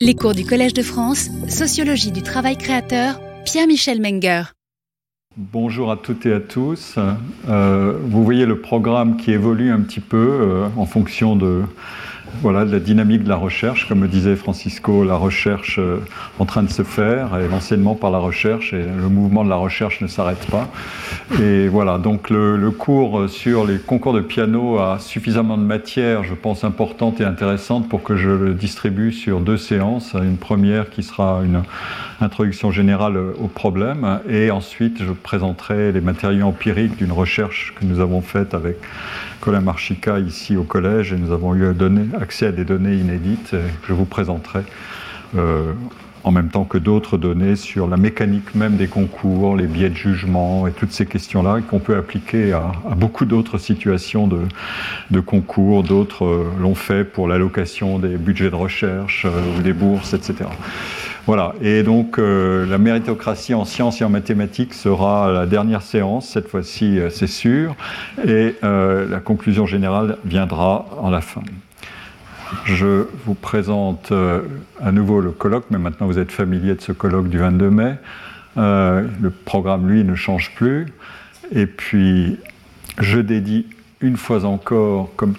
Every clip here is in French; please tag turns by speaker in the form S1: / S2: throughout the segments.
S1: Les cours du Collège de France, Sociologie du travail créateur, Pierre-Michel Menger.
S2: Bonjour à toutes et à tous. Euh, vous voyez le programme qui évolue un petit peu euh, en fonction de, voilà, de la dynamique de la recherche. Comme me disait Francisco, la recherche euh, en train de se faire, et l'enseignement par la recherche, et le mouvement de la recherche ne s'arrête pas. Et voilà, donc le, le, cours sur les concours de piano a suffisamment de matière, je pense, importante et intéressante pour que je le distribue sur deux séances. Une première qui sera une introduction générale au problème, et ensuite je présenterai les matériaux empiriques d'une recherche que nous avons faite avec Colin Marchica ici au collège, et nous avons eu accès à des données inédites que je vous présenterai. Euh, en même temps que d'autres données sur la mécanique même des concours, les biais de jugement et toutes ces questions-là qu'on peut appliquer à, beaucoup d'autres situations de, concours. D'autres euh, l'ont fait pour l'allocation des budgets de recherche euh, ou des bourses, etc. Voilà, et donc euh, la méritocratie en sciences et en mathématiques sera la dernière séance, cette fois-ci c'est sûr, et euh, la conclusion générale viendra en la fin. Je vous présente euh, à nouveau le colloque, mais maintenant vous êtes familier de ce colloque du 22 mai. Euh, le programme, lui, ne change plus. Et puis, je dédie une fois encore, comme,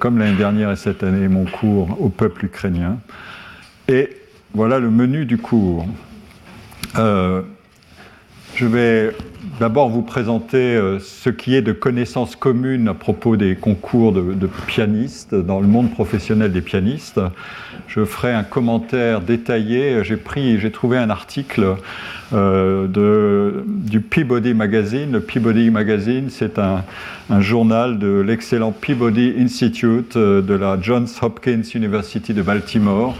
S2: comme l'année dernière et cette année, mon cours au peuple ukrainien. Et voilà le menu du cours. Euh, je vais d'abord vous présenter euh, ce qui est de connaissances communes à propos des concours de, pianistes dans le monde professionnel des pianistes. Je ferai un commentaire détaillé. J'ai pris, j'ai trouvé un article euh, de, du Peabody Magazine. Le Peabody Magazine, c'est un, un, journal de l'excellent Peabody Institute euh, de la Johns Hopkins University de Baltimore.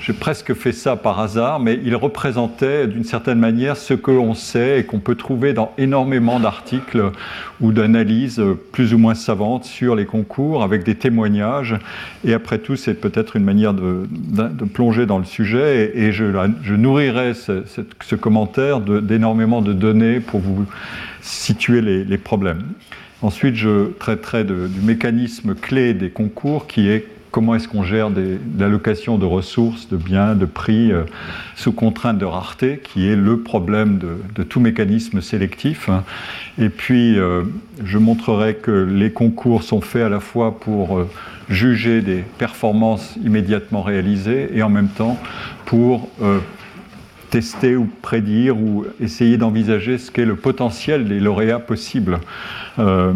S2: J'ai presque fait ça par hasard, mais il représentait d'une certaine manière ce que l'on sait et qu'on peut trouver dans énormément d'articles ou d'analyses plus ou moins savantes sur les concours avec des témoignages. Et après tout, c'est peut-être une manière de, plonger dans le sujet et, je, nourrirai ce, commentaire d'énormément de, données pour vous situer les, problèmes. Ensuite, je traiterai du mécanisme clé des concours qui est comment est-ce qu'on gère l'allocation de ressources, de biens, de prix euh, sous contrainte de rareté, qui est le problème de, tout mécanisme sélectif. Et puis, euh, je montrerai que les concours sont faits à la fois pour euh, juger des performances immédiatement réalisées et en même temps pour tester ou prédire ou essayer d'envisager ce qu'est le potentiel des lauréats possibles. Euh,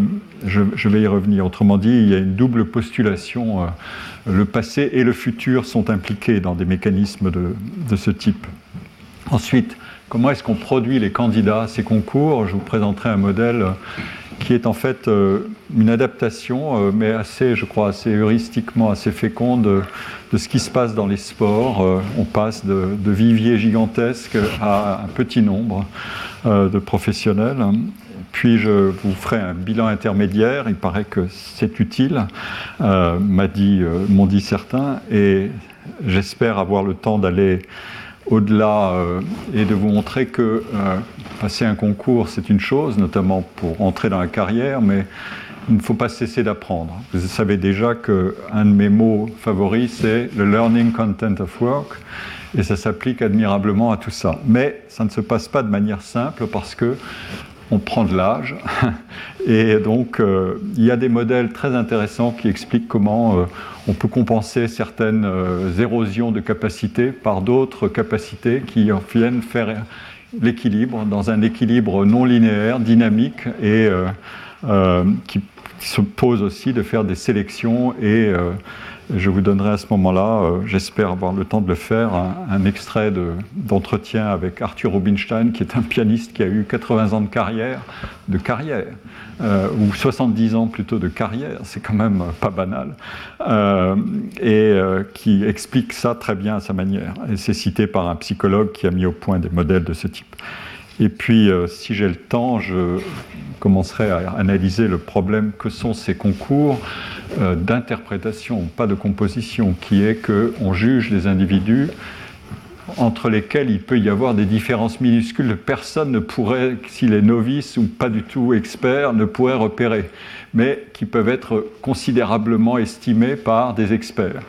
S2: je, vais y revenir. Autrement dit, il y a une double postulation. Euh, le passé et le futur sont impliqués dans des mécanismes de, de ce type. Ensuite, comment est-ce qu'on produit les candidats à ces concours Je vous présenterai un modèle qui est en fait euh, une adaptation, euh, mais assez, je crois, assez heuristiquement, assez féconde de, de ce qui se passe dans les sports. Euh, on passe de, de, viviers gigantesques à un petit nombre de professionnels. Puis je vous ferai un bilan intermédiaire. Il paraît que c'est utile, m'a dit, m'ont dit certains, et j'espère avoir le temps d'aller au-delà euh, et de vous montrer que euh, passer un concours, c'est une chose, notamment pour entrer dans la carrière, mais il ne faut pas cesser d'apprendre. Vous savez déjà qu'un de mes mots favoris, c'est le learning content of work, et ça s'applique admirablement à tout ça. Mais ça ne se passe pas de manière simple parce que on prend de l'âge. Et donc, euh, il y a des modèles très intéressants qui expliquent comment euh, on peut compenser certaines euh, érosions de capacité par d'autres capacités qui viennent faire l'équilibre dans un équilibre non linéaire, dynamique et qui, qui, se pose aussi de faire des sélections et je vous donnerai à ce moment-là, euh, j'espère avoir le temps de le faire, un, extrait d'entretien de, avec Arthur Rubinstein, qui est un pianiste qui a eu 80 ans de carrière, de carrière, euh, ou 70 ans plutôt de carrière, c'est quand même pas banal, euh, et euh, qui explique ça très bien à sa manière. Et c'est cité par un psychologue qui a mis au point des modèles de ce type. Et puis, euh, si j'ai le temps, je commencerai à analyser le problème que sont ces concours euh, d'interprétation, pas de composition, qui est qu'on juge les individus entre lesquels il peut y avoir des différences minuscules. Personne ne pourrait, s'il est novice ou pas du tout expert, ne pourrait repérer, mais qui peuvent être considérablement estimés par des experts,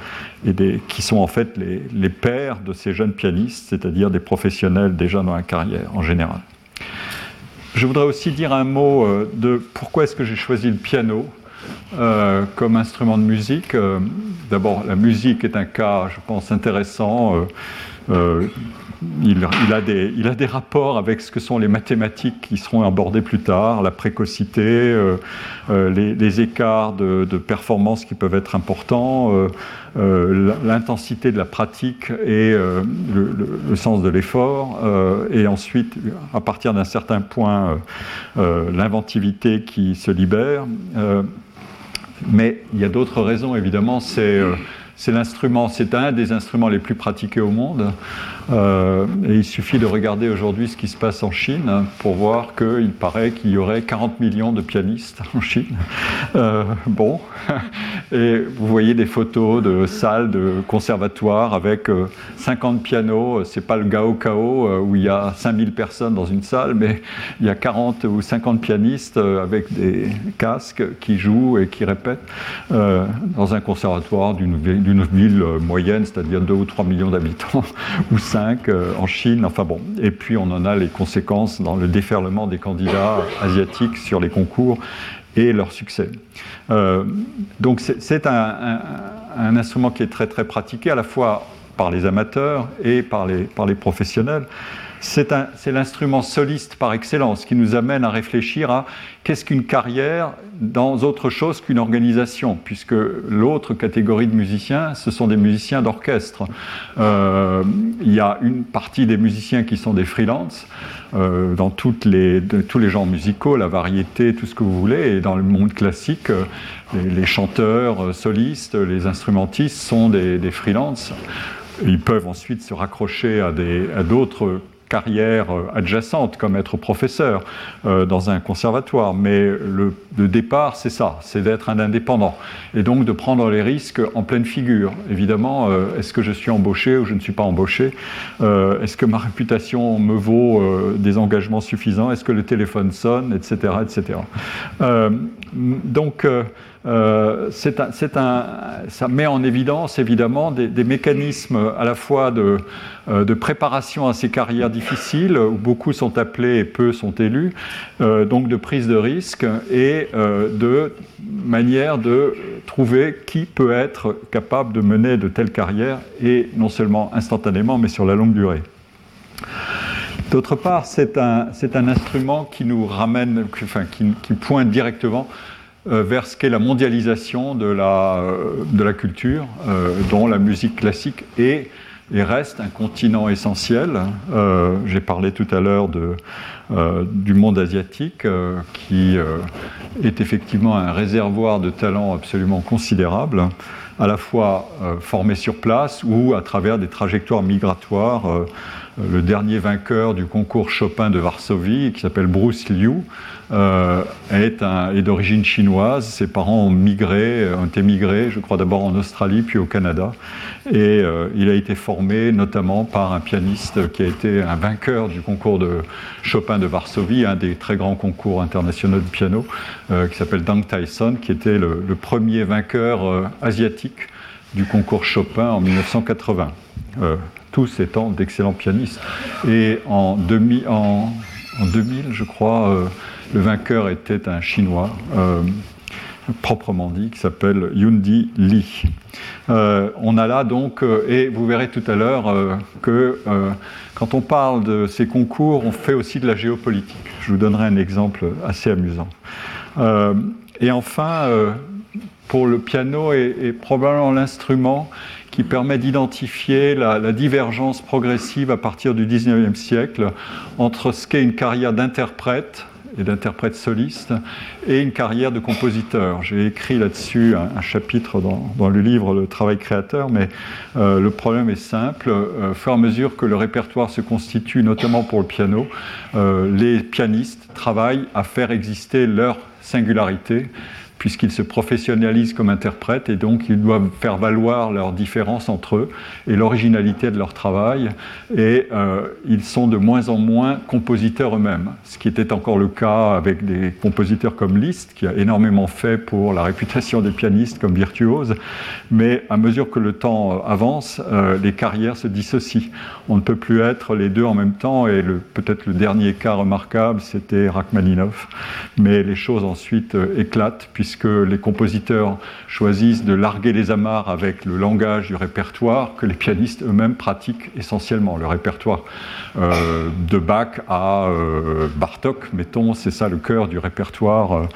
S2: et qui sont en fait les, les pères de ces jeunes pianistes, c'est-à-dire des professionnels déjà dans la carrière en général. Je voudrais aussi dire un mot euh, de pourquoi est-ce que j'ai choisi le piano euh, comme instrument de musique. Euh, d'abord, la musique est un cas, je pense, intéressant. Il, a des, il, a des, rapports avec ce que sont les mathématiques qui seront abordées plus tard, la précocité, les, écarts de, performance qui peuvent être importants, euh, l'intensité de la pratique et euh, le, sens de l'effort, euh, et ensuite, à partir d'un certain point, l'inventivité qui se libère. mais il y a d'autres raisons, évidemment, c'est l'instrument, c'est un des instruments les plus pratiqués au monde. Euh, il suffit de regarder aujourd'hui ce qui se passe en Chine pour voir qu'il paraît qu'il y aurait 40 millions de pianistes en Chine. Euh, bon, et vous voyez des photos de salles de conservatoires avec 50 euh, pianos. C'est pas le Gao Kao où il y a 5000 personnes dans une salle, mais il y a 40 ou 50 pianistes avec des casques qui jouent et qui répètent dans un conservatoire d'une ville moyenne, c'est-à-dire 2 ou 3 millions d'habitants, ou euh, en Chine. Enfin bon, et puis on en a les conséquences dans le déferlement des candidats asiatiques sur les concours et leur succès. Euh, donc c'est un, instrument qui est très très pratiqué à la fois par les amateurs et par les professionnels c'est l'instrument soliste par excellence qui nous amène à réfléchir à qu'est-ce qu'une carrière dans autre chose qu'une organisation, puisque l'autre catégorie de musiciens, ce sont des musiciens d'orchestre. Euh, il y a une partie des musiciens qui sont des freelances, euh, dans tous les genres musicaux, la variété, tout ce que vous voulez, et dans le monde classique, euh, les, chanteurs, solistes, les instrumentistes sont des, des freelances. Ils peuvent ensuite se raccrocher à d'autres carrière euh, adjacente comme être professeur euh, dans un conservatoire. Mais le, départ, c'est ça, c'est d'être un indépendant. Et donc de prendre les risques en pleine figure. Évidemment, euh, est-ce que je suis embauché ou je ne suis pas embauché? Est-ce que ma réputation me vaut des engagements suffisants? Est-ce que le téléphone sonne? Etc. etc. donc, euh, un, ça met en évidence évidemment des, mécanismes à la fois de, euh, de, préparation à ces carrières difficiles, où beaucoup sont appelés et peu sont élus, euh, donc de prise de risque et de manière de trouver qui peut être capable de mener de telles carrières, et non seulement instantanément, mais sur la longue durée. D'autre part, c'est un, un, instrument qui nous ramène, enfin, qui, qui pointe directement euh, vers ce qu'est la mondialisation de la, euh, culture, euh, dont la musique classique est et reste un continent essentiel. J'ai parlé tout à l'heure du monde asiatique, qui est effectivement un réservoir de talents absolument considérable, à la fois formé sur place ou à travers des trajectoires migratoires. le dernier vainqueur du concours Chopin de Varsovie, qui s'appelle Bruce Liu, euh, est, d'origine chinoise. Ses parents ont migré, ont émigré, je crois d'abord en Australie puis au Canada. Et euh, il a été formé notamment par un pianiste qui a été un vainqueur du concours de Chopin de Varsovie, un des très grands concours internationaux de piano, euh, qui s'appelle Deng Tyson, qui était le, premier vainqueur asiatique du concours Chopin en 1980. tous étant d'excellents pianistes. Et en 2000, je crois, le vainqueur était un Chinois, euh, proprement dit, qui s'appelle Yundi Li. Euh, on a là donc, euh, et vous verrez tout à l'heure que quand on parle de ces concours, on fait aussi de la géopolitique. Je vous donnerai un exemple assez amusant. et enfin, pour le piano est, probablement l'instrument qui permet d'identifier la, la, divergence progressive à partir du 19e siècle entre ce qu'est une carrière d'interprète et d'interprète soliste, et une carrière de compositeur. J'ai écrit là-dessus un, chapitre dans, le livre Le travail créateur, mais euh, le problème est simple. Euh, fur et à mesure que le répertoire se constitue, notamment pour le piano, euh, les pianistes travaillent à faire exister leur singularité puisqu'ils se professionnalisent comme interprètes et donc ils doivent faire valoir leurs différences entre eux et l'originalité de leur travail. Et euh, ils sont de moins en moins compositeurs eux-mêmes, ce qui était encore le cas avec des compositeurs comme Liszt, qui a énormément fait pour la réputation des pianistes comme virtuoses. Mais à mesure que le temps avance, euh, les carrières se dissocient. On ne peut plus être les deux en même temps et peut-être le dernier cas remarquable, c'était Rachmaninoff. Mais les choses ensuite euh, éclatent puisque les compositeurs choisissent de larguer les amarres avec le langage du répertoire que les pianistes eux-mêmes pratiquent essentiellement. Le répertoire euh, de Bach à euh, Bartok, mettons, c'est ça le cœur du répertoire,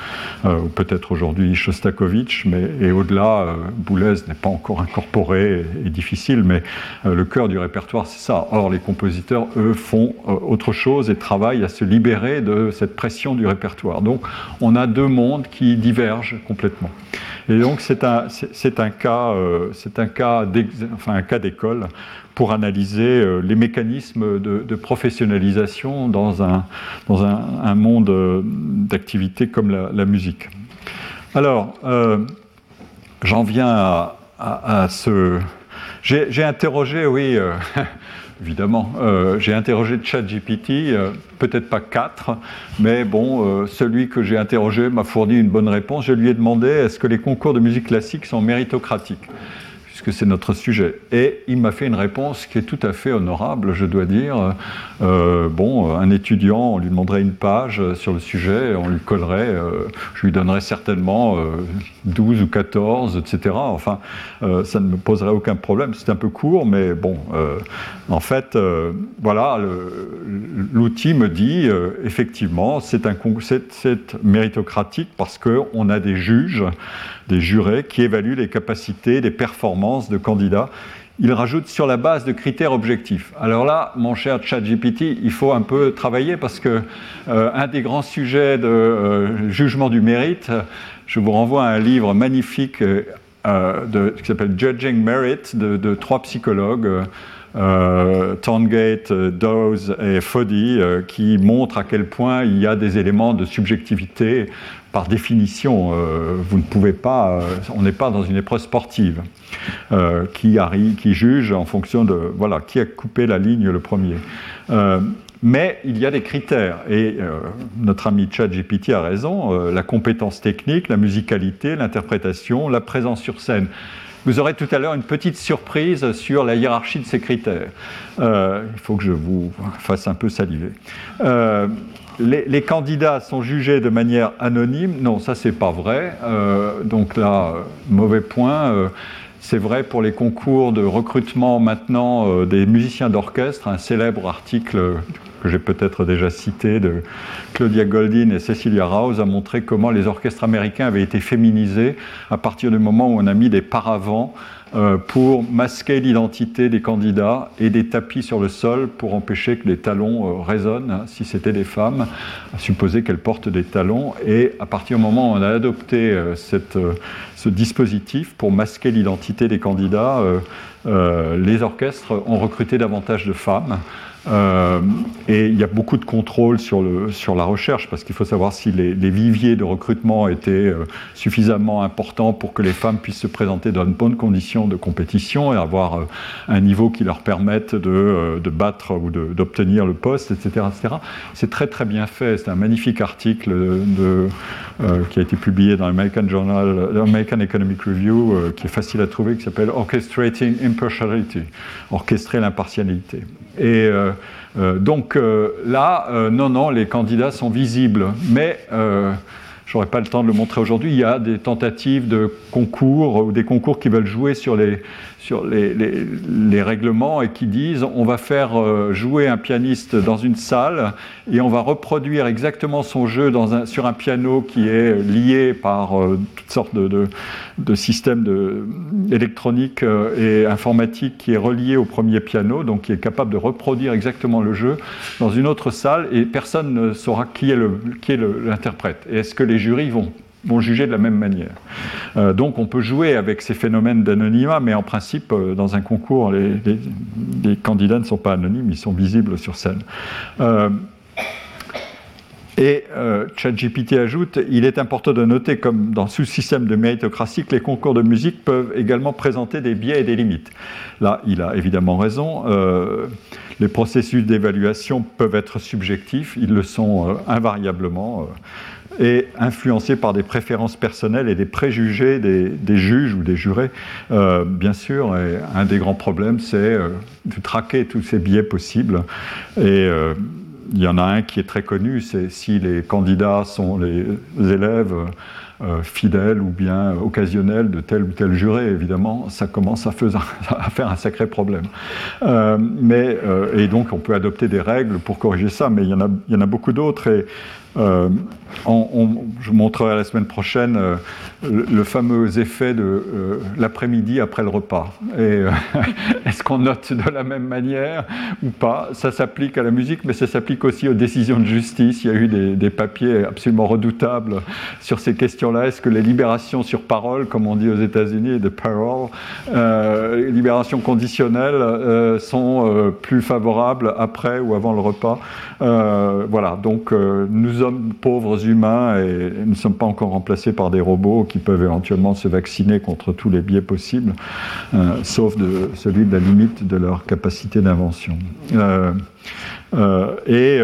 S2: peut-être aujourd'hui Shostakovich, mais et au-delà, Boulez n'est pas encore incorporé et, difficile, mais le cœur du répertoire, c'est ça. Or, les compositeurs, eux, font autre chose et travaillent à se libérer de cette pression du répertoire. Donc, on a deux mondes qui divergent complètement. Et donc, c'est un, cas, euh, d'école pour analyser euh, les mécanismes de, professionnalisation dans un, monde euh, d'activité comme la, musique. Alors, j'en viens à, ce. J'ai interrogé, oui. évidemment. Euh, j'ai interrogé ChatGPT, euh, peut-être pas quatre, mais bon, euh, celui que j'ai interrogé m'a fourni une bonne réponse. Je lui ai demandé est-ce que les concours de musique classique sont méritocratiques? C'est notre sujet. Et il m'a fait une réponse qui est tout à fait honorable, je dois dire. Euh, bon, un étudiant, on lui demanderait une page sur le sujet, on lui collerait, euh, je lui donnerais certainement 12 euh, ou 14, etc. Enfin, ça ne me poserait aucun problème. C'est un peu court, mais bon, en fait, voilà, l'outil me dit, effectivement, c'est méritocratique parce qu'on a des juges des jurés qui évaluent les capacités, les performances de candidats. Il rajoute sur la base de critères objectifs. Alors là, mon cher ChatGPT, il faut un peu travailler parce que euh, un des grands sujets de euh, jugement du mérite, je vous renvoie à un livre magnifique euh, qui s'appelle Judging Merit de, trois psychologues. Euh, Dawes et Foddy, qui montrent à quel point il y a des éléments de subjectivité par définition, euh, vous ne pouvez pas, euh, on n'est pas dans une épreuve sportive euh, qui, arrive, qui juge en fonction de voilà qui a coupé la ligne le premier. mais il y a des critères et notre ami ChatGPT a raison. la compétence technique, la musicalité, l'interprétation, la présence sur scène. Vous aurez tout à l'heure une petite surprise sur la hiérarchie de ces critères. il faut que je vous fasse un peu saliver les, candidats sont jugés de manière anonyme. Non, ça c'est pas vrai. Euh, donc là, euh, mauvais point. Euh, c'est vrai pour les concours de recrutement maintenant des musiciens d'orchestre. Un célèbre article que j'ai peut-être déjà cité de Claudia Goldin et Cecilia Rouse a montré comment les orchestres américains avaient été féminisés à partir du moment où on a mis des paravents pour masquer l'identité des candidats et des tapis sur le sol pour empêcher que les talons euh, résonnent, hein, si c'était des femmes, à supposer qu'elles portent des talons. Et à partir du moment où on a adopté euh, ce dispositif pour masquer l'identité des candidats, les orchestres ont recruté davantage de femmes. Euh, et il y a beaucoup de contrôle sur, la recherche, parce qu'il faut savoir si les, viviers de recrutement étaient euh, suffisamment importants pour que les femmes puissent se présenter dans de bonnes conditions de compétition et avoir euh, un niveau qui leur permette de, battre ou d'obtenir le poste, etc. C'est très très bien fait. C'est un magnifique article qui a été publié dans l'American Journal, l'American Economic Review, qui est facile à trouver, qui s'appelle Orchestrating Impartiality, orchestrer l'impartialité. Et euh, euh, donc euh, là, non, non, les candidats sont visibles, mais je n'aurai pas le temps de le montrer aujourd'hui, il y a des tentatives de concours ou des concours qui veulent jouer sur les, sur les, règlements et qui disent on va faire euh, jouer un pianiste dans une salle et on va reproduire exactement son jeu sur un piano qui est lié par euh, toutes sortes de, systèmes de, électroniques euh, et informatiques qui est relié au premier piano, donc qui est capable de reproduire exactement le jeu dans une autre salle et personne ne saura qui est l'interprète. Est-ce que les jurys vont vont juger de la même manière. Euh, donc on peut jouer avec ces phénomènes d'anonymat, mais en principe, euh, dans un concours, les, candidats ne sont pas anonymes, ils sont visibles sur scène. Euh, Et euh, ChatGPT ajoute, il est important de noter, comme dans ce système de méritocratie, que les concours de musique peuvent également présenter des biais et des limites. Là, il a évidemment raison. Les processus d'évaluation peuvent être subjectifs, ils le sont invariablement, et influencés par des préférences personnelles et des préjugés des, juges ou des jurés, bien sûr. Un des grands problèmes, c'est de traquer tous ces biais possibles. Et il y en a un qui est très connu, c'est si les candidats sont les élèves euh, fidèles ou bien occasionnels de tel ou tel juré, évidemment, ça commence à, faire un sacré problème. Euh, mais, euh, et donc, on peut adopter des règles pour corriger ça, mais il y en a, y en a beaucoup d'autres. Euh, je vous montrerai la semaine prochaine euh, le, fameux effet de euh, l'après-midi après le repas. Est-ce qu'on note de la même manière ou pas? Ça s'applique à la musique, mais ça s'applique aussi aux décisions de justice. Il y a eu des, papiers absolument redoutables sur ces questions-là. Est-ce que les libérations sur parole, comme on dit aux États-Unis, de parole, les libérations conditionnelles, sont plus favorables après ou avant le repas? Voilà. Donc nous pauvres humains et nous ne sommes pas encore remplacés par des robots qui peuvent éventuellement se vacciner contre tous les biais possibles, euh, sauf celui de la limite de leur capacité d'invention. Euh, euh, et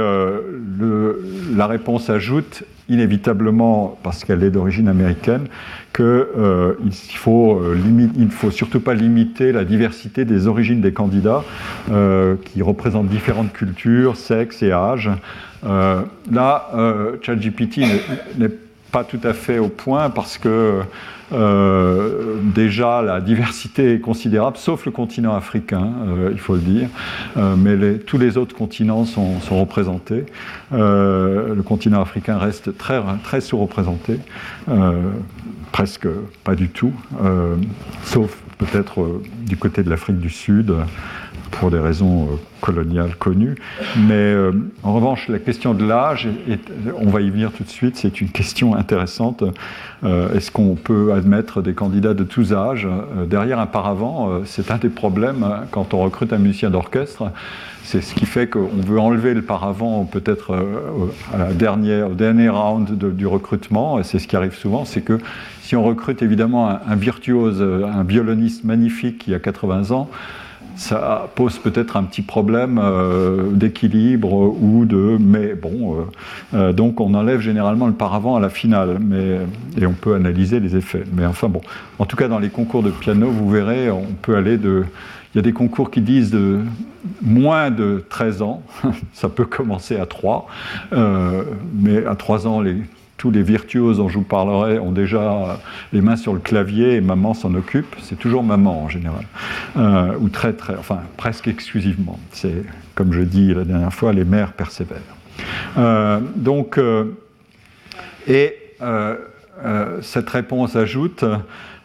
S2: la réponse ajoute inévitablement, parce qu'elle est d'origine américaine, qu'il euh, faut surtout pas limiter la diversité des origines des candidats, qui représentent différentes cultures, sexes et âges. Euh, là, euh, ChatGPT n'est pas tout à fait au point parce que euh, déjà la diversité est considérable, sauf le continent africain, il faut le dire, mais tous les autres continents sont, représentés. le continent africain reste très, très sous-représenté, presque pas du tout, sauf peut-être du côté de l'Afrique du Sud pour des raisons euh, coloniales connues. Mais euh, en revanche, la question de l'âge, on va y venir tout de suite, c'est une question intéressante. Euh, est-ce qu'on peut admettre des candidats de tous âges? Derrière un paravent, c'est un des problèmes hein, quand on recrute un musicien d'orchestre. C'est ce qui fait qu'on veut enlever le paravent peut-être à la dernière, au dernier round du recrutement. Et c'est ce qui arrive souvent, c'est que si on recrute évidemment un, un virtuose, un violoniste magnifique qui a 80 ans, ça pose peut-être un petit problème euh, d'équilibre ou de. Mais bon, euh, euh, donc on enlève généralement le paravent à la finale, mais, et on peut analyser les effets. Mais enfin bon, en tout cas dans les concours de piano, vous verrez, on peut aller de. Il y a des concours qui disent de moins de 13 ans, ça peut commencer à 3, mais à 3 ans, les, tous les virtuoses dont je vous parlerai ont déjà les mains sur le clavier et maman s'en occupe. C'est toujours maman en général, euh, ou très très, enfin presque exclusivement. C'est comme je dis la dernière fois, les mères persévèrent. Euh, donc, euh, et cette réponse ajoute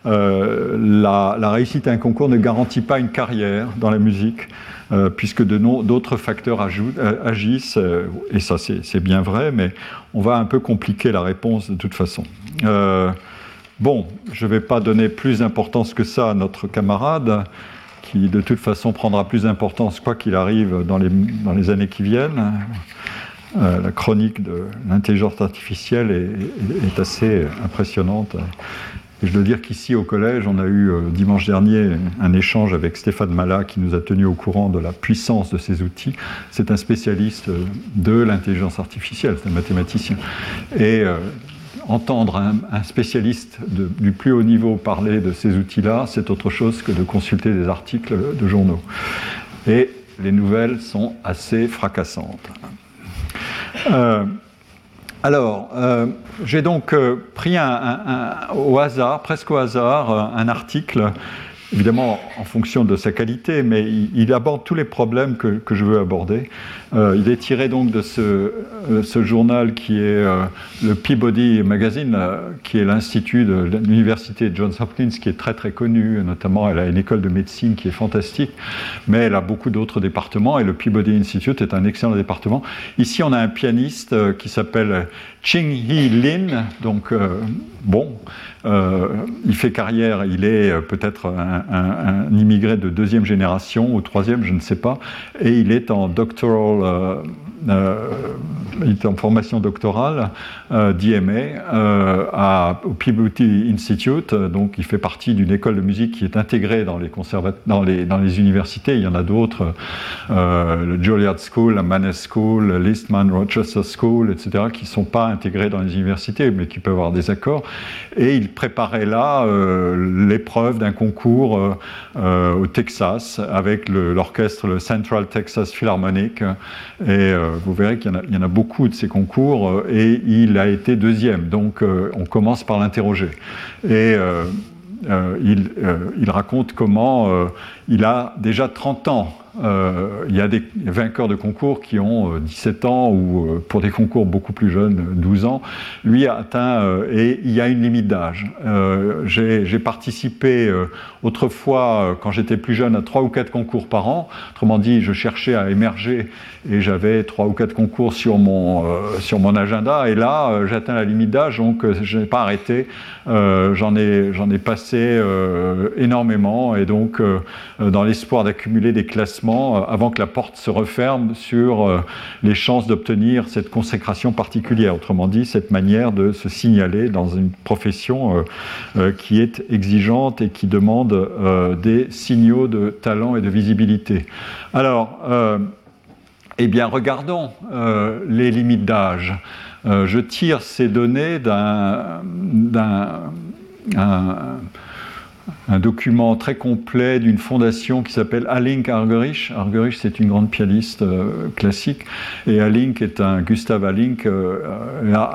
S2: la, la, réussite à un concours ne garantit pas une carrière dans la musique. Euh, puisque d'autres facteurs euh, agissent, euh, et ça c'est bien vrai, mais on va un peu compliquer la réponse de toute façon. bon, je ne vais pas donner plus d'importance que ça à notre camarade, qui de toute façon prendra plus d'importance quoi qu'il arrive dans les, années qui viennent. la chronique de l'intelligence artificielle est, assez impressionnante je dois dire qu'ici au collège, on a eu euh, dimanche dernier un échange avec Stéphane Mala qui nous a tenu au courant de la puissance de ces outils. C'est un spécialiste euh, de l'intelligence artificielle, c'est un mathématicien. Et euh, entendre un, spécialiste du plus haut niveau parler de ces outils-là, c'est autre chose que de consulter des articles de journaux. Et les nouvelles sont assez fracassantes. Alors, euh, j'ai donc euh, pris au hasard, presque au hasard, euh, un article évidemment en fonction de sa qualité, mais il, aborde tous les problèmes que, je veux aborder. Euh, il est tiré donc de ce, euh, journal qui est euh, le Peabody Magazine, qui est l'institut de l'université Johns Hopkins, qui est très très connu, notamment elle a une école de médecine qui est fantastique, mais elle a beaucoup d'autres départements, et le Peabody Institute est un excellent département. Ici, on a un pianiste qui s'appelle Ching Hee Lin, donc bon, il fait carrière, il est peut-être un immigré de deuxième génération ou troisième, je ne sais pas, et il est en doctoral euh, il est en formation doctorale euh, d'IMA euh, au Peabody Institute, donc il fait partie d'une école de musique qui est intégrée dans les, dans les, universités. Il y en a d'autres, le Juilliard School, la Mannes School, l'Eastman Rochester School, etc., qui ne sont pas intégrés dans les universités, mais qui peuvent avoir des accords. Et il préparait là l'épreuve d'un concours au Texas avec l'orchestre, Central Texas Philharmonic. Et euh, vous verrez qu'il y, en a beaucoup de ces concours euh, et il a été deuxième. Donc euh, on commence par l'interroger. Et il, il, raconte comment il a déjà 30 ans euh, il y a des vainqueurs de concours qui ont 17 euh, ans ou euh, pour des concours beaucoup plus jeunes, 12 ans. Lui a atteint et il y a une limite d'âge. J'ai participé autrefois, quand j'étais plus jeune, à trois ou quatre concours par an. Autrement dit, je cherchais à émerger et j'avais trois ou quatre concours sur mon, sur mon agenda. Et là, j'ai atteint la limite d'âge, donc je n'ai pas arrêté. J'en ai, ai passé énormément et donc dans l'espoir d'accumuler des classements euh, avant que la porte se referme sur euh, les chances d'obtenir cette consécration particulière. Autrement dit, cette manière de se signaler dans une profession euh, qui est exigeante et qui demande des signaux de talent et de visibilité. Alors, eh bien, regardons les limites d'âge. je tire ces données d'un un document très complet d'une fondation qui s'appelle Alink Argerich. Argerich, c'est une grande pianiste euh, classique, et Alink est un Gustav Alink euh,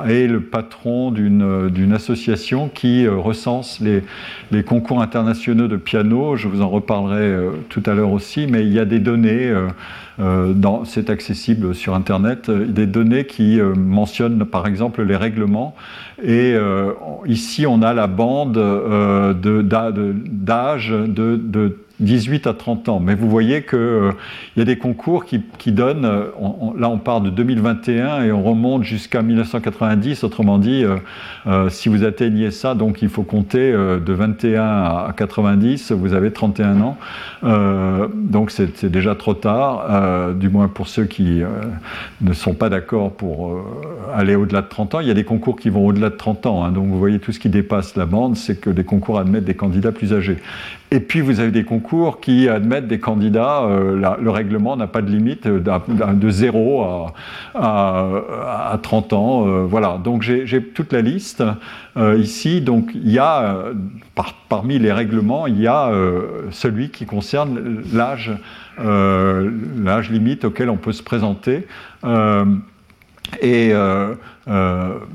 S2: est le patron d'une association qui euh, recense les, les, concours internationaux de piano. Je vous en reparlerai tout à l'heure aussi, mais il y a des données. C'est accessible sur Internet, des données qui mentionnent par exemple les règlements. Et euh, ici, on a la bande euh, d'âge de 18 à 30 ans. Mais vous voyez qu'il euh, y a des concours qui, donnent, euh, là on part de 2021 et on remonte jusqu'à 1990, autrement dit, euh, si vous atteignez ça, donc il faut compter de 21 à 90, vous avez 31 ans. donc c'est déjà trop tard, du moins pour ceux qui ne sont pas d'accord pour aller au-delà de 30 ans. Il y a des concours qui vont au-delà de 30 ans, hein. donc vous voyez tout ce qui dépasse la bande, c'est que les concours admettent des candidats plus âgés. Et puis vous avez des concours qui admettent des candidats, euh, le règlement n'a pas de limite, euh, de 0 à, 30 ans. Euh, voilà, donc j'ai toute la liste ici. Donc il y a, parmi les règlements, il y a celui qui concerne l'âge limite auquel on peut se présenter. et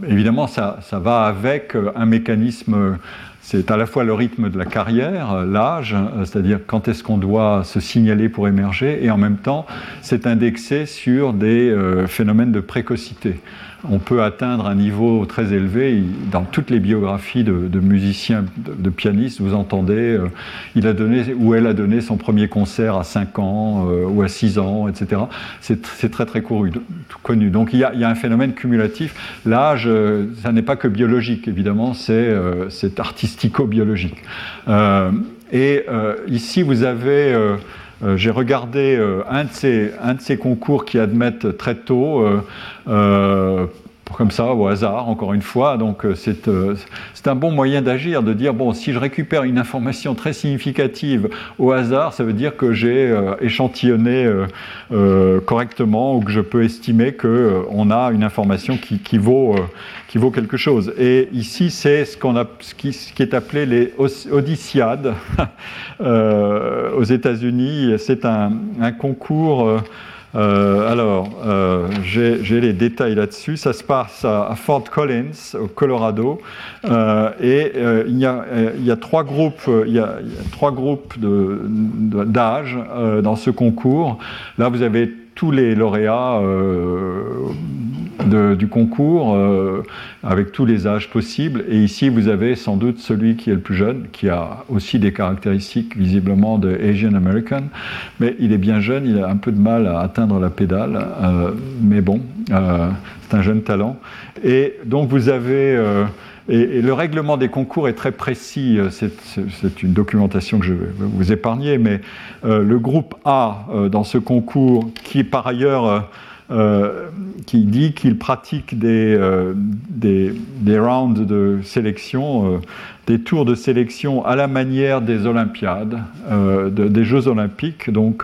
S2: évidemment, ça, va avec un mécanisme c'est à la fois le rythme de la carrière, l'âge, euh, c'est-à-dire quand est-ce qu'on doit se signaler pour émerger, et en même temps, c'est indexé sur des euh, phénomènes de précocité on peut atteindre un niveau très élevé. Dans toutes les biographies de, musiciens, de, pianistes, vous entendez, euh, il a donné ou elle a donné son premier concert à 5 ans euh, ou à 6 ans, etc. C'est très très couru, connu. Donc il y, a, un phénomène cumulatif. L'âge, euh, ça n'est pas que biologique, évidemment, c'est artistico-biologique. et ici, vous avez j'ai regardé un, de ces, un, de ces, concours qui admettent très tôt euh, comme ça, au hasard, encore une fois. Donc euh, euh, c'est un bon moyen d'agir, de dire, bon, si je récupère une information très significative au hasard, ça veut dire que j'ai échantillonné correctement ou que je peux estimer qu'on a une information qui, qui, vaut, qui vaut quelque chose. Et ici, c'est ce, qu'on a, ce, qui, ce qui est appelé les Odysseades aux États-Unis. C'est un, un, concours euh, alors, euh, j'ai les détails là-dessus. Ça se passe à, Fort Collins, au Colorado, euh, et il y, a, trois groupes, il y a, trois groupes d'âge dans ce concours. Là, vous avez tous les lauréats du concours euh, avec tous les âges possibles. Et ici, vous avez sans doute celui qui est le plus jeune, qui a aussi des caractéristiques visiblement de Asian American, mais il est bien jeune, il a un peu de mal à atteindre la pédale, euh, mais bon, euh, c'est un jeune talent. Et donc vous avez et, le règlement des concours est très précis. C'est une documentation que je vais vous épargner, mais le groupe A dans ce concours, qui par ailleurs euh, qui dit qu'il pratique des, euh, des, rounds de sélection, euh, des tours de sélection à la manière des Olympiades, des Jeux olympiques. Donc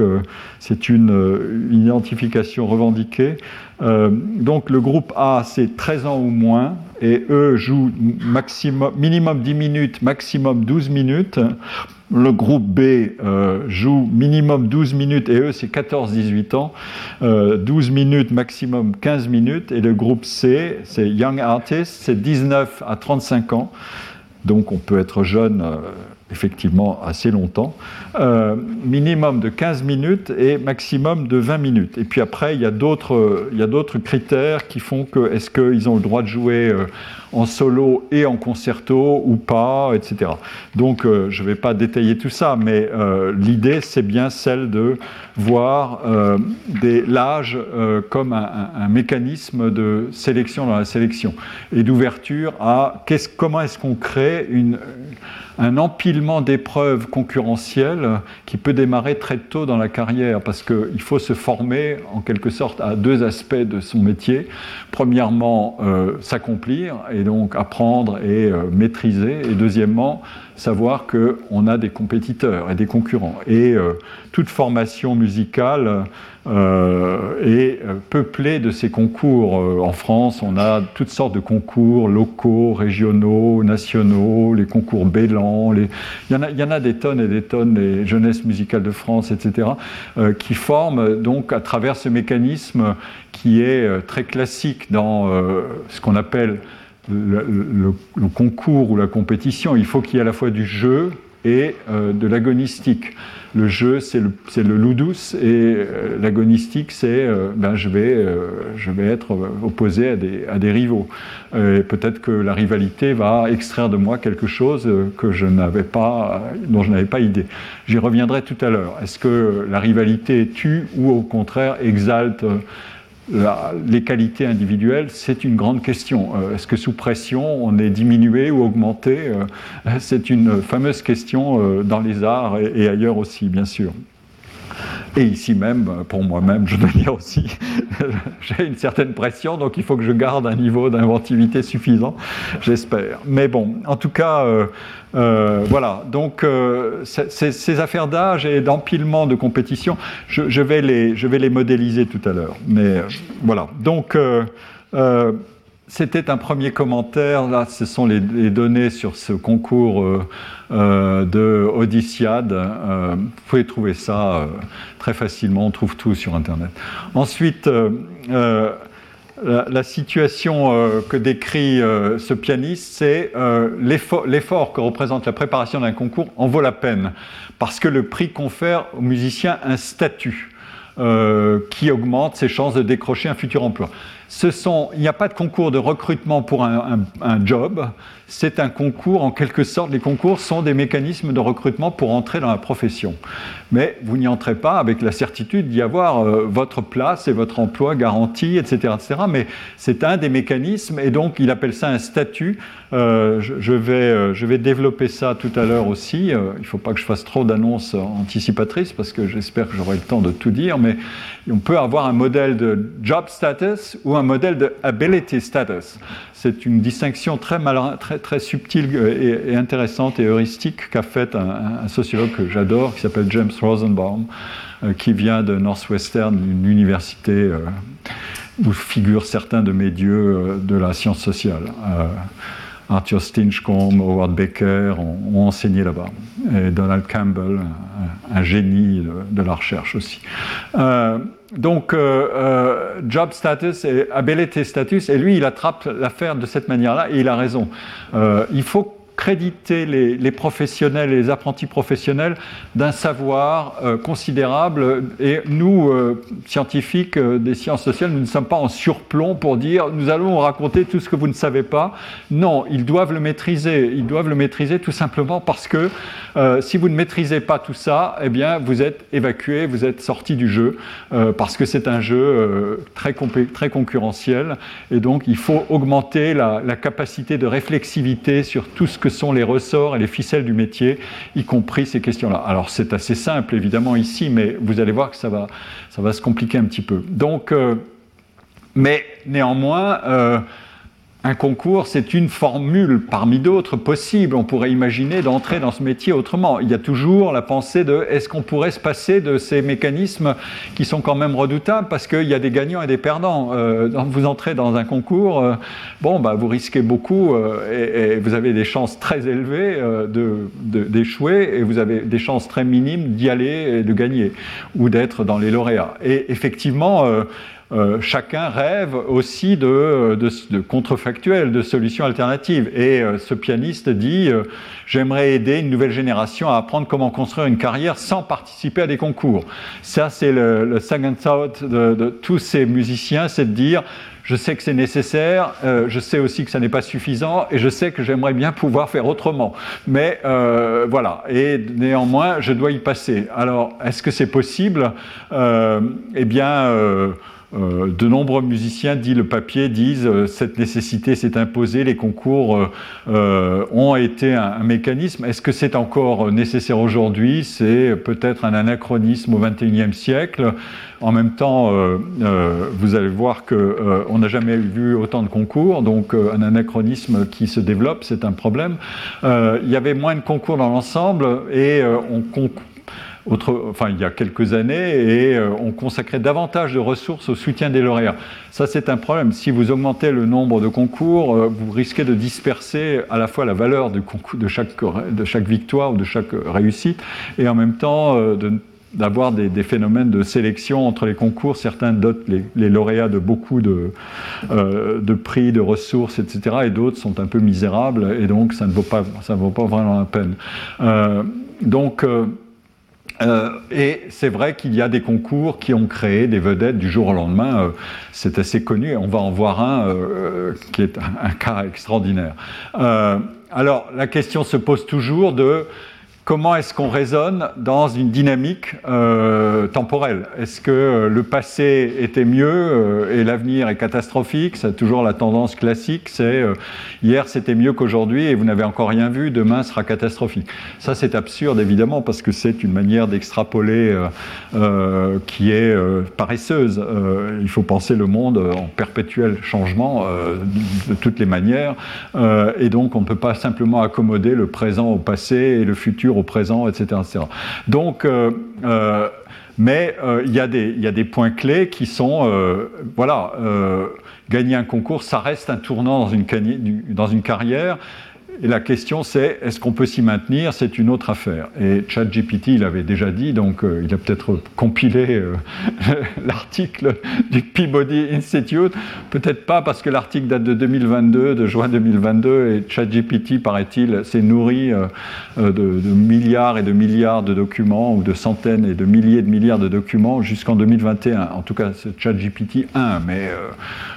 S2: c'est une, identification revendiquée. donc le groupe A, c'est 13 ans ou moins, et eux jouent maximum, minimum 10 minutes, maximum 12 minutes. Le groupe B euh, joue minimum 12 minutes, et eux c'est 14-18 ans, 12 euh, minutes, maximum 15 minutes, et le groupe C, c'est Young Artist, c'est 19 à 35 ans, donc on peut être jeune euh, effectivement assez longtemps, euh, minimum de 15 minutes et maximum de 20 minutes. Et puis après, il y a d'autres critères qui font que est-ce qu'ils ont le droit de jouer euh, en solo et en concerto ou pas, etc. Donc euh, je ne vais pas détailler tout ça, mais l'idée c'est bien celle de voir l'âge comme un, un, mécanisme de sélection dans la sélection et d'ouverture à comment est-ce qu'on crée une un empilement d'épreuves concurrentielles qui peut démarrer très tôt dans la carrière parce qu'il faut se former en quelque sorte à deux aspects de son métier. Premièrement, euh, s'accomplir et donc apprendre et euh, maîtriser. Et deuxièmement, savoir qu'on a des compétiteurs et des concurrents. Et euh, toute formation musicale euh, est euh, peuplée de ces concours. en France, on a toutes sortes de concours locaux, régionaux, nationaux, les concours Bélan. Il, y en a, il y en a des tonnes et des tonnes, les jeunesses musicales de France, etc., qui forment donc à travers ce mécanisme qui est très classique dans ce qu'on appelle le, concours ou la compétition, il faut qu'il y ait à la fois du jeu et euh, de l'agonistique. Le jeu, c'est le, le ludus, et euh, l'agonistique, c'est euh, ben, je, vais, je vais être opposé à des, à des rivaux. peut-être que la rivalité va extraire de moi quelque chose que je pas, dont je n'avais pas idée. J'y reviendrai tout à l'heure. Est-ce que la rivalité tue ou au contraire exalte les qualités individuelles, c'est une grande question. Euh, est-ce que sous pression, on est diminué ou augmenté? Euh, C'est une fameuse question euh, dans les arts et ailleurs aussi, bien sûr. Et ici même, pour moi-même, je dois dire aussi, j'ai une certaine pression, donc il faut que je garde un niveau d'inventivité suffisant, j'espère. Mais bon, en tout cas, euh, euh, voilà. Donc, euh, ces, affaires d'âge et d'empilement de compétition, je, vais les, je vais les modéliser tout à l'heure. Mais voilà. Donc, c'était un premier commentaire. Là, ce sont les, données sur ce concours de Odysseade. Euh, vous pouvez trouver ça très facilement. On trouve tout sur Internet. Ensuite, la, situation que décrit ce pianiste, c'est l'effort que représente la préparation d'un concours en vaut la peine, parce que le prix confère aux musiciens un statut. qui augmente ses chances de décrocher un futur emploi il n'y a pas de concours de recrutement pour un, job, c'est un concours, en quelque sorte, les concours sont des mécanismes de recrutement pour entrer dans la profession. Mais vous n'y entrez pas avec la certitude d'y avoir euh, votre place et votre emploi garanti, etc. etc. Mais c'est un des mécanismes, et donc il appelle ça un statut. Euh, je, vais, euh, je vais développer ça tout à l'heure aussi. il ne faut pas que je fasse trop d'annonces anticipatrices, parce que j'espère que j'aurai le temps de tout dire, mais on peut avoir un modèle de job status ou un modèle de ability status. C'est une distinction très, très, subtile et, intéressante et heuristique qu'a faite un, sociologue que j'adore, qui s'appelle James Rosenbaum, euh, qui vient de Northwestern, une université euh, où figurent certains de mes dieux euh, de la science sociale. Arthur Stinchcombe, Howard Baker ont, enseigné là-bas. Et Donald Campbell, un, génie de, la recherche aussi. Euh, donc, euh, euh, job status et ability status, et lui, il attrape l'affaire de cette manière-là, et il a raison. il faut créditer les, professionnels et les apprentis professionnels d'un savoir euh, considérable. Et nous, euh, scientifiques euh, des sciences sociales, nous ne sommes pas en surplomb pour dire nous allons raconter tout ce que vous ne savez pas. Non, ils doivent le maîtriser. Ils doivent le maîtriser tout simplement parce que si vous ne maîtrisez pas tout ça, eh bien, vous êtes évacué, vous êtes sorti du jeu parce que c'est un jeu très, très concurrentiel. Et donc, il faut augmenter la, la capacité de réflexivité sur tout ce que sont les ressorts et les ficelles du métier, y compris ces questions-là. Alors c'est assez simple évidemment ici, mais vous allez voir que ça va, ça va se compliquer un petit peu. Donc, euh, mais néanmoins, euh, un concours, c'est une formule parmi d'autres possibles. On pourrait imaginer d'entrer dans ce métier autrement. Il y a toujours la pensée de est-ce qu'on pourrait se passer de ces mécanismes qui sont quand même redoutables parce qu'il y a des gagnants et des perdants. Euh, vous entrez dans un concours, euh, bon, bah, vous risquez beaucoup euh, et, vous avez des chances très élevées d'échouer et vous avez des chances très minimes d'y aller et de gagner ou d'être dans les lauréats. Et effectivement, euh, chacun rêve aussi de, contrefactuels, de solutions alternatives. Et euh, ce pianiste dit euh, J'aimerais aider une nouvelle génération à apprendre comment construire une carrière sans participer à des concours. Ça, c'est le, le second thought de, tous ces musiciens c'est de dire je sais que c'est nécessaire, je sais aussi que ça n'est pas suffisant, et je sais que j'aimerais bien pouvoir faire autrement. Mais voilà, et néanmoins, je dois y passer. Alors, est-ce que c'est possible? Eh bien, euh, de nombreux musiciens, dit le papier, disent euh, cette nécessité s'est imposée, les concours euh, ont été un, mécanisme. Est-ce que c'est encore nécessaire aujourd'hui? C'est peut-être un anachronisme au XXIe siècle. En même temps, vous allez voir qu'on n'a jamais vu autant de concours, donc un anachronisme qui se développe, c'est un problème. il y avait moins de concours dans l'ensemble et on concourt enfin, il y a quelques années, et euh, on consacrait davantage de ressources au soutien des lauréats. Ça, c'est un problème. Si vous augmentez le nombre de concours, euh, vous risquez de disperser à la fois la valeur de, chaque, victoire ou de chaque réussite, et en même temps euh, d'avoir des, phénomènes de sélection entre les concours. Certains dotent les, lauréats de beaucoup de, prix, de ressources, etc. Et d'autres sont un peu misérables, et donc ça ne vaut pas, ça ne vaut pas vraiment la peine. donc, euh, et c'est vrai qu'il y a des concours qui ont créé des vedettes du jour au lendemain. Euh, c'est assez connu. On va en voir un euh, qui est un, cas extraordinaire. alors la question se pose toujours de comment est-ce qu'on raisonne dans une dynamique euh, temporelle? Est-ce que euh, le passé était mieux euh, et l'avenir est catastrophique? C'est toujours la tendance classique, c'est hier c'était mieux qu'aujourd'hui et vous n'avez encore rien vu, demain sera catastrophique. Ça c'est absurde évidemment parce que c'est une manière d'extrapoler qui est paresseuse. il faut penser le monde en perpétuel changement de, de, toutes les manières et donc on ne peut pas simplement accommoder le présent au passé et le futur au présent, etc. Donc, euh, euh, mais euh, il y, a des points clés qui sont, voilà, gagner un concours, ça reste un tournant dans une carrière. Et la question c'est, est-ce qu'on peut s'y maintenir? C'est une autre affaire. Et ChatGPT, il avait déjà dit, donc euh, il a peut-être compilé euh, l'article du Peabody Institute. Peut-être pas parce que l'article date de 2022, de juin 2022, et ChatGPT, paraît-il, s'est nourri euh, de, milliards et de milliards de documents, ou de centaines et de milliers de milliards de documents jusqu'en 2021. En tout cas, c'est ChatGPT 1, mais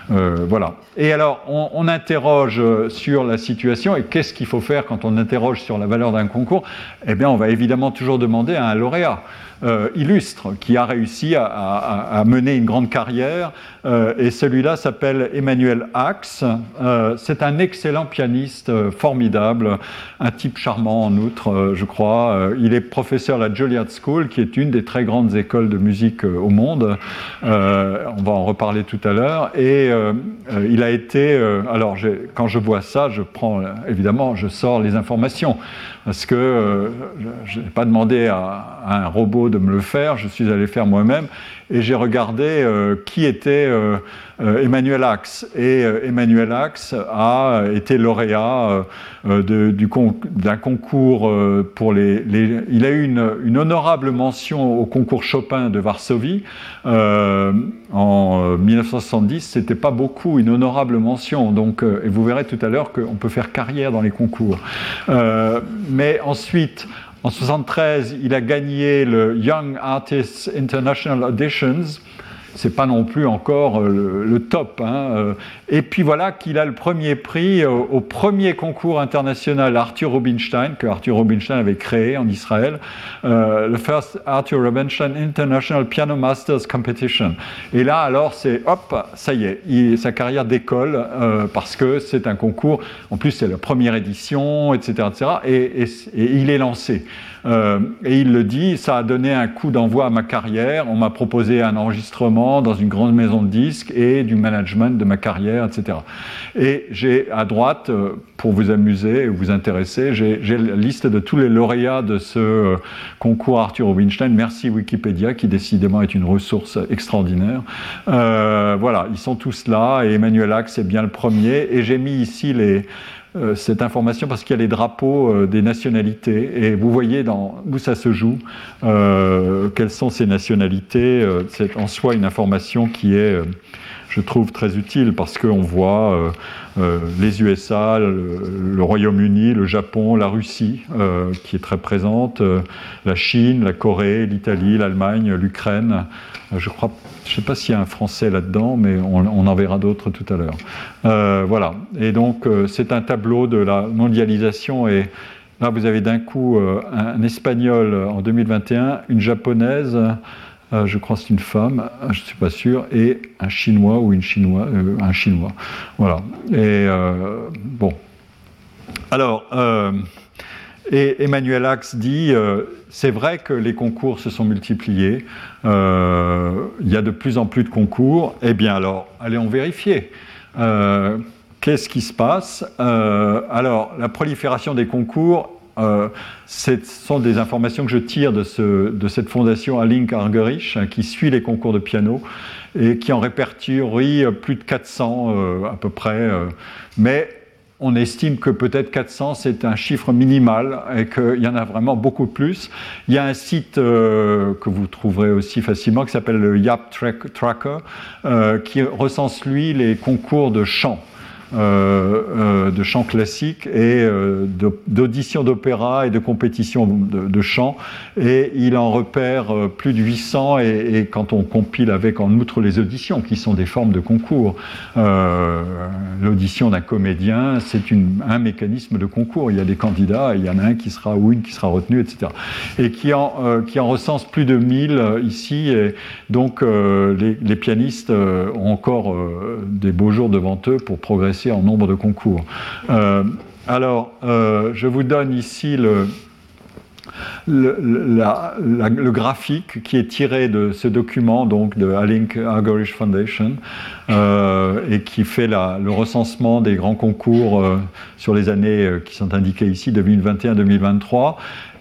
S2: voilà. Et alors, on, on interroge sur la situation et qu'est-ce qu'est-ce qu'il faut faire quand on interroge sur la valeur d'un concours? Eh bien, on va évidemment toujours demander à un lauréat. Euh, illustre, qui a réussi à, mener une grande carrière. Euh, et celui-là s'appelle Emmanuel Axe. Euh, c'est un excellent pianiste, formidable, un type charmant en outre, je crois. il est professeur à la Juilliard School, qui est une des très grandes écoles de musique au monde. on va en reparler tout à l'heure. Et il a été. alors, quand je vois ça, je prends évidemment, je sors les informations parce que euh, je n'ai pas demandé à, un robot de me le faire, je suis allé faire moi-même et j'ai regardé euh, qui était euh, Emmanuel Axe. Et Emmanuel Axe a été lauréat d'un concours pour les, Il a eu une, honorable mention au concours Chopin de Varsovie en 1970, c'était pas beaucoup, une honorable mention. Donc, et vous verrez tout à l'heure qu'on peut faire carrière dans les concours. mais ensuite, en 73, il a gagné le Young Artists International Auditions c'est pas non plus encore euh, le, top. Hein, euh. Et puis voilà qu'il a le premier prix euh, au, premier concours international Arthur Rubinstein, que Arthur Rubinstein avait créé en Israël, le First Arthur Rubinstein International Piano Masters Competition. Et là, alors, c'est hop, ça y est, sa carrière décolle parce que c'est un concours, en plus, c'est la première édition, etc. et il est lancé. Et il le dit, ça a donné un coup d'envoi à ma carrière. On m'a proposé un enregistrement dans une grande maison de disques et du management de ma carrière, etc. Et j'ai à droite, euh, pour vous amuser et vous intéresser, j'ai la liste de tous les lauréats de ce euh, concours Arthur Rubinstein. Merci Wikipédia, qui décidément est une ressource extraordinaire. voilà, ils sont tous là et Emmanuel Axe est bien le premier. Et j'ai mis ici les euh, cette information parce qu'il y a les drapeaux euh, des nationalités et vous voyez dans, où ça se joue, euh, quelles sont ces nationalités. c'est en soi une information qui est, je trouve, très utile parce qu'on voit les USA, le, Royaume-Uni, le Japon, la Russie qui est très présente, la Chine, la Corée, l'Italie, l'Allemagne, l'Ukraine. je crois je ne sais pas s'il y a un français là-dedans, mais on, en verra d'autres tout à l'heure. Euh, voilà. Et donc, euh, c'est un tableau de la mondialisation. Et là, vous avez d'un coup euh, un, espagnol en 2021, une japonaise, je crois que c'est une femme, je ne suis pas sûr, et un chinois ou une chinoise, un chinois. Voilà. Et bon. Alors. Et Emmanuel Axe dit, euh, c'est vrai que les concours se sont multipliés, euh, il y a de plus en plus de concours, eh bien alors, en vérifier. Euh, qu'est-ce qui se passe? Alors, la prolifération des concours, ce sont des informations que je tire de, ce, de cette fondation Alink Argerich, hein, qui suit les concours de piano et qui en répertorie plus de 400 à peu près. mais on estime que peut-être 400 c'est un chiffre minimal et qu'il y en a vraiment beaucoup plus. Il y a un site euh, que vous trouverez aussi facilement qui s'appelle le YAP Tracker euh, qui recense lui les concours de chant. Euh, euh, de chant classique et euh, d'audition d'opéra et de compétition de, chant. Et il en repère plus de 800 et, quand on compile avec en outre les auditions qui sont des formes de concours, l'audition d'un comédien, c'est un mécanisme de concours. Il y a des candidats, il y en a un qui sera ou une qui sera retenu, etc. Et qui en, en recense plus de 1000 ici. Et donc les, pianistes ont encore des beaux jours devant eux pour progresser en nombre de concours. Euh, alors, euh, je vous donne ici le, le, graphique qui est tiré de ce document donc de Alink Algorish Foundation euh, et qui fait le recensement des grands concours sur les années qui sont indiquées ici, 2021-2023.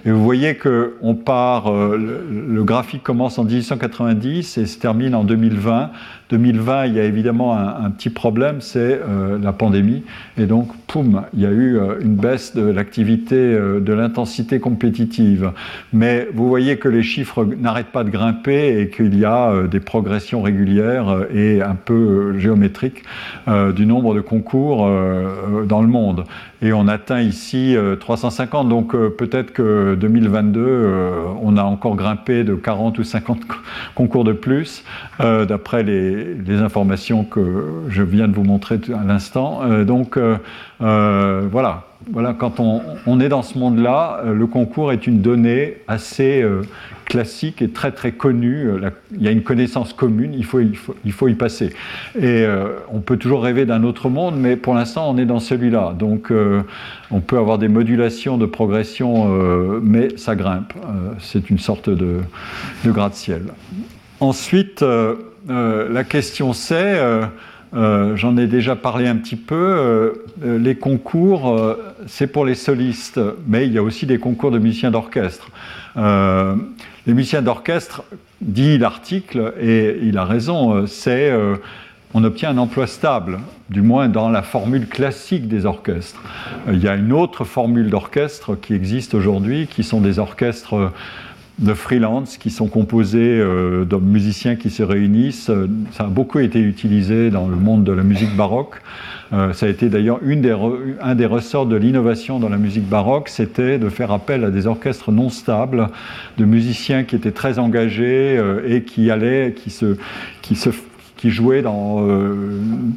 S2: Et vous voyez que on part, le, graphique commence en 1890 et se termine en 2020 2020, il y a évidemment un, petit problème, c'est euh, la pandémie. Et donc, poum, il y a eu euh, une baisse de l'activité, euh, de l'intensité compétitive. Mais vous voyez que les chiffres n'arrêtent pas de grimper et qu'il y a des progressions régulières et un peu géométriques du nombre de concours dans le monde. Et on atteint ici 350. Donc, peut-être que 2022, on a encore grimpé de 40 ou 50 concours de plus, d'après les les, informations que je viens de vous montrer à l'instant. Euh, donc euh, euh, voilà, voilà, quand on, est dans ce monde-là, le concours est une donnée assez classique et très très connue. il y a une connaissance commune, il faut, il faut, y passer. Et on peut toujours rêver d'un autre monde, mais pour l'instant on est dans celui-là. Donc on peut avoir des modulations de progression, mais ça grimpe. C'est une sorte de, de gratte-ciel. Ensuite, la question c'est, euh, euh, j'en ai déjà parlé un petit peu, les concours, c'est pour les solistes, mais il y a aussi des concours de musiciens d'orchestre. les musiciens d'orchestre, dit l'article, et il a raison, c'est on obtient un emploi stable, du moins dans la formule classique des orchestres. Il y a une autre formule d'orchestre qui existe aujourd'hui, qui sont des orchestres de freelance qui sont composés euh, de musiciens qui se réunissent. Ça a beaucoup été utilisé dans le monde de la musique baroque. Euh, ça a été d'ailleurs un des ressorts de l'innovation dans la musique baroque, c'était de faire appel à des orchestres non stables, de musiciens qui étaient très engagés euh, et qui allaient, qui se, qui se qui jouait dans euh,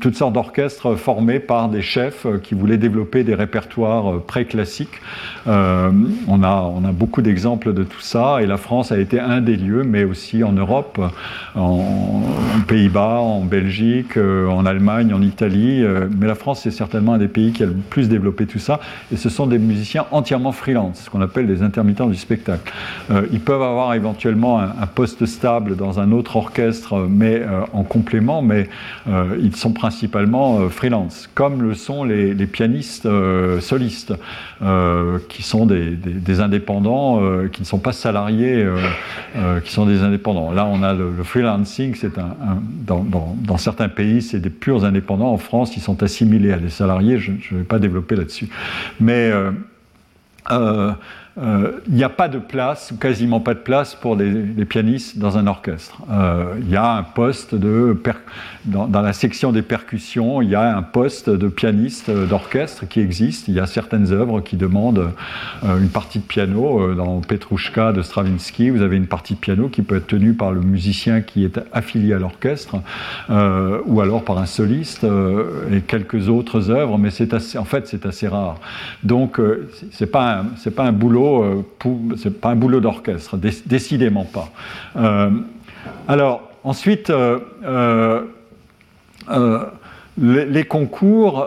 S2: toutes sortes d'orchestres formés par des chefs euh, qui voulaient développer des répertoires euh, pré-classiques. on, a, on a beaucoup d'exemples de tout ça, et la France a été un des lieux, mais aussi en Europe, en, Pays-Bas, en Belgique, en Allemagne, en Italie. mais la France, c'est certainement un des pays qui a le plus développé tout ça, et ce sont des musiciens entièrement freelance, ce qu'on appelle des intermittents du spectacle. ils peuvent avoir éventuellement un, poste stable dans un autre orchestre, mais en complément mais euh, ils sont principalement euh, freelance, comme le sont les, pianistes euh, solistes, qui sont des, indépendants, qui ne sont pas salariés, qui sont des indépendants. Là, on a le, freelancing, c'est dans, certains pays, c'est des purs indépendants. En France, ils sont assimilés à des salariés. Je ne vais pas développer là-dessus, mais il n'y a pas de place, ou quasiment pas de place pour les, pianistes dans un orchestre. Euh, il y a un poste de dans, la section des percussions, il y a un poste de pianiste d'orchestre qui existe. Il y a certaines œuvres qui demandent euh, une partie de piano. Dans Petrushka de Stravinsky, vous avez une partie de piano qui peut être tenue par le musicien qui est affilié à l'orchestre, ou alors par un soliste et quelques autres œuvres. Mais en fait, c'est assez rare. Donc, c'est pas pas un boulot euh, c'est pas un boulot d'orchestre, décidément pas. Euh, alors, ensuite, euh, les, concours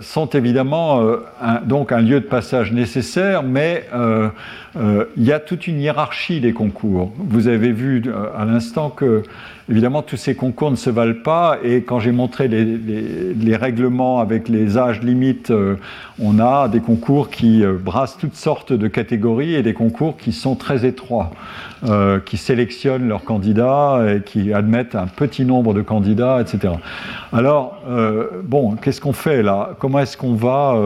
S2: sont évidemment un, donc un lieu de passage nécessaire, mais il y a toute une hiérarchie des concours. Vous avez vu à l'instant que Évidemment, tous ces concours ne se valent pas et quand j'ai montré les, règlements avec les âges limites, euh, on a des concours qui euh, brassent toutes sortes de catégories et des concours qui sont très étroits, euh, qui sélectionnent leurs candidats et qui admettent un petit nombre de candidats, etc. Alors, bon, qu'est-ce qu'on fait là? Comment est-ce qu'on va,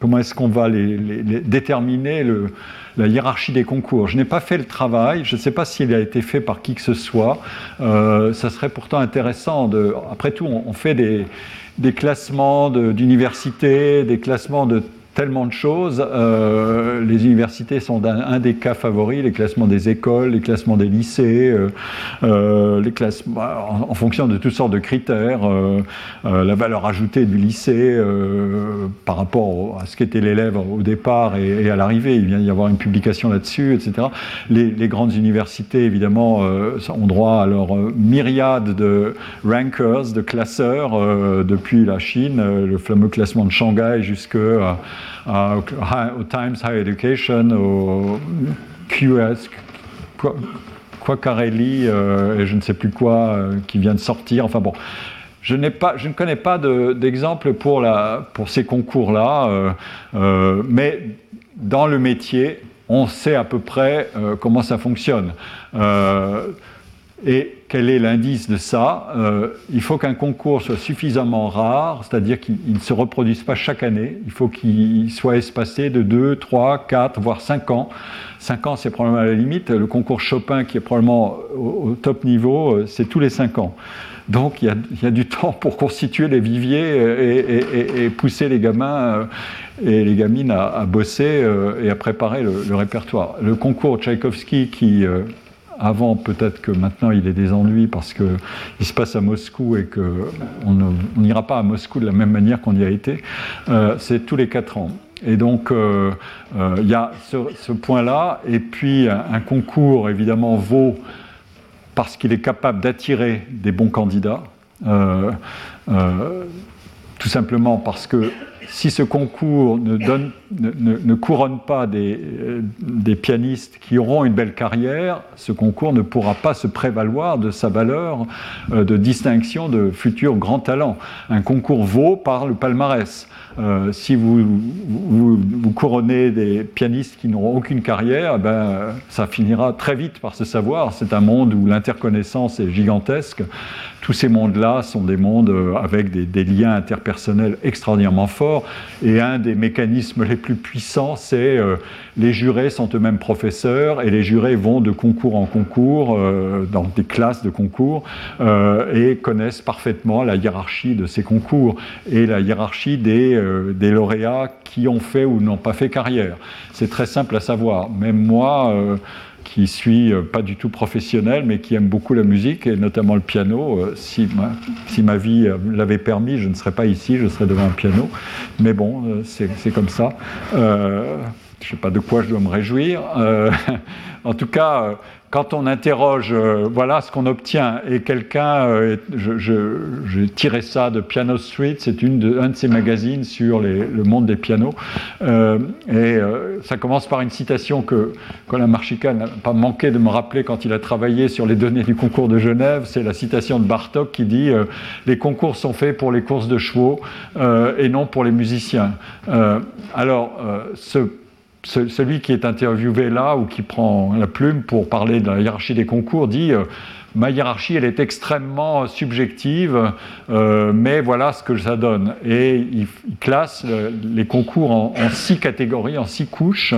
S2: comment est-ce qu'on va déterminer le la hiérarchie des concours. Je n'ai pas fait le travail, je ne sais pas s'il a été fait par qui que ce soit. Euh, ça serait pourtant intéressant. Après tout, on, fait des classements d'universités, des classements de tellement de choses. Euh, les universités sont un, des cas favoris, les classements des écoles, les classements des lycées, euh, euh, les classements en, fonction de toutes sortes de critères, la valeur ajoutée du lycée par rapport à ce qu'était l'élève au départ et, à l'arrivée. Il vient d'y avoir une publication là-dessus, etc. Les, les, grandes universités, évidemment, ont droit à leur myriade de rankers, de classeurs, depuis la Chine, le fameux classement de Shanghai jusqu'à au Times Higher Education, au QS, Quaccarelli, euh, et je ne sais plus quoi, euh, qui vient de sortir. Enfin bon, je, pas, je ne connais pas d'exemple pour, pour ces concours-là, euh, mais dans le métier, on sait à peu près comment ça fonctionne. Et quel est l'indice de ça euh, Il faut qu'un concours soit suffisamment rare, c'est-à-dire qu'il ne se reproduise pas chaque année. Il faut qu'il soit espacé de 2, 3, 4, voire 5 ans. 5 ans, c'est probablement à la limite. Le concours Chopin, qui est probablement au, top niveau, euh, c'est tous les 5 ans. Donc il y, a, du temps pour constituer les viviers et, pousser les gamins euh, et les gamines à, bosser et à préparer le, le, répertoire. Le concours Tchaïkovski qui avant, peut-être que maintenant il est des ennuis parce qu'il se passe à Moscou et qu'on n'ira pas à Moscou de la même manière qu'on y a été, euh, c'est tous les quatre ans. Et donc, euh, euh, il y a ce, point-là. Et puis, un, concours, évidemment, vaut parce qu'il est capable d'attirer des bons candidats. tout simplement parce que si ce concours ne, couronne pas euh, des, pianistes qui auront une belle carrière, ce concours ne pourra pas se prévaloir de sa valeur euh, de distinction de futurs grands talents. Un concours vaut par le palmarès. Euh, si vous, vous, couronnez des pianistes qui n'auront aucune carrière, eh ben, ça finira très vite par se savoir. C'est un monde où l'interconnaissance est gigantesque. Tous ces mondes-là sont des mondes avec des, des liens interpersonnels personnel extraordinairement fort. Et un des mécanismes les plus puissants, c'est les jurés sont eux-mêmes professeurs et les jurés vont de concours en concours, dans des classes de concours, et connaissent parfaitement la hiérarchie de ces concours et la hiérarchie des, des lauréats qui ont fait ou n'ont pas fait carrière. C'est très simple à savoir. Même moi, qui suis euh, pas du tout professionnel, mais qui aime beaucoup la musique et notamment le piano. Euh, si ma, vie euh, l'avait permis, je ne serais pas ici, je serais devant un piano. Mais bon, c'est comme ça. je ne sais pas de quoi je dois me réjouir. en tout cas, quand on interroge, euh, voilà ce qu'on obtient, et quelqu'un, euh, j'ai tiré ça de Piano Street, c'est un de ces magazines sur le monde des pianos, euh, et ça commence par une citation que Colin Marchica n'a pas manqué de me rappeler quand il a travaillé sur les données du concours de Genève, c'est la citation de Bartok qui dit Les concours sont faits pour les courses de chevaux et non pour les musiciens ». alors, ce celui qui est interviewé là ou qui prend la plume pour parler de la hiérarchie des concours dit euh, ma hiérarchie elle est extrêmement subjective, euh, mais voilà ce que ça donne. Et il, classe les concours en, six catégories, en six couches,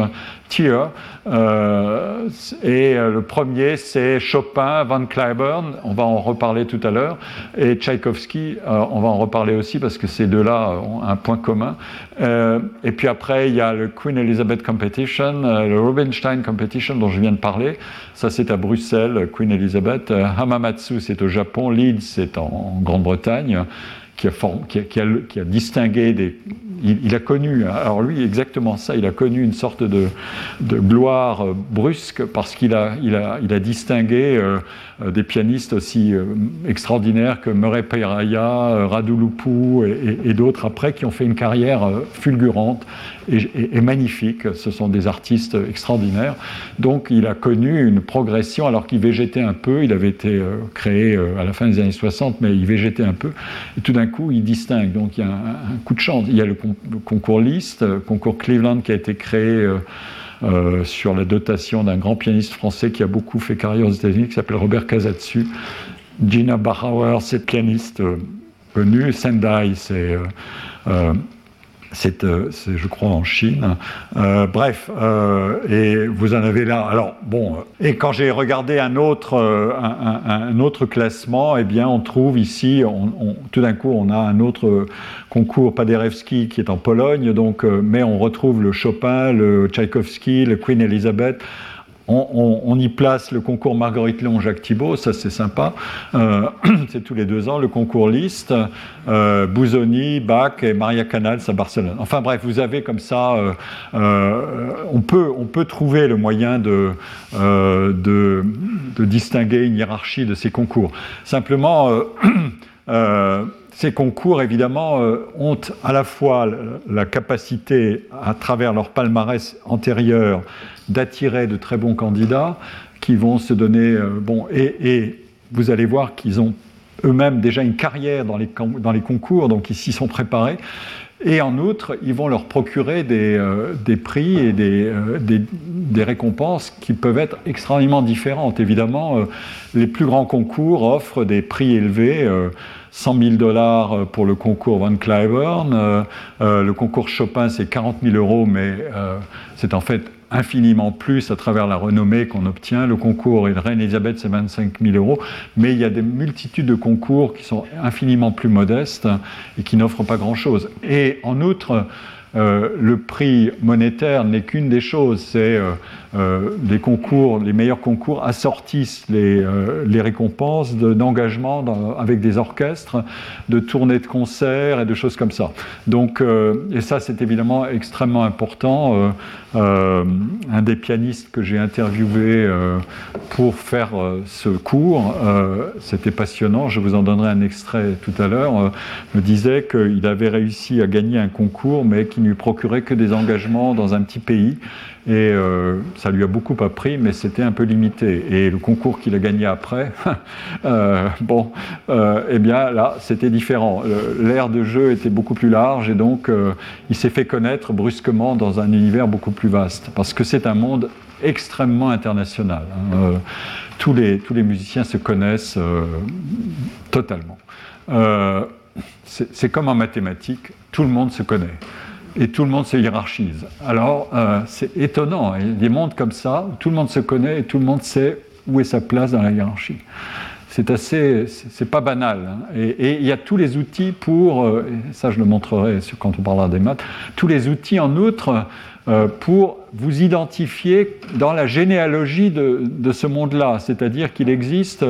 S2: euh, et euh, le premier, c'est Chopin, Van Cliburn, on va en reparler tout à l'heure, et Tchaïkovski, euh, on va en reparler aussi parce que ces deux-là ont un point commun. et puis après, il y a le Queen Elizabeth Competition, le Rubinstein Competition dont je viens de parler. Ça, c'est à Bruxelles, Queen Elizabeth. Hamamatsu, c'est au Japon. Leeds, c'est en Grande-Bretagne qui a, distingué des. Il, a connu, alors lui, exactement ça, il a connu une sorte de, gloire euh, brusque parce qu'il a, il a, il a distingué euh, des pianistes aussi extraordinaires que Murray Peiraya, Radu Lupu et, d'autres après qui ont fait une carrière fulgurante et, magnifique. Ce sont des artistes extraordinaires. Donc il a connu une progression alors qu'il végétait un peu. Il avait été créé à la fin des années 60, mais il végétait un peu. Et tout d'un coup, il distingue. Donc il y a un, coup de chance. Il y a le, concours Liszt, le concours Cleveland qui a été créé euh, euh, sur la dotation d'un grand pianiste français qui a beaucoup fait carrière aux États-Unis, qui s'appelle Robert Casatsu. Gina Bauer, c'est pianiste euh, connu. Sendai, c'est euh, c'est, je crois, en Chine. Euh, bref, euh, et vous en avez là. Alors, bon, et quand j'ai regardé un autre, un, autre classement, eh bien, on trouve ici, tout d'un coup, on a un autre concours Paderewski qui est en Pologne, donc, mais on retrouve le Chopin, le Tchaïkovski, le Queen Elizabeth on, y place le concours Marguerite Long, Jacques Thibault, ça c'est sympa. Euh, c'est tous les deux ans. Le concours Liszt, euh, Bouzoni, Bach et Maria Canals à Barcelone. Enfin bref, vous avez comme ça, euh, on, peut, on peut trouver le moyen de, de, distinguer une hiérarchie de ces concours. Simplement, ces concours, évidemment, ont à la fois la capacité, à travers leur palmarès antérieur, d'attirer de très bons candidats qui vont se donner. Euh, bon, et, vous allez voir qu'ils ont eux-mêmes déjà une carrière dans les, dans les concours, donc ils s'y sont préparés. Et en outre, ils vont leur procurer des, euh, des prix et des, euh, des, des, récompenses qui peuvent être extrêmement différentes. Évidemment, les plus grands concours offrent des prix élevés. 100 000 dollars pour le concours Van Cliburn. le concours Chopin, c'est 40 000 euros, mais c'est en fait infiniment plus à travers la renommée qu'on obtient. Le concours et le Reine Elisabeth, c'est 25 000 euros, mais il y a des multitudes de concours qui sont infiniment plus modestes et qui n'offrent pas grand-chose. Et en outre, euh, le prix monétaire n'est qu'une des choses. C'est euh, les concours, les meilleurs concours assortissent les, les récompenses d'engagement avec des orchestres, de tournées de concerts et de choses comme ça. Donc, et ça, c'est évidemment extrêmement important. un des pianistes que j'ai interviewé pour faire ce cours, c'était passionnant. Je vous en donnerai un extrait tout à l'heure. me disait qu'il avait réussi à gagner un concours, mais qui lui procurait que des engagements dans un petit pays. Et euh, ça lui a beaucoup appris, mais c'était un peu limité. Et le concours qu'il a gagné après, euh, bon, euh, eh bien là, c'était différent. L'aire de jeu était beaucoup plus large et donc il s'est fait connaître brusquement dans un univers beaucoup plus vaste. Parce que c'est un monde extrêmement international. Hein. tous, les, tous les musiciens se connaissent totalement c'est comme en mathématiques, tout le monde se connaît et tout le monde se hiérarchise. Alors, euh, c'est étonnant, il y a des mondes comme ça, où tout le monde se connaît et tout le monde sait où est sa place dans la hiérarchie. C'est assez, c'est pas banal. Hein. Et, il y a tous les outils pour, euh, ça je le montrerai quand on parlera des maths, tous les outils en outre euh, pour vous identifier dans la généalogie de ce monde-là. C'est-à-dire qu'il existe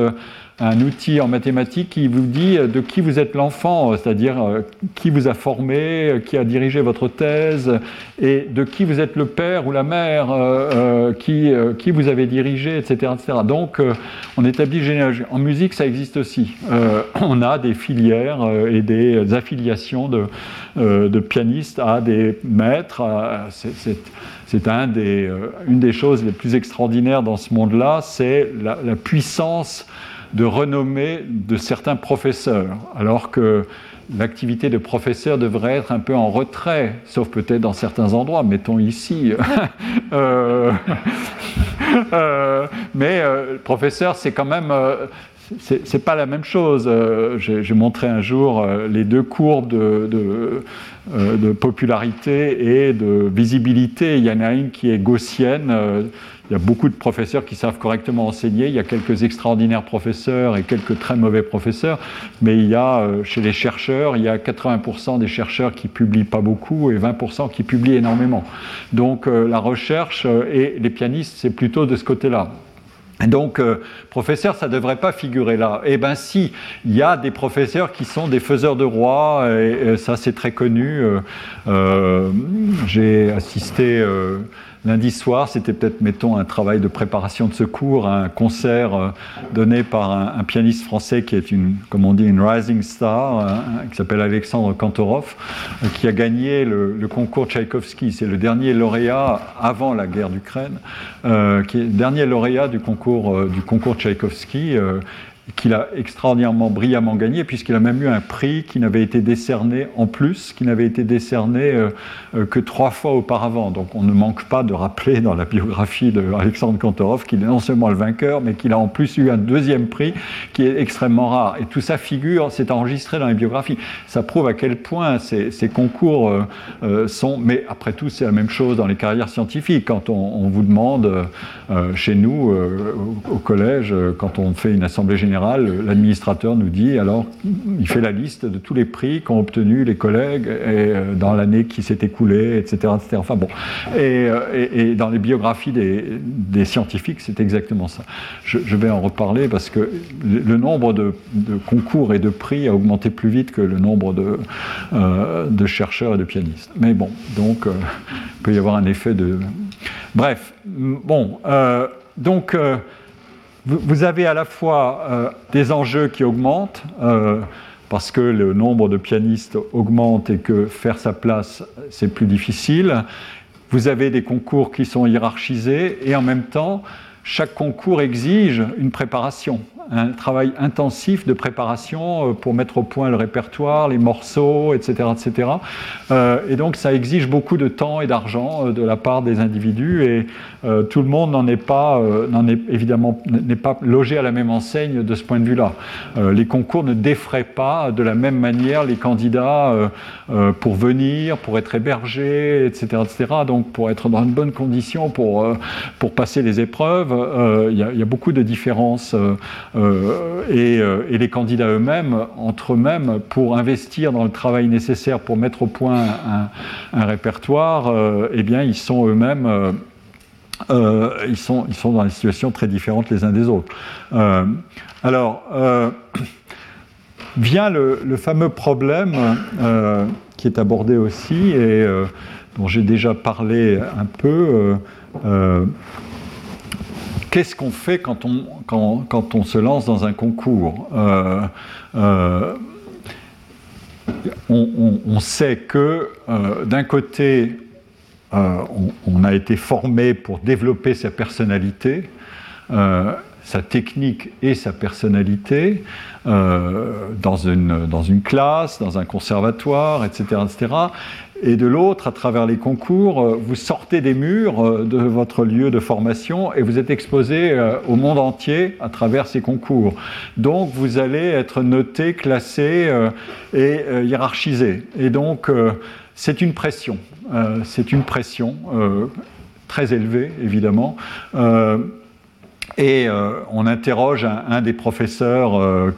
S2: un outil en mathématiques qui vous dit de qui vous êtes l'enfant, c'est-à-dire euh, qui vous a formé, qui a dirigé votre thèse, et de qui vous êtes le père ou la mère, euh, euh, qui, qui vous avez dirigé, etc. etc. Donc, on établit généalogie. En musique, ça existe aussi. on a des filières et des affiliations de, de pianistes à des maîtres. c'est un des, une des choses les plus extraordinaires dans ce monde-là, c'est la puissance de renommée de certains professeurs, alors que l'activité de professeur devrait être un peu en retrait, sauf peut-être dans certains endroits, mettons ici. Euh, euh, mais euh, professeur, c'est quand même c'est pas la même chose. J'ai montré un jour les deux courbes de, de, popularité et de visibilité. Il y en a une qui est gaussienne, il y a beaucoup de professeurs qui savent correctement enseigner, il y a quelques extraordinaires professeurs et quelques très mauvais professeurs, mais il y a euh, chez les chercheurs, il y a 80% des chercheurs qui publient pas beaucoup et 20% qui publient énormément. Donc euh, la recherche euh, et les pianistes, c'est plutôt de ce côté-là. Donc, professeur, ça ne devrait pas figurer là. Eh bien, si, il y a des professeurs qui sont des faiseurs de rois, et, ça c'est très connu. J'ai assisté lundi soir, c'était peut-être, mettons, un travail de préparation de secours, un concert euh, donné par un, pianiste français qui est une, comme on dit, une rising star, euh, qui s'appelle Alexandre Kantorov, euh, qui a gagné le, concours Tchaïkovski. C'est le dernier lauréat avant la guerre d'Ukraine, qui est le dernier lauréat du concours, du concours Tchaïkovski qu'il a extraordinairement brillamment gagné, puisqu'il a même eu un prix qui n'avait été décerné en plus, qui n'avait été décerné euh, euh, que trois fois auparavant. Donc on ne manque pas de rappeler dans la biographie d'Alexandre Kantorov qu'il est non seulement le vainqueur, mais qu'il a en plus eu un deuxième prix qui est extrêmement rare. Et tout ça figure, c'est enregistré dans les biographies. Ça prouve à quel point ces, concours euh, sont... Mais après tout, c'est la même chose dans les carrières scientifiques. Quand on, vous demande, chez nous, au collège, quand on fait une assemblée générale, l'administrateur nous dit, alors, il fait la liste de tous les prix qu'ont obtenus les collègues euh, dans l'année qui s'est écoulée, etc., etc. Enfin bon. Euh, et, dans les biographies des, scientifiques, c'est exactement ça. Je, vais en reparler parce que le, nombre de, concours et de prix a augmenté plus vite que le nombre de, euh, chercheurs et de pianistes. Mais bon, donc, il peut y avoir un effet de. Bref, bon, donc vous avez à la fois euh, des enjeux qui augmentent, euh, parce que le nombre de pianistes augmente et que faire sa place, c'est plus difficile. Vous avez des concours qui sont hiérarchisés, et en même temps, chaque concours exige une préparation un travail intensif de préparation euh, pour mettre au point le répertoire, les morceaux, etc. etc. Euh, et donc ça exige beaucoup de temps et d'argent euh, de la part des individus et tout le monde n'en est pas, n'en est évidemment n'est pas logé à la même enseigne de ce point de vue-là. les concours ne défraient pas de la même manière les candidats pour venir, pour être hébergés, etc., etc. Donc pour être dans une bonne condition pour, pour passer les épreuves, il y, a beaucoup de différences euh, euh, et, les candidats eux-mêmes, entre eux-mêmes, pour investir dans le travail nécessaire pour mettre au point un, répertoire, euh, eh bien, ils sont eux-mêmes ils, sont, ils sont dans des situations très différentes les uns des autres. alors, vient le, le, fameux problème qui est abordé aussi et dont j'ai déjà parlé un peu qu'est-ce qu'on fait quand on, quand, on, se lance dans un concours euh, euh, on, sait que euh, d'un côté, on, a été formé pour développer sa personnalité, sa technique et sa personnalité dans, une, dans une classe, dans un conservatoire, etc et de l'autre, à travers les concours, vous sortez des murs de votre lieu de formation et vous êtes exposé au monde entier à travers ces concours. Donc vous allez être noté, classé et hiérarchisé. Et donc c'est une pression. c'est une pression très élevée, évidemment. Et euh, on interroge un, des professeurs euh,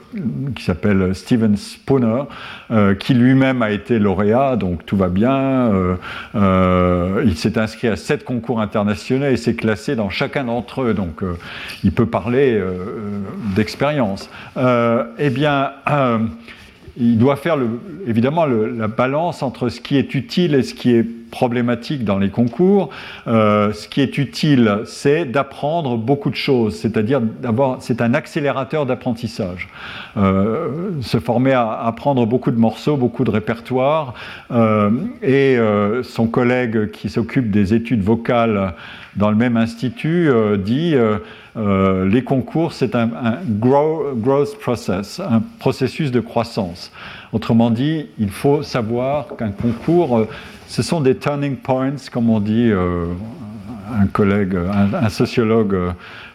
S2: qui s'appelle Steven Spooner, euh, qui lui-même a été lauréat, donc tout va bien. il s'est inscrit à sept concours internationaux et s'est classé dans chacun d'entre eux, donc il peut parler d'expérience. eh bien, il doit faire évidemment la balance entre ce qui est utile et ce qui est problématique dans les concours. Euh, ce qui est utile, c'est d'apprendre beaucoup de choses, c'est-à-dire d'avoir, c'est un accélérateur d'apprentissage. Euh, se former à apprendre beaucoup de morceaux, beaucoup de répertoires. Euh, et son collègue qui s'occupe des études vocales dans le même institut dit les concours, c'est un, growth process, un processus de croissance. Autrement dit, il faut savoir qu'un concours, ce sont des turning points, comme on dit, euh, un collègue, un, sociologue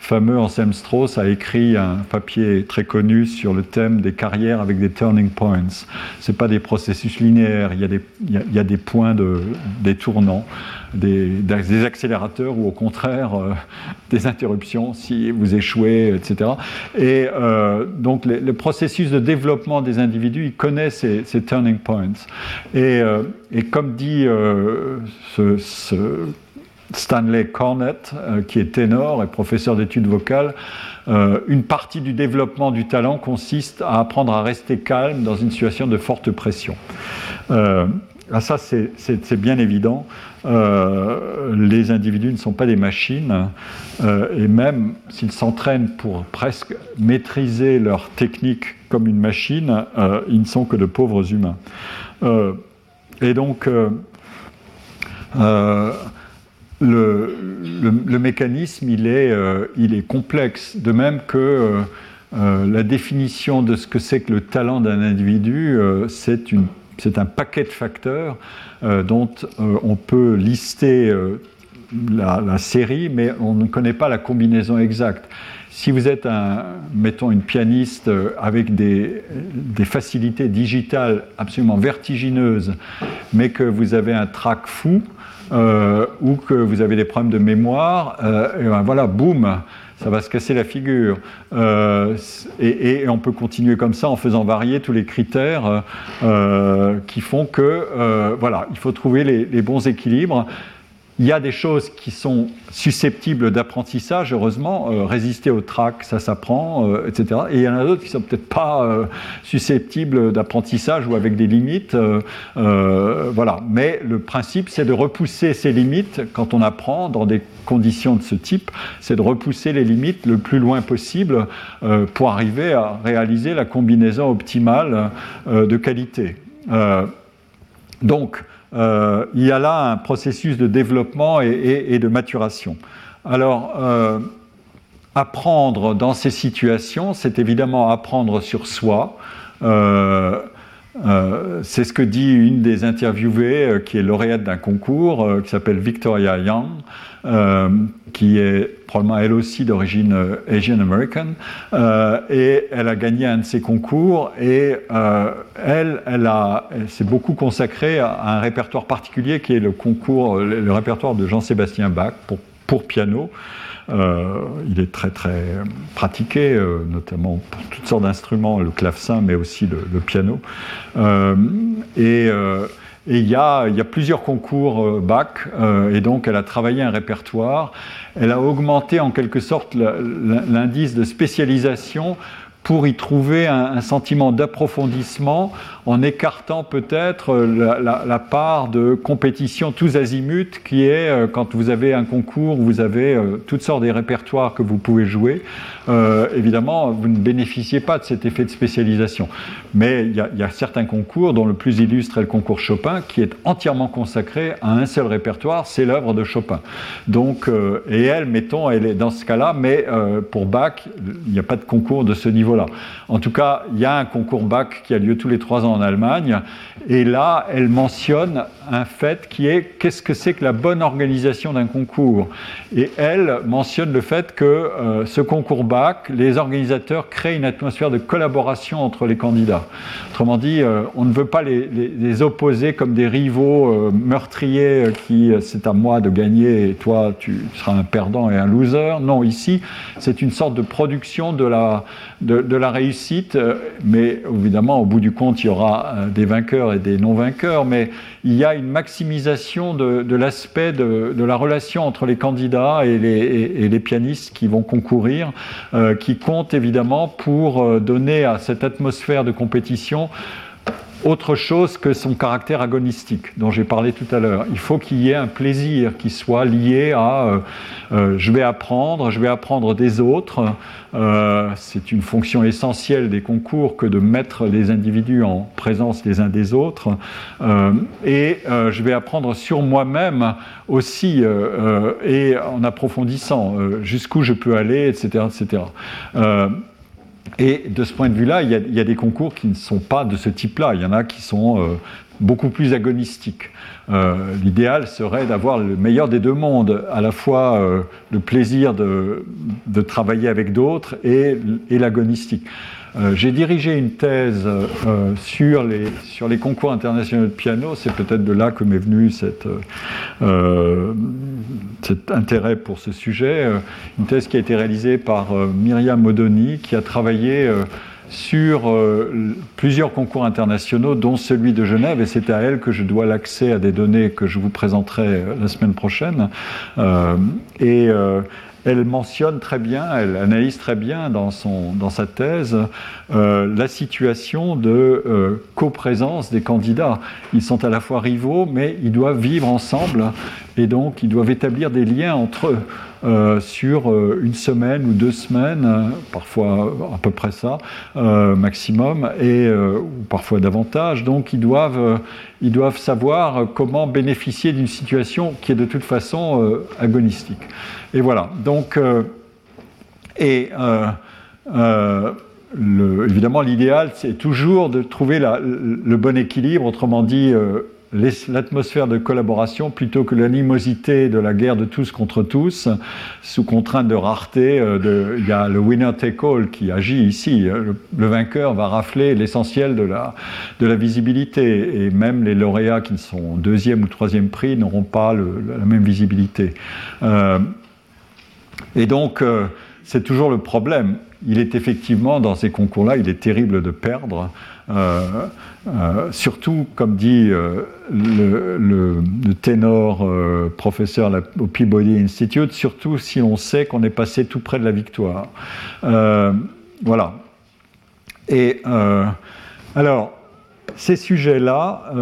S2: fameux, Anselm Strauss, a écrit un papier très connu sur le thème des carrières avec des turning points. Ce pas des processus linéaires, il y a des, points de, des tournants des, accélérateurs ou au contraire euh, des interruptions si vous échouez, etc. Et euh, donc le processus de développement des individus, il connaît ces, turning points. Et, euh, comme dit ce, Stanley Cornett, qui est ténor et professeur d'études vocales, une partie du développement du talent consiste à apprendre à rester calme dans une situation de forte pression. Ah, ça, c'est bien évident. Euh, les individus ne sont pas des machines, euh, et même s'ils s'entraînent pour presque maîtriser leur technique comme une machine, euh, ils ne sont que de pauvres humains. et donc, le, mécanisme, il est, il est, complexe, de même que la définition de ce que c'est que le talent d'un individu, c'est une c'est un paquet de facteurs euh, dont euh, on peut lister euh, la, série, mais on ne connaît pas la combinaison exacte. Si vous êtes, mettons, une pianiste avec des, facilités digitales absolument vertigineuses, mais que vous avez un trac fou, ou que vous avez des problèmes de mémoire, et ben voilà, boum, ça va se casser la figure. Euh, et, on peut continuer comme ça en faisant varier tous les critères euh, qui font que, voilà, il faut trouver les bons équilibres. Il y a des choses qui sont susceptibles d'apprentissage, heureusement. Euh, résister au trac, ça s'apprend, euh, etc. Et il y en a d'autres qui sont peut-être pas euh, susceptibles d'apprentissage ou avec des limites. voilà. Mais le principe, c'est de repousser ces limites quand on apprend dans des conditions de ce type. C'est de repousser les limites le plus loin possible pour arriver à réaliser la combinaison optimale de qualité. donc, euh, il y a là un processus de développement et, de maturation. Alors, euh, apprendre dans ces situations, c'est évidemment apprendre sur soi. Euh, c'est ce que dit une des interviewées qui est lauréate d'un concours qui s'appelle Victoria Young. Euh, qui est probablement elle aussi d'origine euh, Asian American, euh, et elle a gagné un de ses concours, et elle, elle, elle s'est beaucoup consacrée à un répertoire particulier qui est le concours, le, répertoire de Jean-Sébastien Bach pour, pour piano. il est très très pratiqué, notamment pour toutes sortes d'instruments, le clavecin, mais aussi le, piano. et et il y a, il y a plusieurs concours euh, bac, euh, et donc elle a travaillé un répertoire. Elle a augmenté en quelque sorte l'indice de spécialisation pour y trouver un, sentiment d'approfondissement en écartant peut-être la, part de compétition tous azimuts qui est euh, quand vous avez un concours, vous avez euh, toutes sortes de répertoires que vous pouvez jouer. Euh, évidemment, vous ne bénéficiez pas de cet effet de spécialisation. Mais il y, a, certains concours, dont le plus illustre est le concours Chopin, qui est entièrement consacré à un seul répertoire, c'est l'œuvre de Chopin. Donc, et elle, mettons, elle est dans ce cas-là, mais pour Bach, il n'y a pas de concours de ce niveau niveau-là. En tout cas, il y a un concours bac qui a lieu tous les trois ans en Allemagne, et là, elle mentionne un fait qui est qu'est-ce que c'est que la bonne organisation d'un concours? Et elle mentionne le fait que euh, ce concours bac, les organisateurs créent une atmosphère de collaboration entre les candidats. Autrement dit, euh, on ne veut pas les, opposer comme des rivaux euh, meurtriers qui c'est à moi de gagner et toi tu seras un perdant et un loser. Non, ici, c'est une sorte de production de la, de, la réussite, mais évidemment, au bout du compte, il y aura des vainqueurs et des non-vainqueurs, mais il y a une maximisation de, l'aspect de, la relation entre les candidats et les, pianistes qui vont concourir, euh, qui compte évidemment pour euh, donner à cette atmosphère de compétition autre chose que son caractère agonistique dont j'ai parlé tout à l'heure. Il faut qu'il y ait un plaisir qui soit lié à euh, euh, je vais apprendre, je vais apprendre des autres. Euh, c'est une fonction essentielle des concours que de mettre les individus en présence les uns des autres. et je vais apprendre sur moi-même aussi et en approfondissant jusqu'où je peux aller, etc. etc. Et de ce point de vue-là, il, y a des concours qui ne sont pas de ce type-là. Il y en a qui sont euh, beaucoup plus agonistiques. Euh, l'idéal serait d'avoir le meilleur des deux mondes, à la fois euh, le plaisir de, travailler avec d'autres et l'agonistique. Euh, j'ai dirigé une thèse euh, sur, les, concours internationaux de piano. C'est peut-être de là que m'est venu euh, cet intérêt pour ce sujet. Une thèse qui a été réalisée par Myriam Modoni, qui a travaillé sur plusieurs concours internationaux, dont celui de Genève, et c'est à elle que je dois l'accès à des données que je vous présenterai la semaine prochaine. et elle mentionne très bien, elle analyse très bien dans, son, dans sa thèse euh, la situation de euh, coprésence des candidats. Ils sont à la fois rivaux, mais ils doivent vivre ensemble et donc ils doivent établir des liens entre eux. Euh, sur euh, une semaine ou deux semaines, parfois à peu près ça, euh, maximum, et, ou parfois davantage. Donc ils doivent, ils doivent savoir comment bénéficier d'une situation qui est de toute façon agonistique. Et voilà. Donc, et évidemment, l'idéal, c'est toujours de trouver le bon équilibre, autrement dit, l'atmosphère de collaboration plutôt que l'animosité de la guerre de tous contre tous, sous contrainte de rareté. Euh, il y a le winner take all qui agit ici. Le, vainqueur va rafler l'essentiel de la, de la visibilité. Et même les lauréats qui sont deuxième ou troisième prix n'auront pas la même visibilité. Euh, et donc, euh, c'est toujours le problème. Il est effectivement, dans ces concours-là, il est terrible de perdre. Euh, surtout, comme dit euh, le, ténor euh, professeur au Peabody Institute, surtout si on sait qu'on est passé tout près de la victoire. voilà. Et alors, ces sujets-là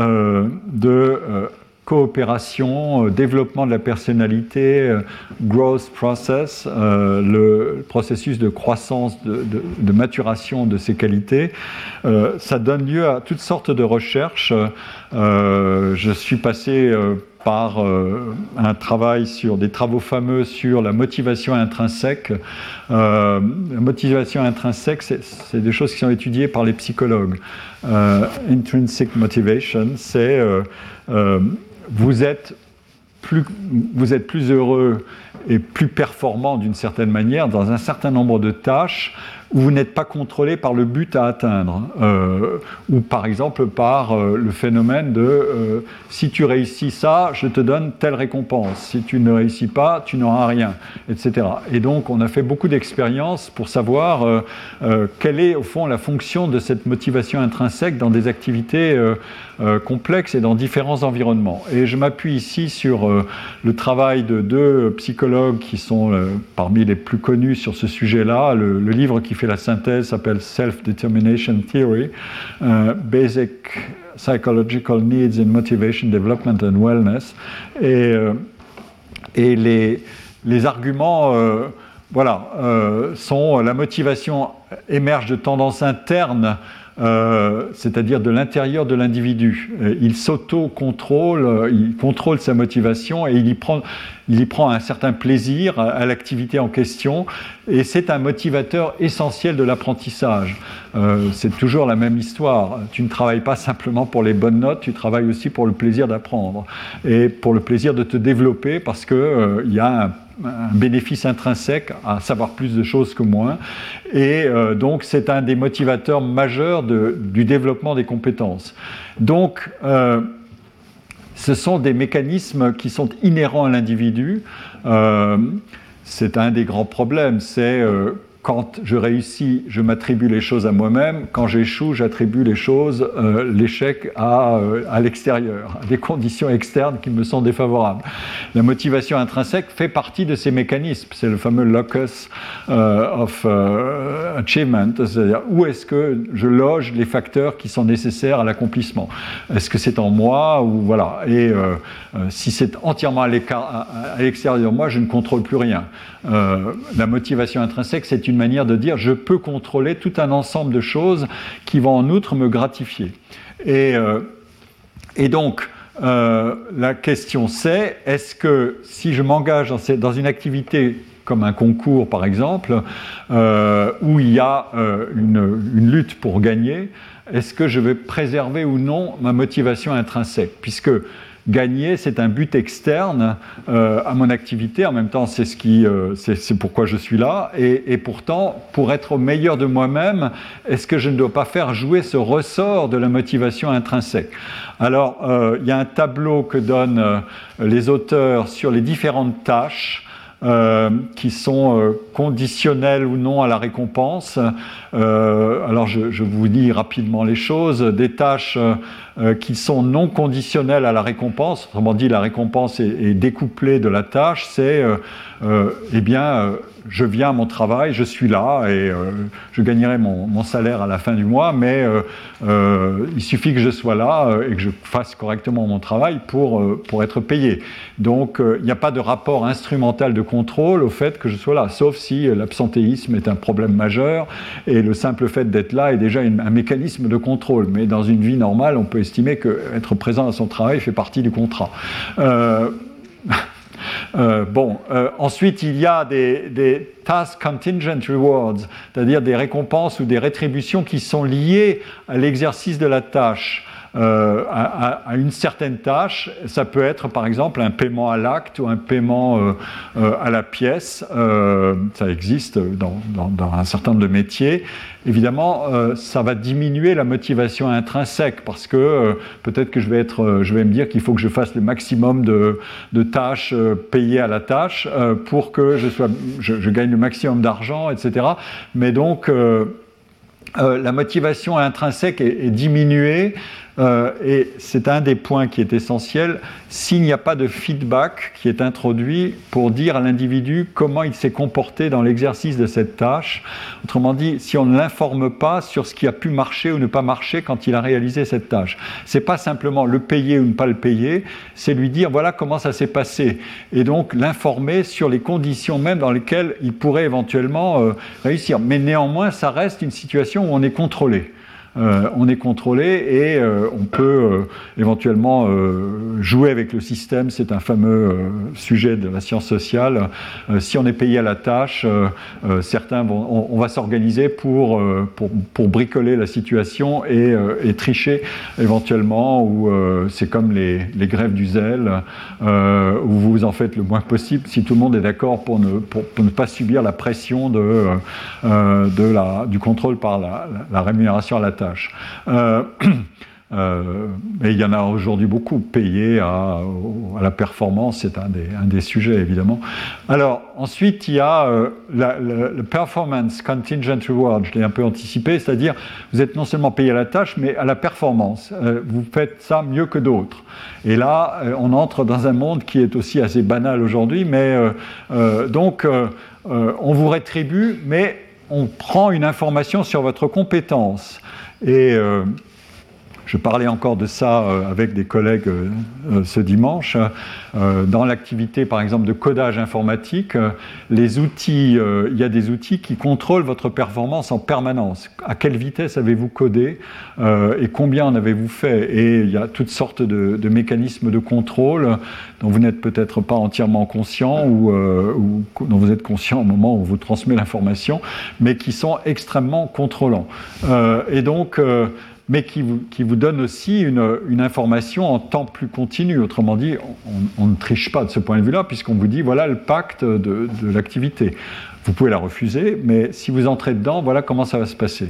S2: de coopération, euh, développement de la personnalité, euh, growth process, euh, le processus de croissance, de, maturation de ces qualités, ça donne lieu à toutes sortes de recherches. je suis passé par un travail sur des travaux fameux sur la motivation intrinsèque. la motivation intrinsèque, c'est des choses qui sont étudiées par les psychologues. intrinsic motivation, c'est vous êtes plus, heureux et plus performant d'une certaine manière dans un certain nombre de tâches vous n'êtes pas contrôlé par le but à atteindre, euh, ou par exemple par euh, le phénomène de euh, si tu réussis ça, je te donne telle récompense, si tu ne réussis pas, tu n'auras rien, etc. Et donc on a fait beaucoup d'expériences pour savoir quelle est au fond la fonction de cette motivation intrinsèque dans des activités complexes et dans différents environnements. Et je m'appuie ici sur le travail de deux psychologues qui sont parmi les plus connus sur ce sujet-là, le, le livre qui fait la synthèse s'appelle Self-Determination Theory, euh, Basic Psychological Needs in Motivation, Development and Wellness. Et, euh, et les, les arguments euh, voilà, sont la motivation émerge de tendances internes c'est-à-dire de l'intérieur de l'individu. Il s'auto-contrôle, il contrôle sa motivation et il y prend, il y prend un certain plaisir à, l'activité en question et c'est un motivateur essentiel de l'apprentissage. Euh, c'est toujours la même histoire. Tu ne travailles pas simplement pour les bonnes notes, tu travailles aussi pour le plaisir d'apprendre et pour le plaisir de te développer parce qu'il euh, y a un, bénéfice intrinsèque à savoir plus de choses que moins. Et euh, donc c'est un des motivateurs majeurs du développement des compétences. Donc ce sont des mécanismes qui sont inhérents à l'individu. Euh, c'est un des grands problèmes, c'est euh, quand je réussis, je m'attribue les choses à moi-même. Quand j'échoue, j'attribue les choses, euh, l'échec à, euh, à l'extérieur, à des conditions externes qui me sont défavorables. La motivation intrinsèque fait partie de ces mécanismes. C'est le fameux locus euh, of achievement, c'est-à-dire où est-ce que je loge les facteurs qui sont nécessaires à l'accomplissement? Est-ce que c'est en moi ou voilà. Et si c'est entièrement à l'extérieur de moi, je ne contrôle plus rien. La motivation intrinsèque, c'est une manière de dire je peux contrôler tout un ensemble de choses qui vont en outre me gratifier. Et, euh, et donc, euh, la question c'est, est-ce que si je m'engage dans, une activité comme un concours par exemple, euh, où il y a une, une, lutte pour gagner, est-ce que je vais préserver ou non ma motivation intrinsèque? Puisque gagner, c'est un but externe euh, à mon activité. En même temps, c'est ce qui, euh, c'est pourquoi je suis là. Et, pourtant, pour être au meilleur de moi-même, est-ce que je ne dois pas faire jouer ce ressort de la motivation intrinsèque? Alors, euh, il y a un tableau que donnent les auteurs sur les différentes tâches. Qui sont conditionnelles ou non à la récompense. alors je, vous dis rapidement les choses. Des tâches euh, qui sont non conditionnels à la récompense. Autrement dit, la récompense est, découplée de la tâche. C'est, euh, euh, eh bien, je viens à mon travail, je suis là et je gagnerai mon, salaire à la fin du mois, mais il suffit que je sois là et que je fasse correctement mon travail pour, pour être payé. Donc, il n'y a pas de rapport instrumental de contrôle au fait que je sois là, sauf si l'absentéisme est un problème majeur et le simple fait d'être là est déjà un mécanisme de contrôle. Mais dans une vie normale, on peut estimer qu'être présent à son travail fait partie du contrat. Euh, euh, bon, euh, ensuite il y a des, des, task contingent rewards, c'est-à-dire des récompenses ou des rétributions qui sont liées à l'exercice de la tâche. Euh, à, une certaine tâche. Ça peut être par exemple un paiement à l'acte ou un paiement euh, euh, à la pièce. ça existe dans, un certain nombre de métiers. Évidemment, ça va diminuer la motivation intrinsèque parce que peut-être que je vais, me dire qu'il faut que je fasse le maximum de, tâches payées à la tâche pour que je, gagne le maximum d'argent, etc. Mais donc, la motivation intrinsèque est diminuée euh, et c'est un des points qui est essentiel. S'il n'y a pas de feedback qui est introduit pour dire à l'individu comment il s'est comporté dans l'exercice de cette tâche, autrement dit, si on ne l'informe pas sur ce qui a pu marcher ou ne pas marcher quand il a réalisé cette tâche, c'est pas simplement le payer ou ne pas le payer, c'est lui dire voilà comment ça s'est passé et donc l'informer sur les conditions même dans lesquelles il pourrait éventuellement euh, réussir. Mais néanmoins, ça reste une situation où on est contrôlé. Euh, on est contrôlé et euh, on peut euh, éventuellement jouer avec le système. C'est un fameux sujet de la science sociale. si on est payé à la tâche, certains vont, on, va s'organiser pour, pour, bricoler la situation et, tricher éventuellement. Ou c'est comme les, grèves du zèle, où vous en faites le moins possible si tout le monde est d'accord pour ne, pour, ne pas subir la pression de, de la, du contrôle par la, la rémunération à la tâche. Euh, euh, mais il y en a aujourd'hui beaucoup. payés à, la performance, c'est un des, un des, sujets évidemment. Alors ensuite, il y a euh, le performance contingent reward, je l'ai un peu anticipé, c'est-à-dire vous êtes non seulement payé à la tâche, mais à la performance. vous faites ça mieux que d'autres. Et là, on entre dans un monde qui est aussi assez banal aujourd'hui, mais donc on vous rétribue, mais on prend une information sur votre compétence. Et euh, Je parlais encore de ça avec des collègues ce dimanche. Dans l'activité, par exemple, de codage informatique, les outils, il y a des outils qui contrôlent votre performance en permanence. À quelle vitesse avez-vous codé et combien en avez-vous fait? Et il y a toutes sortes de, mécanismes de contrôle dont vous n'êtes peut-être pas entièrement conscient ou, dont vous êtes conscient au moment où on vous transmet l'information, mais qui sont extrêmement contrôlants. Euh, et donc, euh, mais qui vous, qui vous donnent aussi une, une, information en temps plus continu. Autrement dit, on, ne triche pas de ce point de vue-là, puisqu'on vous dit voilà le pacte de, l'activité. Vous pouvez la refuser, mais si vous entrez dedans, voilà comment ça va se passer.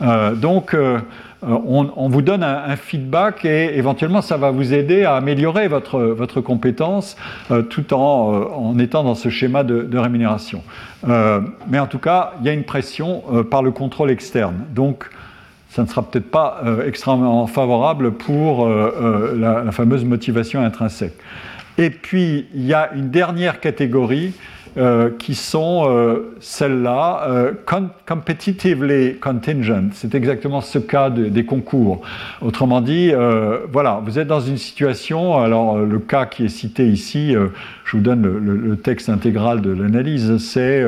S2: Euh, donc, euh, on, on, vous donne un, feedback et éventuellement ça va vous aider à améliorer votre, votre compétence euh, tout en, en, étant dans ce schéma de, de rémunération. Mais en tout cas, il y a une pression par le contrôle externe. Donc, ça ne sera peut-être pas extrêmement favorable pour la, la fameuse motivation intrinsèque. Et puis, il y a une dernière catégorie euh, qui sont euh, celles-là, euh, competitively contingent. C'est exactement ce cas de, des concours. Autrement dit, euh, voilà, vous êtes dans une situation, alors le cas qui est cité ici, je vous donne le, le texte intégral de l'analyse, c'est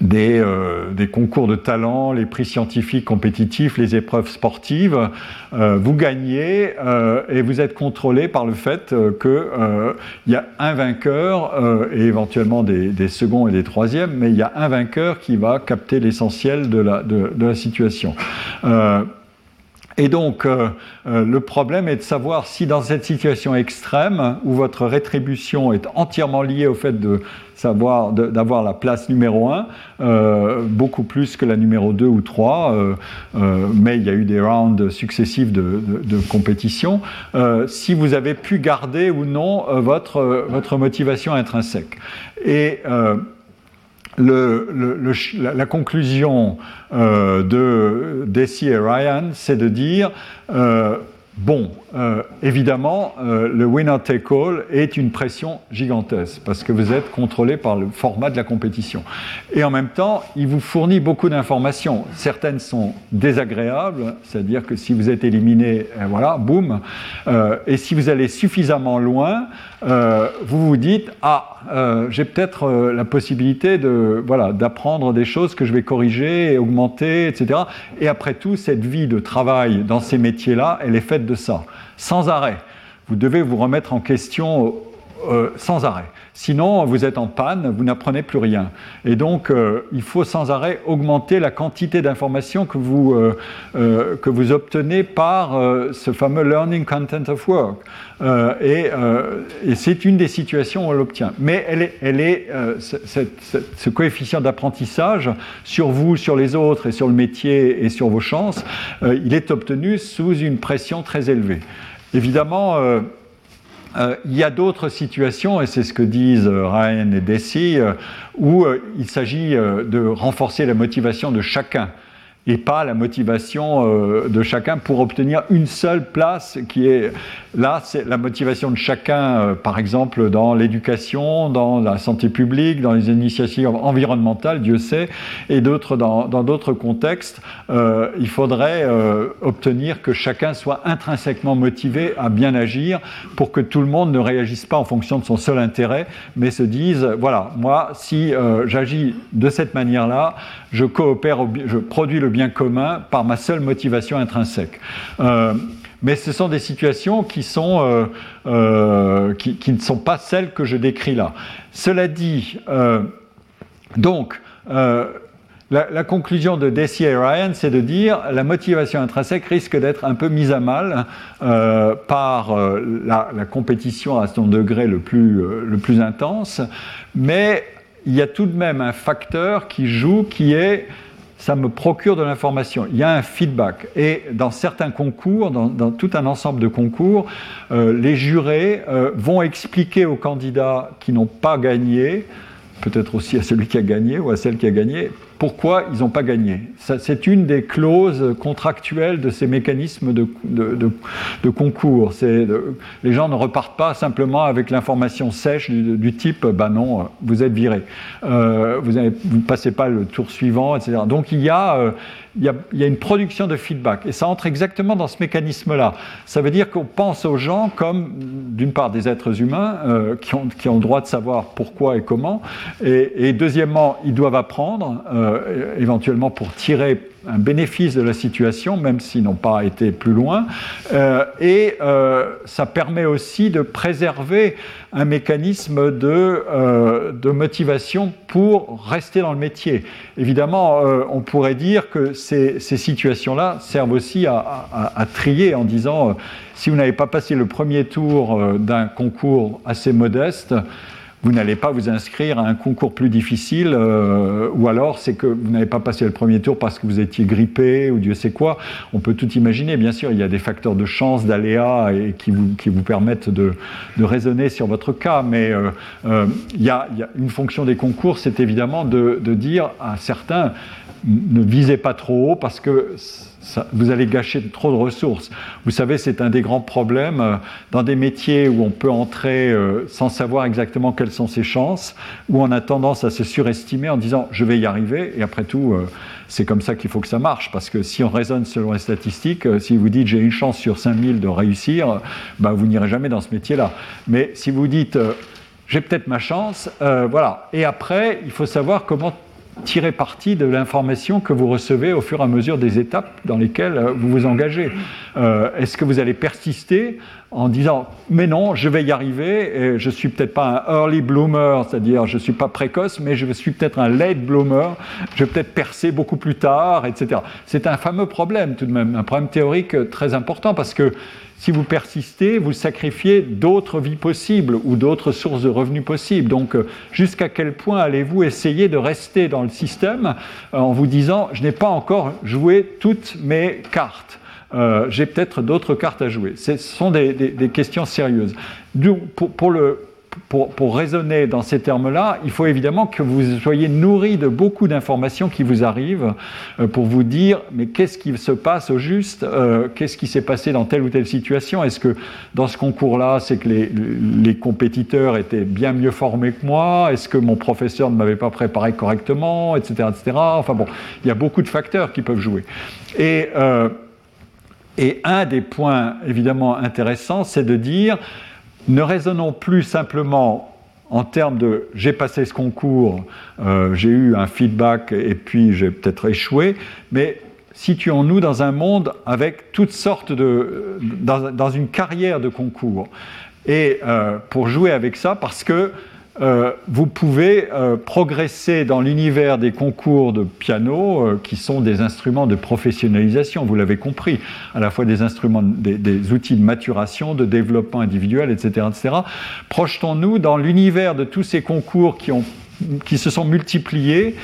S2: des, euh, des, concours de talent, les prix scientifiques compétitifs, les épreuves sportives. Euh, vous gagnez euh, et vous êtes contrôlé par le fait qu'il y a un vainqueur et éventuellement des, des, seconds et des troisièmes, mais il y a un vainqueur qui va capter l'essentiel de la, de, de la situation. Et donc, euh, euh, le problème est de savoir si dans cette situation extrême, où votre rétribution est entièrement liée au fait de savoir d'avoir la place numéro 1, euh, beaucoup plus que la numéro 2 ou 3, euh, euh, mais il y a eu des rounds successifs de, compétition, si vous avez pu garder ou non votre, motivation intrinsèque. La, conclusion euh, de Desi et Ryan, c'est de dire euh, Bon, euh, évidemment, euh, le winner take all est une pression gigantesque parce que vous êtes contrôlé par le format de la compétition. Et en même temps, il vous fournit beaucoup d'informations. Certaines sont désagréables, c'est-à-dire que si vous êtes éliminé, euh, voilà, boum. Euh, et si vous allez suffisamment loin, vous vous dites ah, j'ai peut-être la possibilité de voilà d'apprendre des choses que je vais corriger et augmenter, etc. Et après tout, cette vie de travail dans ces métiers-là, elle est faite de ça, sans arrêt. Vous devez vous remettre en question euh, sans arrêt. Sinon, vous êtes en panne, vous n'apprenez plus rien. Et donc, euh, il faut sans arrêt augmenter la quantité d'informations que, vous, euh, euh que vous obtenez par euh, ce fameux Learning Content of Work. Euh, et, c'est une des situations où on l'obtient. Mais elle est, elle est ce coefficient d'apprentissage sur vous, sur les autres et sur le métier et sur vos chances, il est obtenu sous une pression très élevée. Évidemment, euh, il y a d'autres situations, et c'est ce que disent euh, Ryan et euh, où euh, il s'agit euh, de renforcer la motivation de chacun et pas la motivation euh, de chacun pour obtenir une seule place qui est là, c'est la motivation de chacun, euh, par exemple dans l'éducation, dans la santé publique, dans les initiatives environnementales, Dieu sait, et d'autres dans d'autres contextes, euh, il faudrait obtenir que chacun soit intrinsèquement motivé à bien agir pour que tout le monde ne réagisse pas en fonction de son seul intérêt, mais se dise voilà, moi, si j'agis de cette manière-là, je coopère, je produis le bien commun par ma seule motivation intrinsèque. Euh, mais ce sont des situations qui, sont, euh, euh, qui, ne sont pas celles que je décris là. Cela dit, donc, la, conclusion de Desi et Ryan, c'est de dire la motivation intrinsèque risque d'être un peu mise à mal par la, la, compétition à son degré le plus, le plus intense, mais il y a tout de même un facteur qui joue qui est ça me procure de l'information. Il y a un feedback. Et dans certains concours, dans, tout un ensemble de concours, euh, les jurés euh, vont expliquer aux candidats qui n'ont pas gagné, peut-être aussi à celui qui a gagné ou à celle qui a gagné, pourquoi ils n'ont pas gagné. C'est une des clauses contractuelles de ces mécanismes de, concours. les gens ne repartent pas simplement avec l'information sèche du, type ben non, vous êtes viré, euh, vous ne passez pas le tour suivant, etc. Donc il y a euh, il y, a, une production de feedback. Et ça entre exactement dans ce mécanisme-là. Ça veut dire qu'on pense aux gens comme, d'une part, des êtres humains euh, qui, ont, qui, ont, le droit de savoir pourquoi et comment. Et, deuxièmement, ils doivent apprendre, euh, éventuellement pour tirer un bénéfice de la situation, même s'ils n'ont pas été plus loin. Euh, et euh, ça permet aussi de préserver un mécanisme de, motivation pour rester dans le métier. Évidemment, on pourrait dire que ces, situations-là servent aussi à, trier en disant, si vous n'avez pas passé le premier tour d'un concours assez modeste, vous n'allez pas vous inscrire à un concours plus difficile, euh, ou alors c'est que vous n'avez pas passé le premier tour parce que vous étiez grippé, ou Dieu sait quoi. On peut tout imaginer, bien sûr, il y a des facteurs de chance, d'aléa, et qui vous, qui vous permettent de, de, raisonner sur votre cas, mais euh, euh, il, y a, il, y a, une fonction des concours, c'est évidemment de, de dire à certains, ne visez pas trop haut parce que vous allez gâcher trop de ressources. Vous savez, c'est un des grands problèmes euh, dans des métiers où on peut entrer euh, sans savoir exactement quelles sont ses chances, où on a tendance à se surestimer en disant je vais y arriver, et après tout, euh, c'est comme ça qu'il faut que ça marche, parce que si on raisonne selon les statistiques, si vous dites j'ai une chance sur 5000 de réussir, bah, vous n'irez jamais dans ce métier-là. Mais si vous dites j'ai peut-être ma chance, voilà. Et après, il faut savoir comment tirer parti de l'information que vous recevez au fur et à mesure des étapes dans lesquelles euh, vous vous engagez. Euh, est-ce que vous allez persister en disant mais non, je vais y arriver, et je suis peut-être pas un early bloomer, c'est-à-dire je suis pas précoce, mais je suis peut-être un late bloomer, je vais peut-être percer beaucoup plus tard, etc. C'est un fameux problème tout de même, un problème théorique très important parce que si vous persistez, vous sacrifiez d'autres vies possibles ou d'autres sources de revenus possibles. Donc, jusqu'à quel point allez-vous essayer de rester dans le système euh, en vous disant, je n'ai pas encore joué toutes mes cartes? Euh, j'ai peut-être d'autres cartes à jouer. Ce sont des, questions sérieuses. pour, raisonner dans ces termes-là, il faut évidemment que vous soyez nourri de beaucoup d'informations qui vous arrivent euh, pour vous dire mais qu'est-ce qui se passe au juste euh, Qu'est-ce qui s'est passé dans telle ou telle situation? Est-ce que dans ce concours-là, c'est que les, compétiteurs étaient bien mieux formés que moi? Est-ce que mon professeur ne m'avait pas préparé correctement? Etc. etc. Enfin bon, il y a beaucoup de facteurs qui peuvent jouer. Et, et un des points évidemment intéressants, c'est de dire ne raisonnons plus simplement en termes de j'ai passé ce concours, euh, j'ai eu un feedback et puis j'ai peut-être échoué, mais situons-nous dans un monde avec toutes sortes de. dans, une carrière de concours. Et euh, pour jouer avec ça, parce que euh, vous pouvez euh, progresser dans l'univers des concours de piano, euh, qui sont des instruments de professionnalisation, vous l'avez compris, à la fois des instruments, des, outils de maturation, de développement individuel, etc. etc. Projetons-nous dans l'univers de tous ces concours qui, qui se sont multipliés.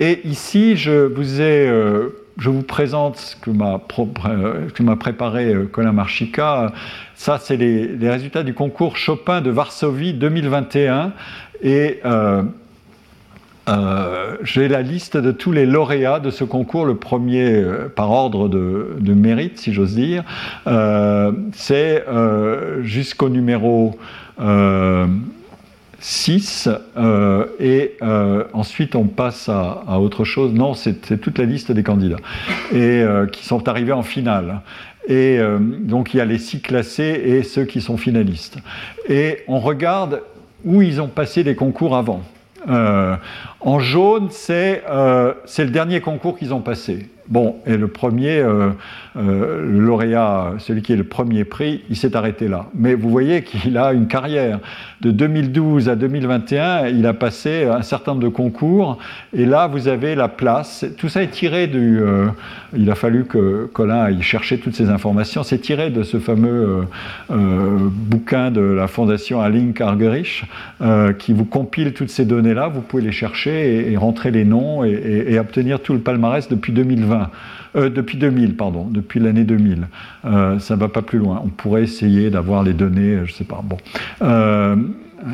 S2: Et ici, je vous ai je vous présente ce que m'a préparé Colin Marchica. Ça, c'est les, résultats du concours Chopin de Varsovie 2021. Et euh, euh, j'ai la liste de tous les lauréats de ce concours, le premier euh, par ordre de, mérite, si j'ose dire. c'est jusqu'au numéro 6, et ensuite on passe à, autre chose. Non, c'est toute la liste des candidats, et qui sont arrivés en finale. Et euh, donc il y a les six classés et ceux qui sont finalistes. Et on regarde où ils ont passé les concours avant. Euh, en jaune, c'est euh, le dernier concours qu'ils ont passé. Bon, et le premier, euh, euh, lauréat, celui qui est le premier prix, il s'est arrêté là. Mais vous voyez qu'il a une carrière. De 2012 à 2021, il a passé un certain nombre de concours. Et là, vous avez la place. Tout ça est tiré du. Euh, il a fallu que Colin aille chercher toutes ces informations. C'est tiré de ce fameux bouquin de la fondation Aline Argerich qui vous compile toutes ces données-là. Vous pouvez les chercher et, rentrer les noms et obtenir tout le palmarès depuis 2020. Euh, depuis 2000, pardon, depuis l'année 2000. Euh, ça ne va pas plus loin. On pourrait essayer d'avoir les données, je ne sais pas. Bon, euh,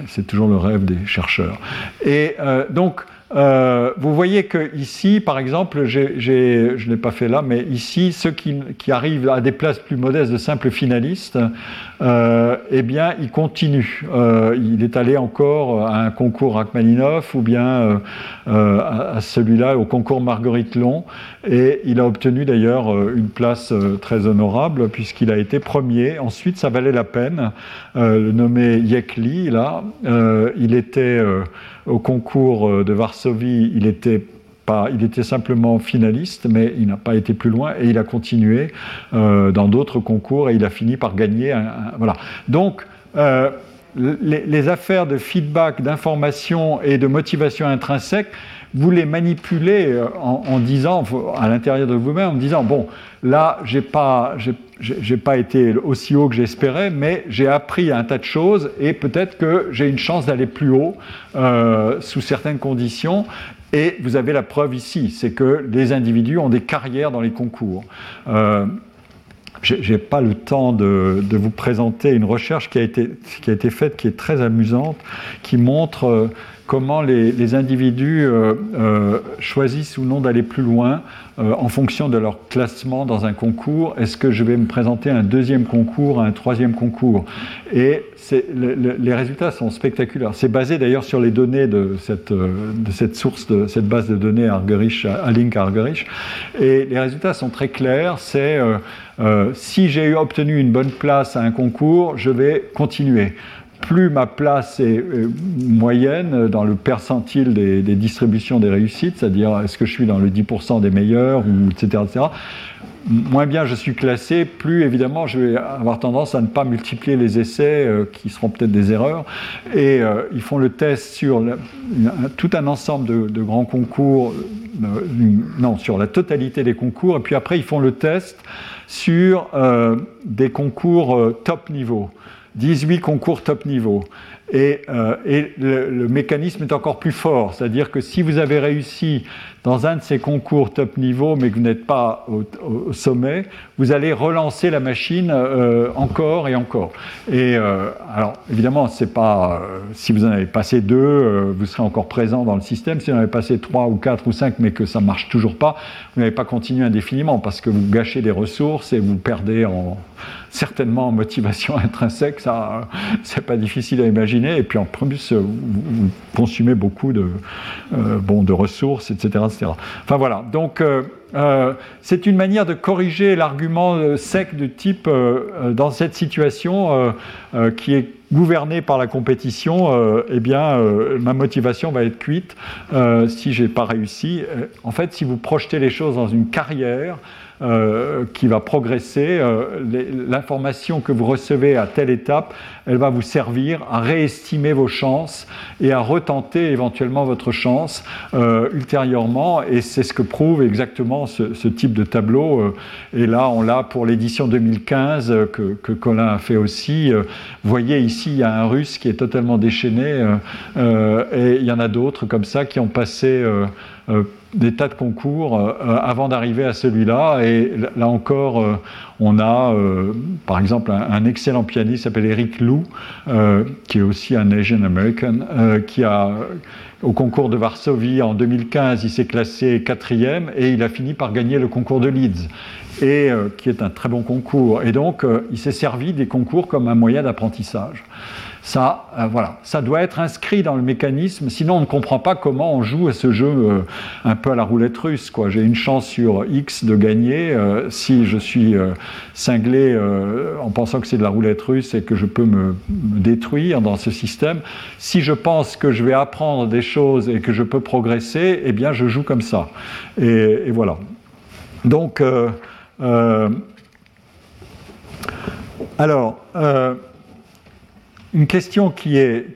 S2: c'est toujours le rêve des chercheurs. Et donc, euh, vous voyez que ici, par exemple, je ne l'ai pas fait là, mais ici, ceux qui, arrivent à des places plus modestes de simples finalistes, euh, eh bien, ils continuent. Euh, il est allé encore à un concours Rachmaninoff ou bien à, celui-là, au concours Marguerite Long, et il a obtenu d'ailleurs une place très honorable puisqu'il a été premier. Ensuite, ça valait la peine. le nommé Yekli, là, il était au concours euh, de Varsovie, il était pas, il était simplement finaliste, mais il n'a pas été plus loin et il a continué euh, dans d'autres concours et il a fini par gagner. voilà. Donc, euh, les, affaires de feedback, d'information et de motivation intrinsèque, vous les manipulez en, disant, à l'intérieur de vous-même, en disant, bon, là, j'ai pas, pas été aussi haut que j'espérais, mais j'ai appris un tas de choses et peut-être que j'ai une chance d'aller plus haut euh, sous certaines conditions. Et vous avez la preuve ici, c'est que les individus ont des carrières dans les concours. Euh, je n'ai pas le temps de, vous présenter une recherche qui a, été, qui a été faite, qui est très amusante, qui montre euh, comment les, individus euh, euh, choisissent ou non d'aller plus loin euh, en fonction de leur classement dans un concours. Est-ce que je vais me présenter à un deuxième concours, à un troisième concours? Et les résultats sont spectaculaires. C'est basé d'ailleurs sur les données de cette, source, de cette base de données Argerich, Alink Argerich. Et les résultats sont très clairs. C'est si j'ai obtenu une bonne place à un concours, je vais continuer plus ma place est euh, moyenne dans le percentile des, distributions des réussites, c'est-à-dire est-ce que je suis dans le 10% des meilleurs, ou, etc., etc., moins bien je suis classé, plus évidemment je vais avoir tendance à ne pas multiplier les essais euh, qui seront peut-être des erreurs. Et euh, ils font le test sur tout un ensemble de, grands concours, non, sur la totalité des concours, et puis après ils font le test sur des concours top niveau. 18 concours top niveau. Et, euh, le, mécanisme est encore plus fort, c'est-à-dire que si vous avez réussi dans un de ces concours top niveau, mais que vous n'êtes pas au, sommet, vous allez relancer la machine euh, encore et encore. Et euh, alors, évidemment, c'est pas si vous en avez passé deux, vous serez encore présent dans le système. Si vous en avez passé trois ou quatre ou cinq, mais que ça marche toujours pas, vous n'avez pas continué indéfiniment parce que vous gâchez des ressources et vous perdez en certainement en motivation intrinsèque, ça, c'est pas difficile à imaginer. Et puis en plus, vous, consumez beaucoup de, euh, bon, de ressources, etc., Enfin voilà. Donc euh, euh, c'est une manière de corriger l'argument sec de type dans cette situation qui est gouvernée par la compétition, eh bien, ma motivation va être cuite si j'ai pas réussi. en fait, si vous projetez les choses dans une carrière, euh, qui va progresser. Euh, l'information que vous recevez à telle étape, elle va vous servir à réestimer vos chances et à retenter éventuellement votre chance euh, ultérieurement. Et c'est ce que prouve exactement ce, type de tableau. et là, on l'a pour l'édition 2015 que, que, Colin a fait aussi. Vous voyez ici, il y a un Russe qui est totalement déchaîné et il y en a d'autres comme ça qui ont passé des tas de concours euh, euh, avant d'arriver à celui-là. Et là encore, euh, on a par exemple un, excellent pianiste s'appelle Eric Lou, qui est aussi un Asian American, qui a au concours de Varsovie en 2015, il s'est classé quatrième et il a fini par gagner le concours de Leeds, et, qui est un très bon concours. Et donc, il s'est servi des concours comme un moyen d'apprentissage. Ça, euh, voilà, ça doit être inscrit dans le mécanisme, sinon on ne comprend pas comment on joue à ce jeu euh, un peu à la roulette russe. J'ai une chance sur X de gagner. Euh, si je suis cinglé en pensant que c'est de la roulette russe et que je peux me, détruire dans ce système, si je pense que je vais apprendre des choses et que je peux progresser, eh bien je joue comme ça. Et voilà. Donc, alors, une question qui est,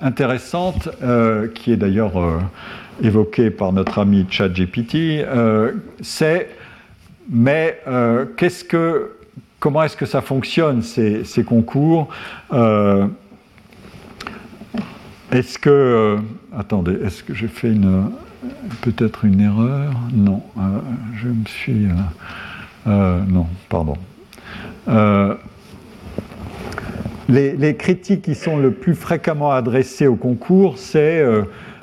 S2: intéressante, euh, qui est d'ailleurs euh, évoquée par notre ami ChatGPT, euh, c'est mais qu'est-ce que, comment est-ce que ça fonctionne ces, concours Est-ce que attendez, est-ce que j'ai fait peut-être une erreur? Non, je me suis non, pardon les, critiques qui sont le plus fréquemment adressées au concours, c'est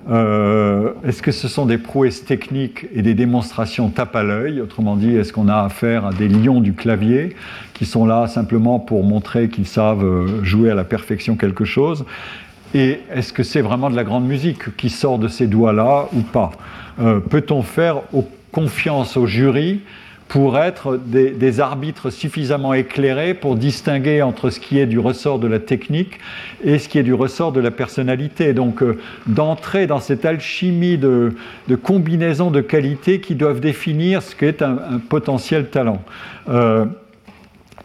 S2: euh, Est-ce que ce sont des prouesses techniques et des démonstrations tape à l'œil? Autrement dit, est-ce qu'on a affaire à des lions du clavier qui sont là simplement pour montrer qu'ils savent jouer à la perfection quelque chose? Et est-ce que c'est vraiment de la grande musique qui sort de ces doigts-là ou pas? Peut-on faire confiance au jury pour être des, arbitres suffisamment éclairés pour distinguer entre ce qui est du ressort de la technique et ce qui est du ressort de la personnalité. Donc euh, d'entrer dans cette alchimie de, combinaisons de qualités qui doivent définir ce qu'est un, potentiel talent. Euh,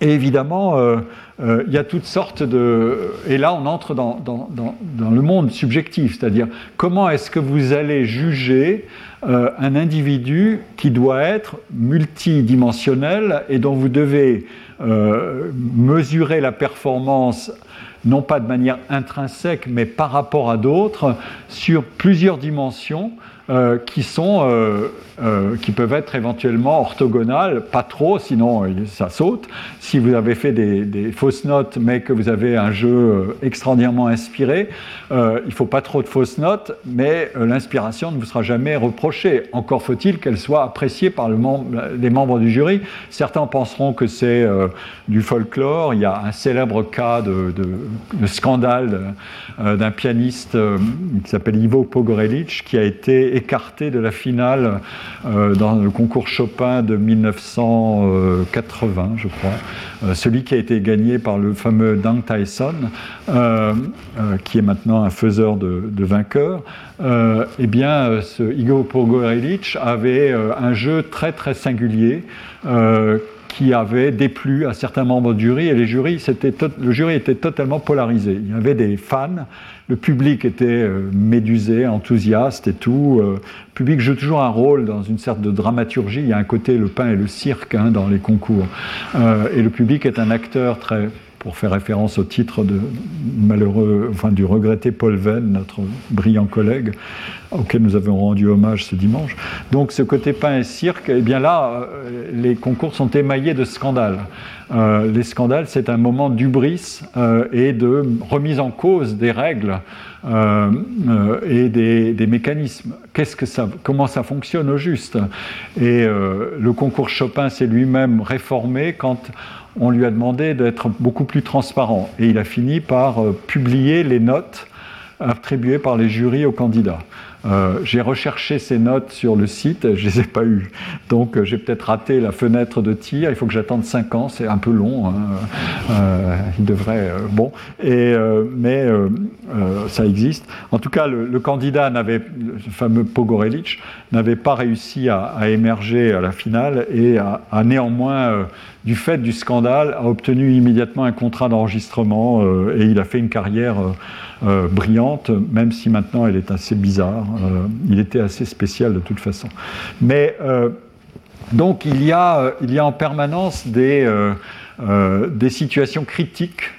S2: et évidemment, euh, il y a toutes sortes de... Et là, on entre dans, dans le monde subjectif, c'est-à-dire comment est-ce que vous allez juger euh, un individu qui doit être multidimensionnel et dont vous devez euh, mesurer la performance non pas de manière intrinsèque mais par rapport à d'autres sur plusieurs dimensions euh, qui, sont, euh, euh, qui peuvent être éventuellement orthogonales, pas trop, sinon ça saute. Si vous avez fait des, fausses notes, mais que vous avez un jeu extraordinairement inspiré, il ne faut pas trop de fausses notes, mais l'inspiration ne vous sera jamais reprochée. Encore faut-il qu'elle soit appréciée par le les membres du jury. Certains penseront que c'est du folklore. Il y a un célèbre cas de, de scandale d'un pianiste qui s'appelle Ivo Pogorelic, qui a été écarté de la finale euh, dans le concours Chopin de 1980, je crois, euh, celui qui a été gagné par le fameux Dang Tyson, euh, qui est maintenant un faiseur de, vainqueurs. eh bien, ce Igor Pogorelic avait un jeu très très singulier qui avait déplu à certains membres du jury et les jurys, le jury était totalement polarisé. Il y avait des fans le public était euh, médusé, enthousiaste et tout. Euh, le public joue toujours un rôle dans une sorte de dramaturgie. Il y a un côté le pain et le cirque hein, dans les concours. Euh, et le public est un acteur très pour faire référence au titre de malheureux, enfin du regretté Paul Venn, notre brillant collègue, auquel nous avons rendu hommage ce dimanche. Donc ce côté pain et cirque, eh bien là, les concours sont émaillés de scandales. Euh, les scandales, c'est un moment d'ubris euh, et de remise en cause des règles euh, et des, mécanismes. Comment ça fonctionne au juste? Et le concours Chopin s'est lui-même réformé quand on lui a demandé d'être beaucoup plus transparent. Et il a fini par publier les notes attribuées par les jurys aux candidats. Euh, j'ai recherché ces notes sur le site, je ne les ai pas eues. Donc euh, j'ai peut-être raté la fenêtre de tir, il faut que j'attende 5 ans, c'est un peu long. Hein. Euh, il devrait. bon, et, mais ça existe. En tout cas, le, candidat n'avait, le fameux Pogorelic, n'avait pas réussi à, émerger à la finale et a, néanmoins, du fait du scandale, a obtenu immédiatement un contrat d'enregistrement et il a fait une carrière euh, brillante, même si maintenant elle est assez bizarre. Euh, il était assez spécial de toute façon. Mais euh, donc il y, a, en permanence des situations critiques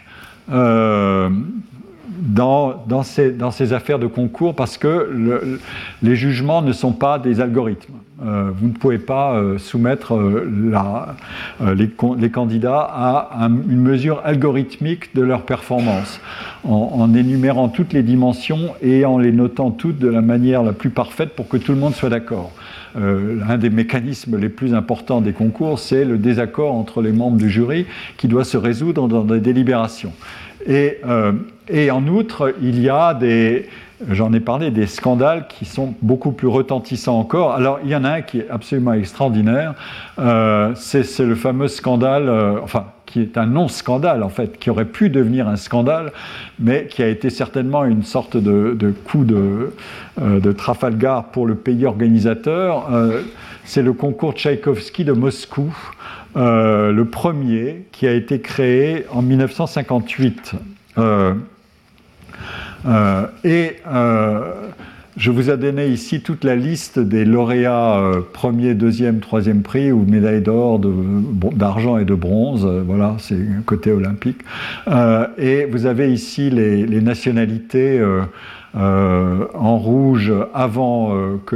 S2: dans, ces, affaires de concours parce que les jugements ne sont pas des algorithmes. Euh, vous ne pouvez pas euh, soumettre euh, les, candidats à une mesure algorithmique de leur performance en, en, énumérant toutes les dimensions et en les notant toutes de la manière la plus parfaite pour que tout le monde soit d'accord. un des mécanismes les plus importants des concours, c'est le désaccord entre les membres du jury qui doit se résoudre dans des délibérations. Et, euh, et, en outre, il y a des, j'en ai parlé, des scandales qui sont beaucoup plus retentissants encore. Alors, il y en a un qui est absolument extraordinaire, euh, c'est le fameux scandale, euh, enfin, qui est un non-scandale en fait, qui aurait pu devenir un scandale, mais qui a été certainement une sorte de, de coup de, de, Trafalgar pour le pays organisateur. c'est le concours Tchaïkovski de Moscou. Euh, le premier qui a été créé en 1958. Euh, euh, et je vous ai donné ici toute la liste des lauréats premier, deuxième, troisième prix ou médaille d'or, d'argent et de bronze. voilà, c'est côté olympique. et vous avez ici les nationalités en rouge avant que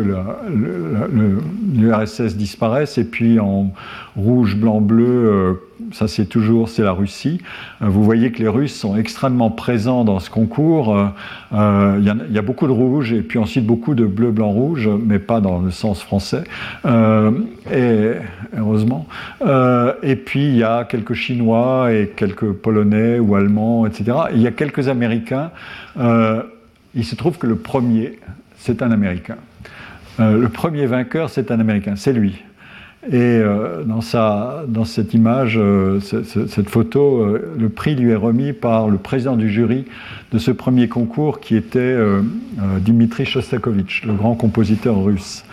S2: l'URSS disparaisse, et puis en rouge, blanc, bleu ça c'est toujours c'est la Russie. Euh, vous voyez que les Russes sont extrêmement présents dans ce concours. Euh, euh, il y, a beaucoup de rouge et puis ensuite beaucoup de bleu, blanc, rouge, mais pas dans le sens français. et heureusement. et puis il y a quelques Chinois et quelques Polonais ou Allemands, etc. il y a quelques Américains. Il se trouve que le premier, c'est un Américain. le premier vainqueur, c'est un Américain, c'est lui. Et euh, dans, cette image, euh, cette, photo, euh, le prix lui est remis par le président du jury de ce premier concours qui était Dimitri Shostakovich, le grand compositeur russe.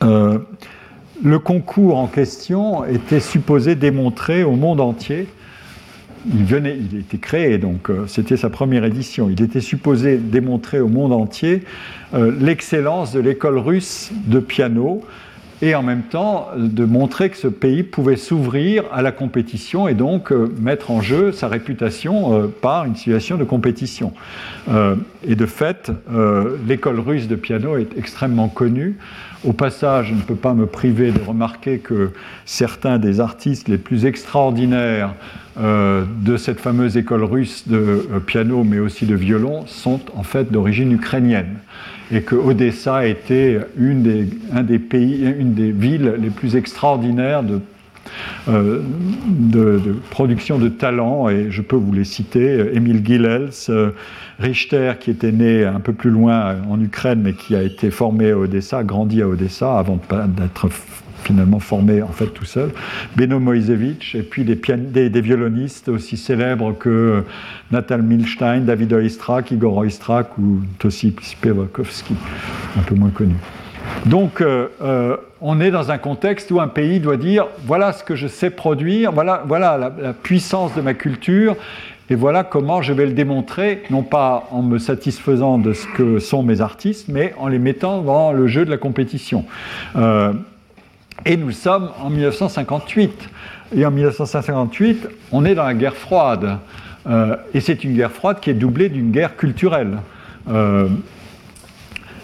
S2: le concours en question était supposé démontrer au monde entier il venait, il était créé, donc c'était sa première édition. Il était supposé démontrer au monde entier euh, l'excellence de l'école russe de piano et en même temps de montrer que ce pays pouvait s'ouvrir à la compétition et donc euh, mettre en jeu sa réputation euh, par une situation de compétition. et de fait, l'école russe de piano est extrêmement connue. Au passage, je ne peux pas me priver de remarquer que certains des artistes les plus extraordinaires de cette fameuse école russe de piano, mais aussi de violon, sont en fait d'origine ukrainienne et que Odessa était une des, un des pays, une des villes les plus extraordinaires de, euh, de, production de talents, et je peux vous les citer, Émile Gilels, euh, Richter, qui était né un peu plus loin en Ukraine, mais qui a été formé à Odessa, grandi à Odessa, avant d'être finalement formé en fait tout seul, Beno Moisevich, et puis des, violonistes aussi célèbres que Natal Milstein, David Oistrakh, Igor Oistrakh ou Tosi Spivakowski, un peu moins connu. Donc, euh, euh, on est dans un contexte où un pays doit dire voilà ce que je sais produire, voilà, voilà la, la, puissance de ma culture, et voilà comment je vais le démontrer, non pas en me satisfaisant de ce que sont mes artistes, mais en les mettant dans le jeu de la compétition. Euh, et nous sommes en 1958. Et en 1958, on est dans la guerre froide. Euh, et c'est une guerre froide qui est doublée d'une guerre culturelle. Euh,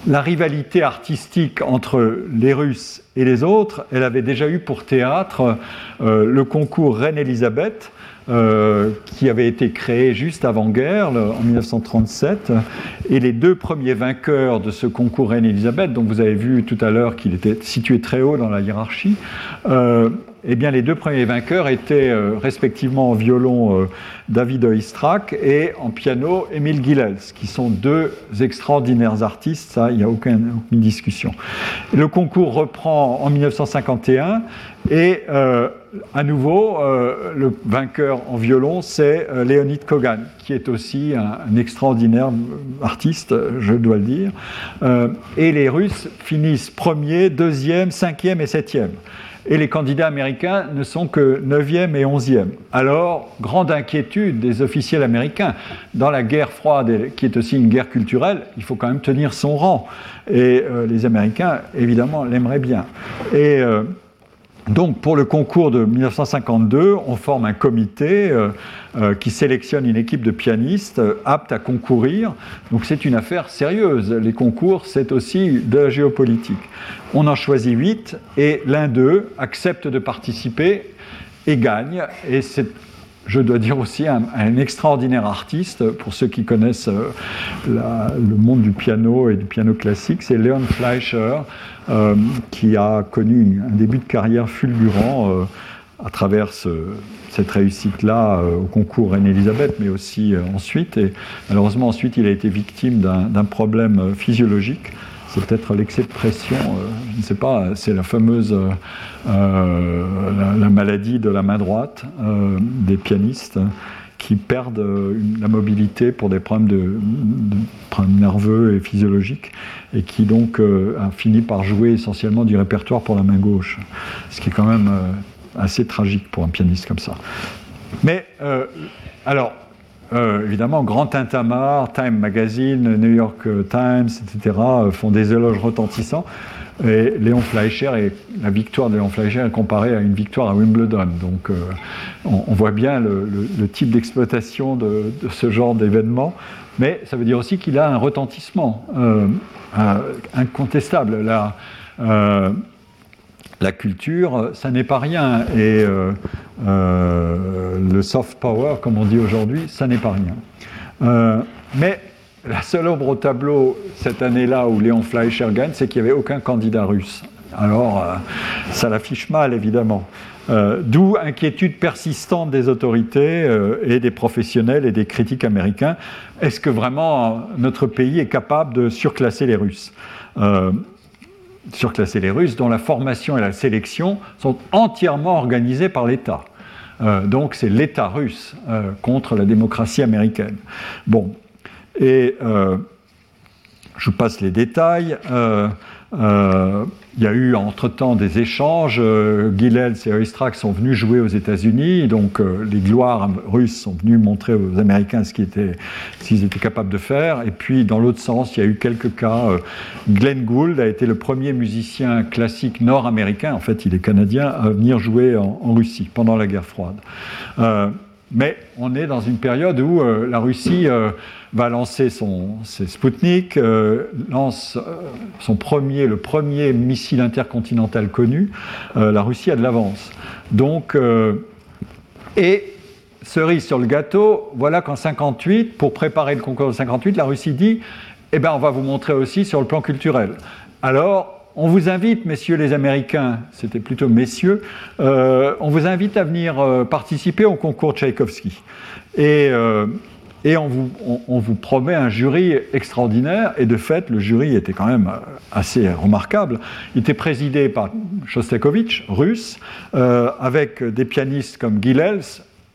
S2: la rivalité artistique entre les Russes et les autres, elle avait déjà eu pour théâtre euh, le concours Reine-Élisabeth, euh, qui avait été créé juste avant-guerre, en 1937. Et les deux premiers vainqueurs de ce concours Reine-Élisabeth, dont vous avez vu tout à l'heure qu'il était situé très haut dans la hiérarchie, euh, eh bien, les deux premiers vainqueurs étaient euh, respectivement en violon David Oistrakh et en piano Émile Gilels, qui sont deux extraordinaires artistes, ça, il n'y a aucune, discussion. Le concours reprend en 1951 et à nouveau, le vainqueur en violon, c'est Leonid Kogan, qui est aussi un, extraordinaire artiste, je dois le dire. et les Russes finissent premier, deuxième, cinquième et septième et les candidats américains ne sont que 9e et 11e. Alors, grande inquiétude des officiels américains. Dans la guerre froide, qui est aussi une guerre culturelle, il faut quand même tenir son rang. Et euh, les Américains, évidemment, l'aimeraient bien. Et euh, donc, pour le concours de 1952, on forme un comité euh, euh, qui sélectionne une équipe de pianistes euh, aptes à concourir. Donc, c'est une affaire sérieuse. Les concours, c'est aussi de la géopolitique. On en choisit huit et l'un d'eux accepte de participer et gagne. Et c'est je dois dire aussi un, extraordinaire artiste, pour ceux qui connaissent le monde du piano et du piano classique, c'est Leon Fleischer, euh, qui a connu un début de carrière fulgurant euh, à travers cette réussite-là euh, au concours Reine-Élisabeth, mais aussi ensuite. Et malheureusement, ensuite, il a été victime d'un problème physiologique. C'est peut-être l'excès de pression, je ne sais pas, c'est la fameuse la, maladie de la main droite des pianistes qui perdent euh, la mobilité pour des problèmes, de, nerveux et physiologiques, et qui donc euh, a fini par jouer essentiellement du répertoire pour la main gauche, ce qui est quand même euh, assez tragique pour un pianiste comme ça. Mais alors, évidemment, grand tintamarre, Time Magazine, New York Times, etc., font des éloges retentissants. Et Léon Fleischer, la victoire de Léon Fleischer est comparée à une victoire à Wimbledon. Donc on, voit bien le, type d'exploitation de, ce genre d'événement. Mais ça veut dire aussi qu'il a un retentissement incontestable. La, la culture, ça n'est pas rien. Et euh, euh, le soft power, comme on dit aujourd'hui, ça n'est pas rien. Euh, mais la seule ombre au tableau cette année-là où Léon Fleischer gagne, c'est qu'il n'y avait aucun candidat russe. Alors, ça l'affiche mal, évidemment. D'où inquiétude persistante des autorités et des professionnels et des critiques américains. Est-ce que vraiment notre pays est capable de surclasser les Russes? Surclasser les Russes, dont la formation et la sélection sont entièrement organisées par l'État. Euh, donc c'est l'État russe euh, contre la démocratie américaine. Bon, et euh, je passe les détails. Euh, il y a eu entre-temps des échanges. Euh, Gilels et Oistrakh sont venus jouer aux États-Unis, donc euh, les gloires russes sont venus montrer aux Américains ce qu'ils étaient, capables de faire. Et puis, dans l'autre sens, il y a eu quelques cas. Glenn Gould a été le premier musicien classique nord-américain, en fait, il est canadien, à venir jouer en Russie pendant la guerre froide. Mais on est dans une période où la Russie va lancer son ses Sputnik, euh, lance euh, son premier, le premier missile intercontinental connu. Euh, la Russie a de l'avance. Donc, et cerise sur le gâteau, voilà qu'en 58, pour préparer le concours de 58, la Russie dit eh bien, on va vous montrer aussi sur le plan culturel. Alors, on vous invite, messieurs les Américains, c'était plutôt messieurs, on vous invite à venir participer au concours Tchaïkovski. Et et on vous, promet un jury extraordinaire, et de fait, le jury était quand même euh, assez remarquable. Il était présidé par Shostakovich, russe, euh, avec des pianistes comme Gilels,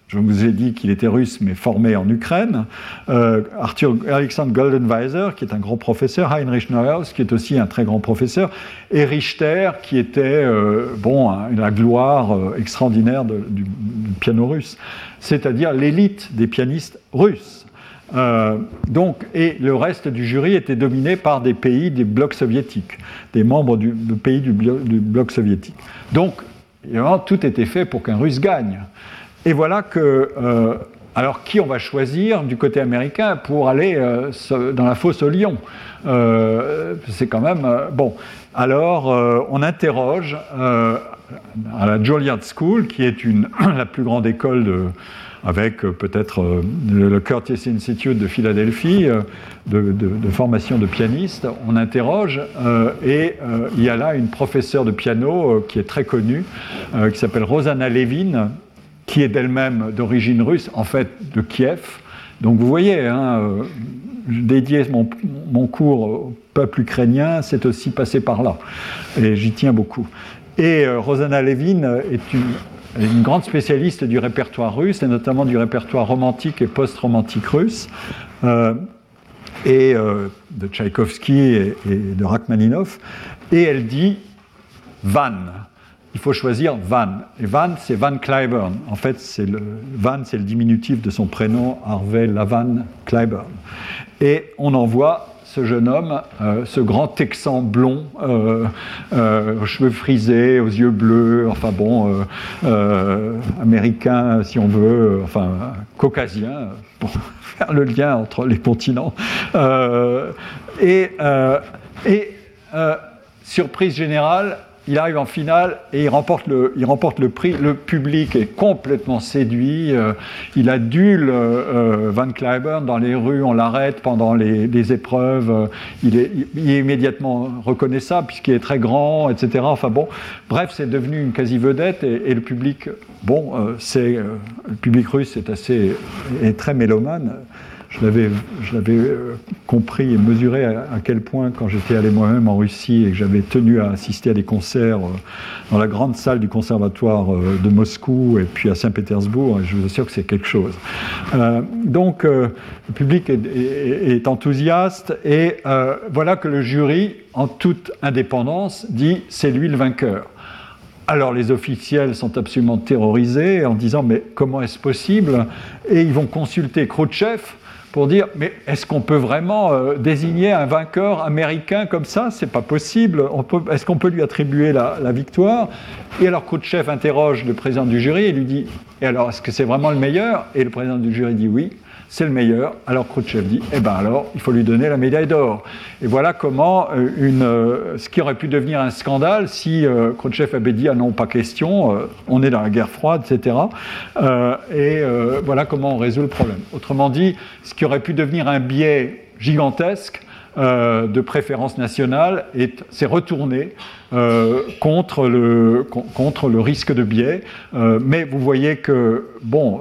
S2: je vous ai dit qu'il était russe, mais formé en Ukraine. Euh, Arthur Alexander Goldenweiser, qui est un grand professeur. Heinrich Neuhaus, qui est aussi un très grand professeur. Et Richter, qui était bon, la gloire extraordinaire du, piano russe. C'est-à-dire l'élite des pianistes russes. Euh, donc, et le reste du jury était dominé par des pays du bloc soviétique, des membres du, pays du, bloc soviétique. Donc, évidemment, tout était fait pour qu'un Russe gagne. Et voilà que. Euh, alors, qui on va choisir du côté américain pour aller euh, dans la fosse au lion? C'est quand même. bon. Alors, on interroge à la Juilliard School, qui est la plus grande école avec euh, peut-être euh, le Curtis Institute de Philadelphie, euh, de, formation de pianistes. On interroge et il y a là une professeure de piano qui est très connue, qui s'appelle Rosanna Levin, qui est d'elle-même d'origine russe, en fait de Kiev. Donc vous voyez, hein, dédier mon, mon, cours au peuple ukrainien, c'est aussi passé par là. Et j'y tiens beaucoup. Et Rosanna Levin est une, grande spécialiste du répertoire russe, et notamment du répertoire romantique et post-romantique russe, euh, et euh, de Tchaïkovski et, de Rachmaninoff. Et elle dit Van. Il faut choisir Van. Et Van, c'est Van Clyburn. En fait, c'est Van, c'est le diminutif de son prénom, Harvey Lavan Clyburn. Et on envoie ce jeune homme, euh, ce grand Texan blond, euh, euh, aux cheveux frisés, aux yeux bleus, enfin bon, américain si on veut, enfin caucasien, pour faire le lien entre les continents. et surprise générale, il arrive en finale et il remporte le, il remporte le prix. Le public est complètement séduit. Euh, il adule euh, Van Cliburn dans les rues, on l'arrête pendant les, épreuves. il, est, immédiatement reconnaissable puisqu'il est très grand, etc. Enfin bon, bref, c'est devenu une quasi-vedette et, le public, bon, euh, c'est, le public russe est assez, est très mélomane je l'avais, euh, compris et mesuré à, quel point, quand j'étais allé moi-même en Russie et que j'avais tenu à assister à des concerts euh, dans la grande salle du conservatoire euh, de Moscou et puis à Saint-Pétersbourg, je vous assure que c'est quelque chose. donc, le public est, enthousiaste et voilà que le jury, en toute indépendance, dit c'est lui le vainqueur. Alors les officiels sont absolument terrorisés en disant mais comment est-ce possible? Et ils vont consulter Khrouchtchev pour dire mais est-ce qu'on peut vraiment euh, désigner un vainqueur américain comme ça? C'est pas possible. Est-ce qu'on peut lui attribuer la, victoire? Et alors Khrouchtchev interroge le président du jury et lui dit et alors est-ce que c'est vraiment le meilleur? Et le président du jury dit oui c'est le meilleur. Alors Khrouchtchev dit, eh bien alors, il faut lui donner la médaille d'or. Et voilà comment euh, une, euh, ce qui aurait pu devenir un scandale si euh, Khrouchtchev avait dit, ah non, pas question, on est dans la guerre froide, etc. et voilà comment on résout le problème. Autrement dit, ce qui aurait pu devenir un biais gigantesque, euh, de préférence nationale s'est retourné euh, contre, le, risque de biais. Euh, mais vous voyez que bon,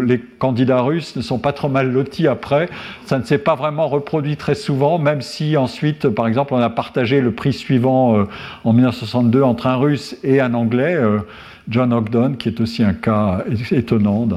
S2: les candidats russes ne sont pas trop mal lotis après. Ça ne s'est pas vraiment reproduit très souvent, même si ensuite, par exemple, on a partagé le prix suivant en 1962 entre un russe et un anglais. John Ogden, qui est aussi un cas étonnant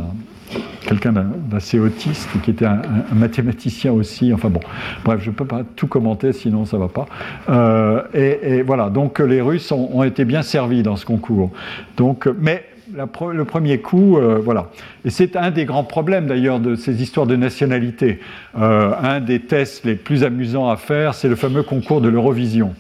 S2: quelqu'un d'assez autiste, qui était un, mathématicien aussi. Enfin bon, bref, je ne peux pas tout commenter, sinon ça ne va pas. Euh, et, voilà, donc les Russes ont, été bien servis dans ce concours. Donc, mais le premier coup, euh, voilà. Et c'est un des grands problèmes d'ailleurs de ces histoires de nationalité. Euh, un des tests les plus amusants à faire, c'est le fameux concours de l'Eurovision.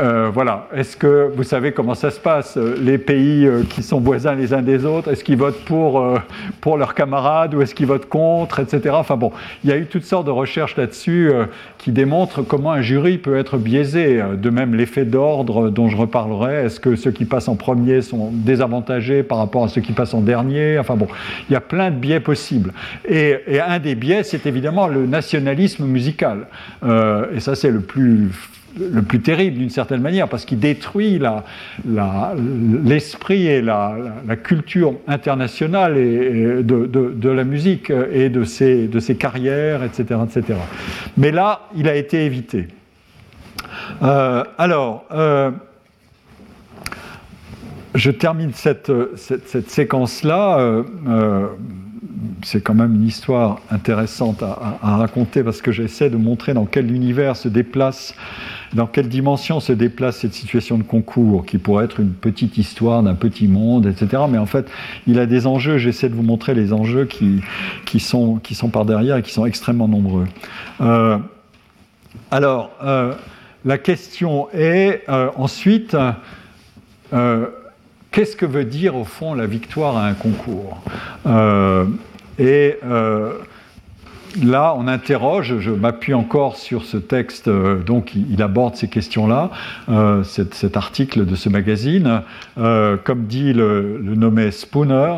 S2: Euh, voilà. Est-ce que vous savez comment ça se passe Les pays euh, qui sont voisins les uns des autres, est-ce qu'ils votent pour, euh, pour leurs camarades ou est-ce qu'ils votent contre, etc. Enfin bon, il y a eu toutes sortes de recherches là-dessus qui démontrent comment un jury peut être biaisé. De même, l'effet d'ordre dont je reparlerai, est-ce que ceux qui passent en premier sont désavantagés par rapport à ceux qui passent en dernier? Enfin bon, il y a plein de biais possibles. Et, et un des biais, c'est évidemment le nationalisme musical. et ça, c'est le plus le plus terrible d'une certaine manière, parce qu'il détruit l'esprit et la, culture internationale de, la musique et de ses, carrières, etc., etc. Mais là, il a été évité. Euh, alors, euh, je termine cette, séquence-là. Euh, c'est quand même une histoire intéressante à, à raconter parce que j'essaie de montrer dans quel univers se déplace dans quelle dimension se déplace cette situation de concours, qui pourrait être une petite histoire d'un petit monde, etc. Mais en fait, il a des enjeux. J'essaie de vous montrer les enjeux qui, sont par derrière et qui sont extrêmement nombreux. Euh, alors, euh, la question est euh, ensuite, qu'est-ce que veut dire au fond la victoire à un concours? Et là, on interroge, je m'appuie encore sur ce texte, euh, donc il, aborde ces questions-là, euh, cet, article de ce magazine. Euh, comme dit le, nommé Spooner,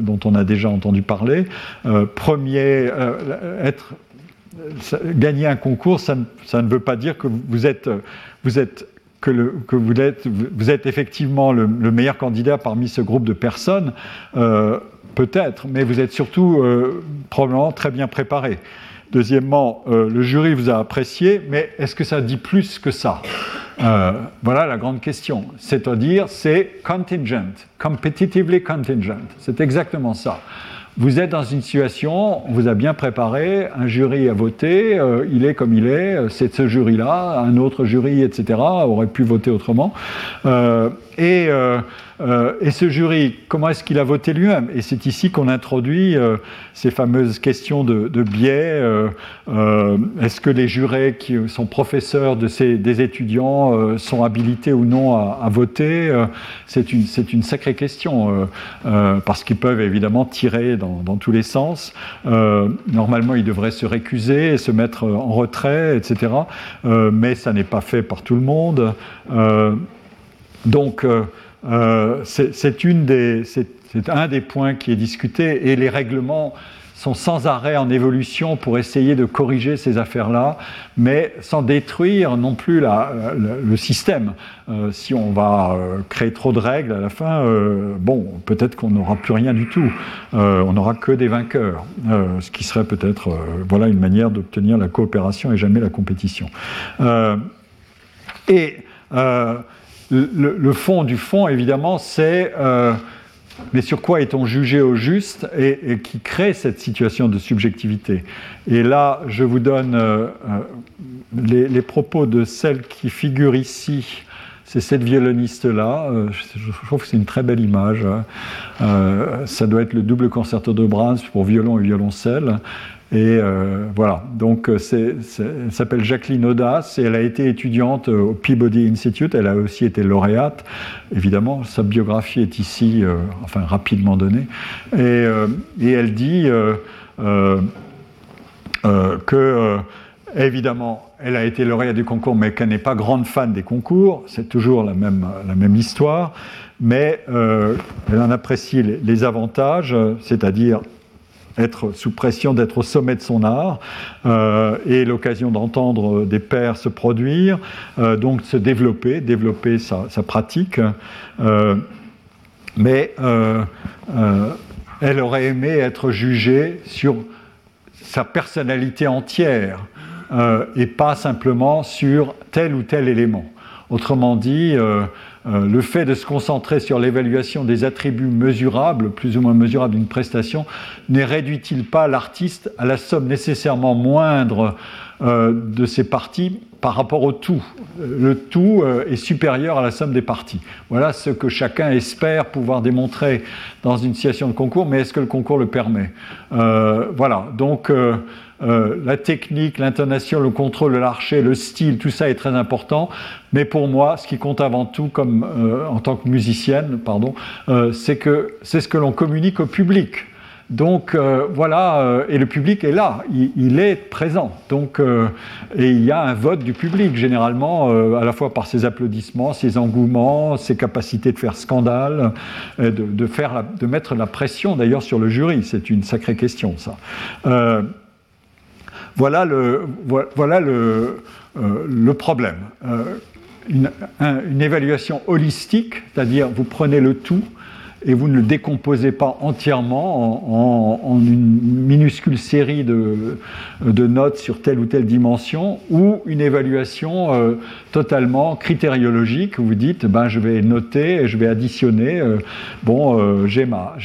S2: dont on a déjà entendu parler, premier, être, gagner un concours, ça ne, veut pas dire que vous êtes, effectivement le, meilleur candidat parmi ce groupe de personnes. Peut-être, mais vous êtes surtout euh, probablement très bien préparé. Deuxièmement, euh, le jury vous a apprécié, mais est-ce que ça dit plus que ça? Euh, Voilà la grande question. C'est-à-dire, c'est contingent, competitively contingent. C'est exactement ça. Vous êtes dans une situation, on vous a bien préparé, un jury a voté, il est comme il est, c'est ce jury-là, un autre jury, etc., aurait pu voter autrement. et euh, et ce jury, comment est-ce qu'il a voté lui-même? Et c'est ici qu'on introduit euh, ces fameuses questions de, biais. Euh, est-ce que les jurés qui sont professeurs de ces, des étudiants sont habilités ou non à, voter? C'est une, une, sacrée question, parce qu'ils peuvent évidemment tirer dans, dans tous les sens. normalement, ils devraient se récuser et se mettre en retrait, etc. mais ça n'est pas fait par tout le monde. donc, euh, c'est un des points qui est discuté et les règlements sont sans arrêt en évolution pour essayer de corriger ces affaires-là, mais sans détruire non plus le système. Euh, si on va euh, créer trop de règles à la fin, bon, peut-être qu'on n'aura plus rien du tout. on n'aura que des vainqueurs, ce qui serait peut-être voilà une manière d'obtenir la coopération et jamais la compétition. et le, fond du fond, évidemment, c'est euh, mais sur quoi est-on jugé au juste et, qui crée cette situation de subjectivité. Et là, je vous donne euh, euh, les, propos de celle qui figure ici c'est cette violoniste-là. je trouve que c'est une très belle image. Hein. ça doit être le double concerto de Brahms pour violon et violoncelle. Et euh, voilà, donc euh, elle s'appelle Jacqueline Audace et elle a été étudiante euh, au Peabody Institute, elle a aussi été lauréate. Évidemment, sa biographie est ici, enfin rapidement donnée. Et, et elle dit que, évidemment, elle a été lauréate du concours, mais qu'elle n'est pas grande fan des concours. C'est toujours la même, la même histoire. Mais elle en apprécie les avantages, c'est-à-dire être sous pression d'être au sommet de son art euh, et l'occasion d'entendre des pairs se produire, euh, donc se développer, développer sa, pratique. Euh, mais elle aurait aimé être jugée sur sa personnalité entière et pas simplement sur tel ou tel élément. Autrement dit, euh, le fait de se concentrer sur l'évaluation des attributs mesurables, plus ou moins mesurables d'une prestation, ne réduit-il pas l'artiste à la somme nécessairement moindre euh, de ses parties par rapport au tout? Le tout euh, est supérieur à la somme des parties. Voilà ce que chacun espère pouvoir démontrer dans une situation de concours, mais est-ce que le concours le permet? Voilà, donc euh, la technique, l'intonation, le contrôle l'archer, le style, tout ça est très important. Mais pour moi, ce qui compte avant tout, comme euh, en tant que musicienne, pardon, euh, c'est que c'est ce que l'on communique au public. Donc voilà, et le public est là, il, est présent. Donc, et il y a un vote du public, généralement, à la fois par ses applaudissements, ses engouements, ses capacités de faire scandale, de, faire de mettre la pression d'ailleurs sur le jury. C'est une sacrée question, ça. Voilà le, voilà le, euh, problème. Euh, une, évaluation holistique, c'est-à-dire vous prenez le tout, et vous ne le décomposez pas entièrement en, une minuscule série de, de, notes sur telle ou telle dimension, ou une évaluation euh, totalement critériologique, où vous dites, ben, je vais noter, je vais additionner, euh, bon, euh, j'ai ma,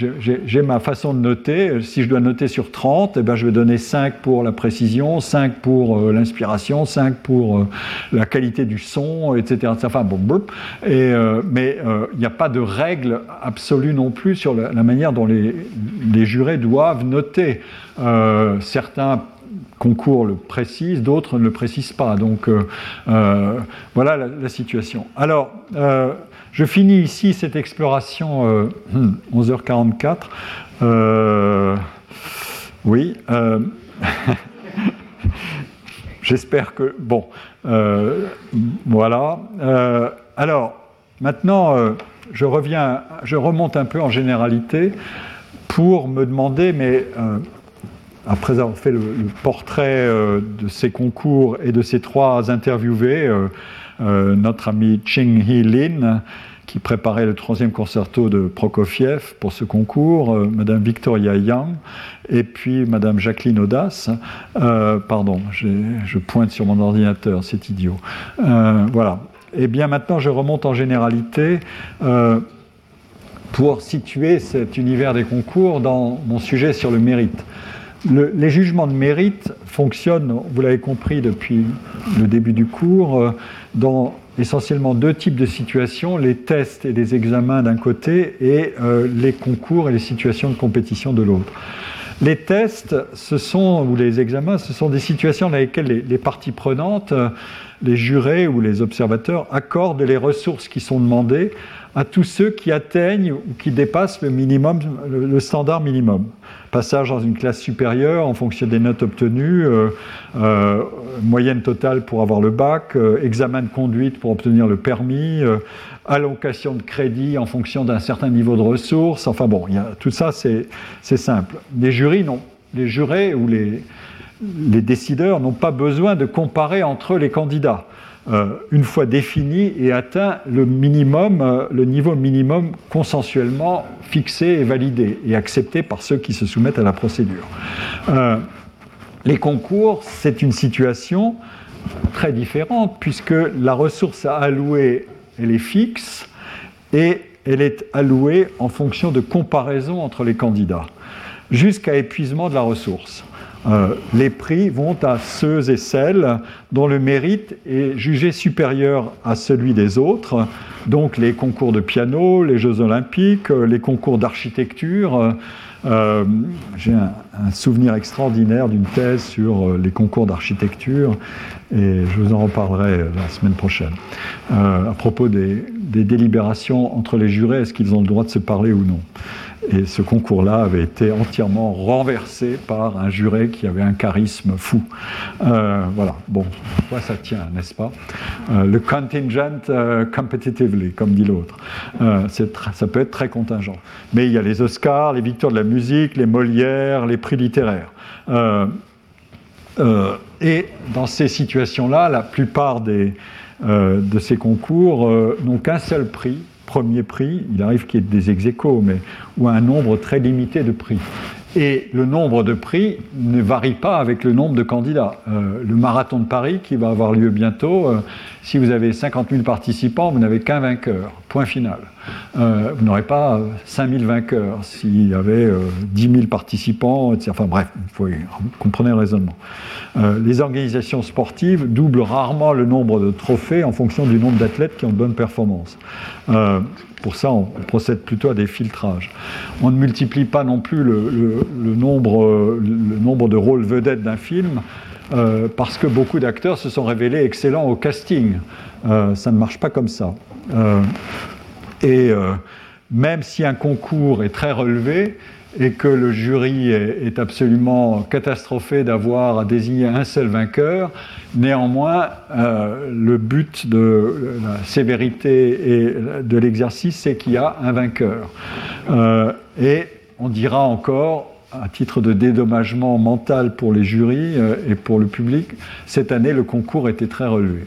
S2: ma, façon de noter, si je dois noter sur 30, eh ben, je vais donner 5 pour la précision, 5 pour l'inspiration, 5 pour la qualité du son, etc. Enfin, bon, et, mais il n'y a pas de règle absolue non plus sur la, manière dont les, jurés doivent noter. Euh, certains concours le précisent, d'autres ne le précisent pas. Donc euh, euh, voilà la, situation. Alors, je finis ici cette exploration 11h44. Hmm, oui. J'espère que... Bon, voilà. alors, maintenant je reviens, je remonte un peu en généralité pour me demander, mais euh, après avoir fait le, portrait euh, de ces concours et de ces trois interviewés, euh, notre ami Ching Hee Lin, qui préparait le troisième concerto de Prokofiev pour ce concours, Madame Victoria Yang, et puis Madame Jacqueline Audace. pardon, je pointe sur mon ordinateur, c'est idiot. voilà. Et eh bien maintenant, je remonte en généralité euh, pour situer cet univers des concours dans mon sujet sur le mérite. Les jugements de mérite fonctionnent, vous l'avez compris depuis le début du cours, euh, dans essentiellement deux types de situations, les tests et les examens d'un côté et euh, les concours et les situations de compétition de l'autre. Les tests, ce sont, ou les examens, ce sont des situations dans lesquelles les parties prenantes les jurés ou les observateurs accordent les ressources qui sont demandées à tous ceux qui atteignent ou qui dépassent le, minimum, le, standard minimum. Passage dans une classe supérieure en fonction des notes obtenues, euh, euh, moyenne totale pour avoir le bac, euh, examen de conduite pour obtenir le permis, allocation de crédit en fonction d'un certain niveau de ressources. Enfin bon, tout ça c'est simple. Les jurys, non. Les jurés ou les décideurs n'ont pas besoin de comparer entre les candidats. Euh, une fois défini et atteint le minimum, euh, le niveau minimum consensuellement fixé et validé et accepté par ceux qui se soumettent à la procédure. Euh, les concours, c'est une situation très différente puisque la ressource à allouer, elle est fixe et elle est allouée en fonction de comparaison entre les candidats jusqu'à épuisement de la ressource. Les prix vont à ceux et celles dont le mérite est jugé supérieur à celui des autres, donc les concours de piano, les Jeux olympiques, les concours d'architecture. J'ai un, souvenir extraordinaire d'une thèse sur les concours d'architecture et je vous en reparlerai la semaine prochaine. à propos des, des délibérations entre les jurés, est-ce qu'ils ont le droit de se parler ou non? Et ce concours-là avait été entièrement renversé par un juré qui avait un charisme fou. Euh, voilà, bon, quoi ça tient, n'est-ce pas? Euh, Le contingent euh, competitively, comme dit l'autre. ça peut être très contingent. Mais il y a les Oscars, les victoires de la musique, les Molières, les prix littéraires. et dans ces situations-là, la plupart des, euh, de ces concours euh, n'ont qu'un seul prix, premier prix, il arrive qu'il y ait des ex mais ou un nombre très limité de prix. Et le nombre de prix ne varie pas avec le nombre de candidats. Euh, le marathon de Paris, qui va avoir lieu bientôt, si vous avez 50 000 participants, vous n'avez qu'un vainqueur, point final. Euh, vous n'aurez pas 5000 vainqueurs s'il y avait 10 000 participants, etc. Enfin bref, comprenez le raisonnement. Euh, les organisations sportives doublent rarement le nombre de trophées en fonction du nombre d'athlètes qui ont de bonnes performances. Euh, pour ça, on, procède plutôt à des filtrages. On ne multiplie pas non plus le, nombre, de rôles vedettes d'un film. parce que beaucoup d'acteurs se sont révélés excellents au casting. ça ne marche pas comme ça. Et euh, même si un concours est très relevé et que le jury est, absolument catastrophé d'avoir à désigner un seul vainqueur, néanmoins, euh, le but de la sévérité et de l'exercice, c'est qu'il y a un vainqueur. Euh, et on dira encore, à titre de dédommagement mental pour les jurys et pour le public, cette année, le concours était très relevé.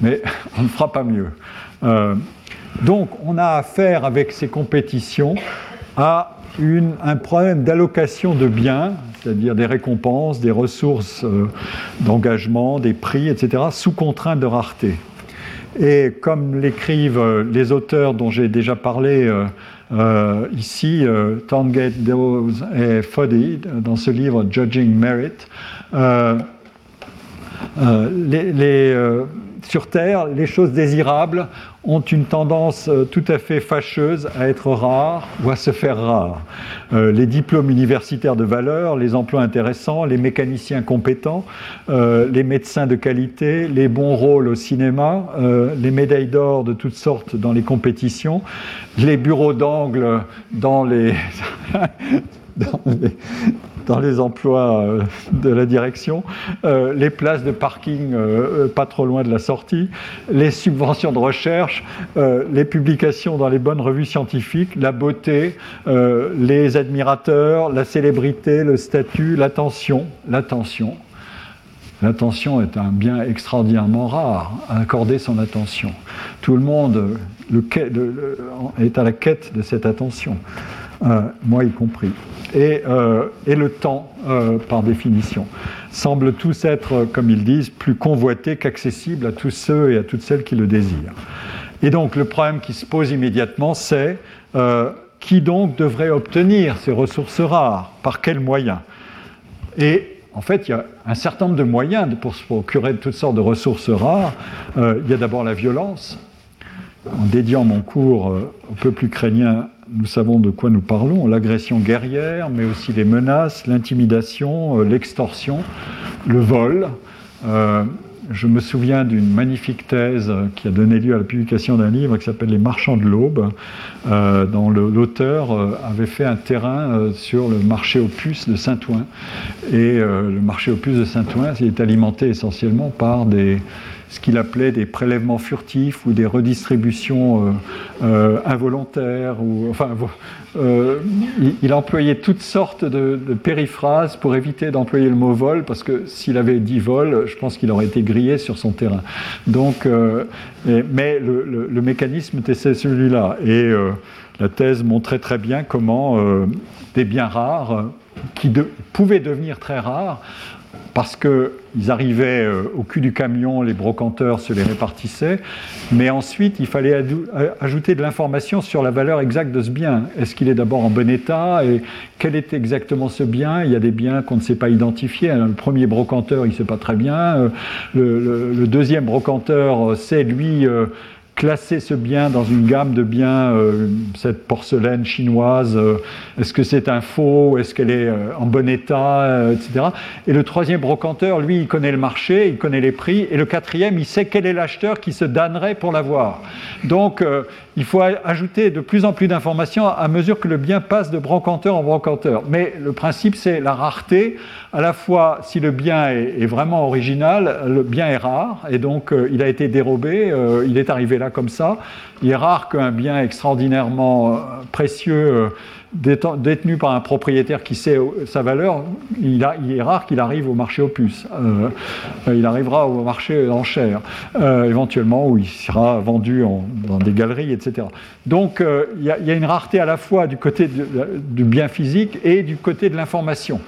S2: Mais on ne fera pas mieux. Donc on a affaire avec ces compétitions à un problème d'allocation de biens, c'est-à-dire des récompenses, des ressources euh, d'engagement, des prix, etc., sous contrainte de rareté. Et comme l'écrivent euh, les auteurs dont j'ai déjà parlé euh, ici, Dawes et Foddy, dans ce livre Judging Merit, sur Terre, les choses désirables ont une tendance euh, tout à fait fâcheuse à être rares ou à se faire rares. Euh, les diplômes universitaires de valeur, les emplois intéressants, les mécaniciens compétents, euh, les médecins de qualité, les bons rôles au cinéma, les médailles d'or de toutes sortes dans les compétitions, les bureaux d'angle dans les, dans les, emplois euh, de la direction, euh, les places de parking euh, pas trop loin de la sortie, les subventions de recherche, les publications dans les bonnes revues scientifiques, la beauté, les admirateurs, la célébrité, le statut, l'attention, l'attention. L'attention est un bien extraordinairement rare, accorder son attention. Tout le monde est à la quête de cette attention, moi y compris. Euh, et, le temps, euh, par définition, semble tous être, comme ils disent, plus convoité qu'accessible à tous ceux et à toutes celles qui le désirent. Et donc le problème qui se pose immédiatement, c'est euh, qui donc devrait obtenir ces ressources rares? Par quels moyens? Et en fait, il y a un certain nombre de moyens pour se procurer toutes sortes de ressources rares. il y a d'abord la violence. En dédiant mon cours au peuple ukrainien nous savons de quoi nous parlons, l'agression guerrière, mais aussi les menaces, l'intimidation, euh, l'extorsion, le vol. Euh, je me souviens d'une magnifique thèse qui a donné lieu à la publication d'un livre qui s'appelle Les Marchands de l'Aube, euh, dont l'auteur avait fait un terrain sur le marché aux puces de Saint-Ouen. Et le marché aux puces de Saint-Ouen est alimenté essentiellement par des, ce qu'il appelait des prélèvements furtifs ou des redistributions euh, euh, involontaires. Enfin, euh, il, employait toutes sortes de, périphrases pour éviter d'employer le mot vol, parce que s'il avait dit vol, je pense qu'il aurait été grillé sur son terrain. Donc, mais le, mécanisme était celui-là. Et la thèse montrait très bien comment des biens rares, qui pouvaient devenir très rares, parce qu'ils arrivaient euh, au cul du camion, les brocanteurs se les répartissaient, mais ensuite il fallait euh, ajouter de l'information sur la valeur exacte de ce bien. Est-ce qu'il est d'abord en bon état et quel est exactement ce bien? Il y a des biens qu'on ne sait pas identifier. Le premier brocanteur, il ne sait pas très bien. Euh, le, le deuxième brocanteur sait, lui, classer ce bien dans une gamme de biens, euh, cette porcelaine chinoise, euh, est-ce que c'est un faux, est-ce qu'elle est euh, en bon état, etc. Et le troisième brocanteur, lui, il connaît le marché, il connaît les prix, et le quatrième, il sait quel est l'acheteur qui se damnerait pour l'avoir. Donc, il faut ajouter de plus en plus d'informations à mesure que le bien passe de brocanteur en brocanteur. Mais le principe, c'est la rareté. À la fois, si le bien est, vraiment original, le bien est rare, et donc il a été dérobé, il est arrivé là comme ça. Il est rare qu'un bien extraordinairement euh, précieux euh, détenu par un propriétaire qui sait sa valeur, il, est rare qu'il arrive au marché aux puces. Euh, il arrivera au marché en chair, éventuellement, où il sera vendu dans des galeries, etc. Donc il y, a une rareté à la fois du côté du bien physique et du côté de l'information.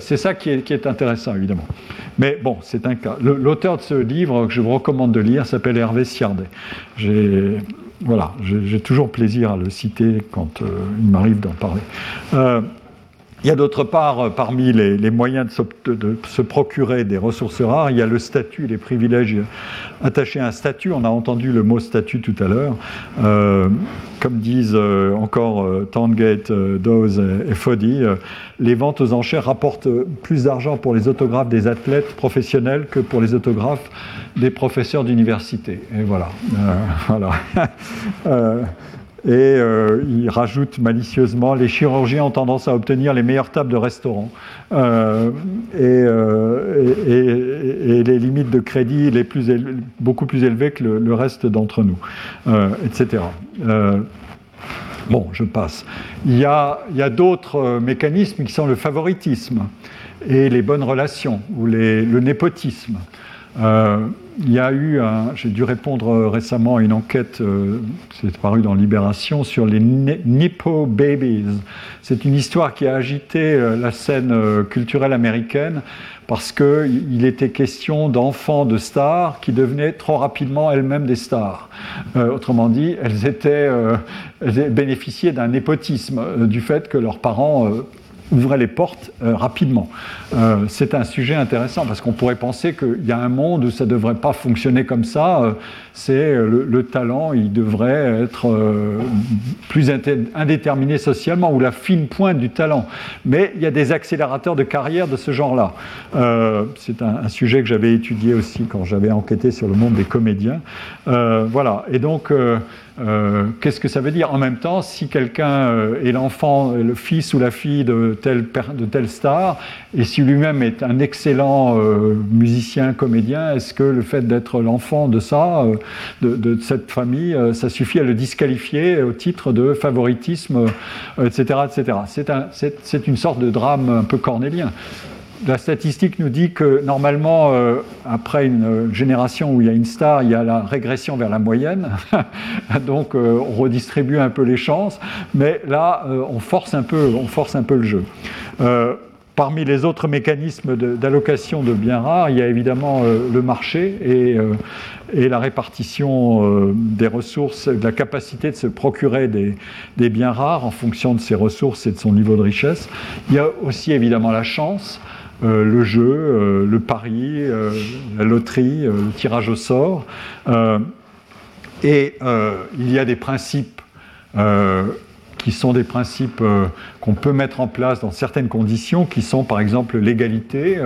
S2: c'est ça qui est, intéressant, évidemment. Mais bon, c'est un cas. L'auteur de ce livre que je vous recommande de lire s'appelle Hervé Siardet. J'ai voilà, j'ai toujours plaisir à le citer quand euh, il m'arrive d'en parler. Euh, il y a d'autre part, euh, parmi les, moyens de se, procurer des ressources rares, il y a le statut, les privilèges attachés à un statut. On a entendu le mot statut tout à l'heure. Euh, comme disent euh, encore Tangate, Dawes et, Foddy, les ventes aux enchères rapportent plus d'argent pour les autographes des athlètes professionnels que pour les autographes des professeurs d'université. Et voilà. voilà. Et euh, il rajoute malicieusement les chirurgiens ont tendance à obtenir les meilleures tables de restaurant euh, euh, et, les limites de crédit les plus beaucoup plus élevées que le, reste d'entre nous, etc. bon, je passe. Il y a d'autres mécanismes qui sont le favoritisme et les bonnes relations ou le népotisme il y a eu, j'ai dû répondre récemment à une enquête, euh, c'est paru dans Libération, sur les Nippo Babies. C'est une histoire qui a agité euh, la scène euh, culturelle américaine parce qu'il était question d'enfants de stars qui devenaient trop rapidement elles-mêmes des stars. autrement dit, elles, étaient, elles bénéficiaient d'un népotisme, du fait que leurs parents ouvrait les portes euh, rapidement. Euh, c'est un sujet intéressant parce qu'on pourrait penser qu'il y a un monde où ça ne devrait pas fonctionner comme ça. Euh, c'est le, talent, il devrait être plus indéterminé socialement, ou la fine pointe du talent. Mais il y a des accélérateurs de carrière de ce genre-là. c'est un, un, sujet que j'avais étudié aussi quand j'avais enquêté sur le monde des comédiens. voilà. Et donc euh, qu'est-ce que ça veut dire En même temps, si quelqu'un euh, est l'enfant, le fils ou la fille de telle, de telle star, et si lui-même est un excellent euh, musicien, comédien, est-ce que le fait d'être l'enfant de ça, de, cette famille, ça suffit à le disqualifier au titre de favoritisme, etc. etc. C'est une sorte de drame un peu cornélien la statistique nous dit que normalement, euh, après une génération où il y a une star, il y a la régression vers la moyenne. Donc euh, on redistribue un peu les chances. Mais là, euh, on, force un peu, on force un peu le jeu. Parmi les autres mécanismes d'allocation de, biens rares, il y a évidemment le marché et, la répartition des ressources, la capacité de se procurer des, biens rares en fonction de ses ressources et de son niveau de richesse. Il y a aussi évidemment la chance. Euh, le jeu, euh, le pari, euh, la loterie, le tirage au sort. et il y a des principes qui sont des principes qu'on peut mettre en place dans certaines conditions, qui sont par exemple l'égalité,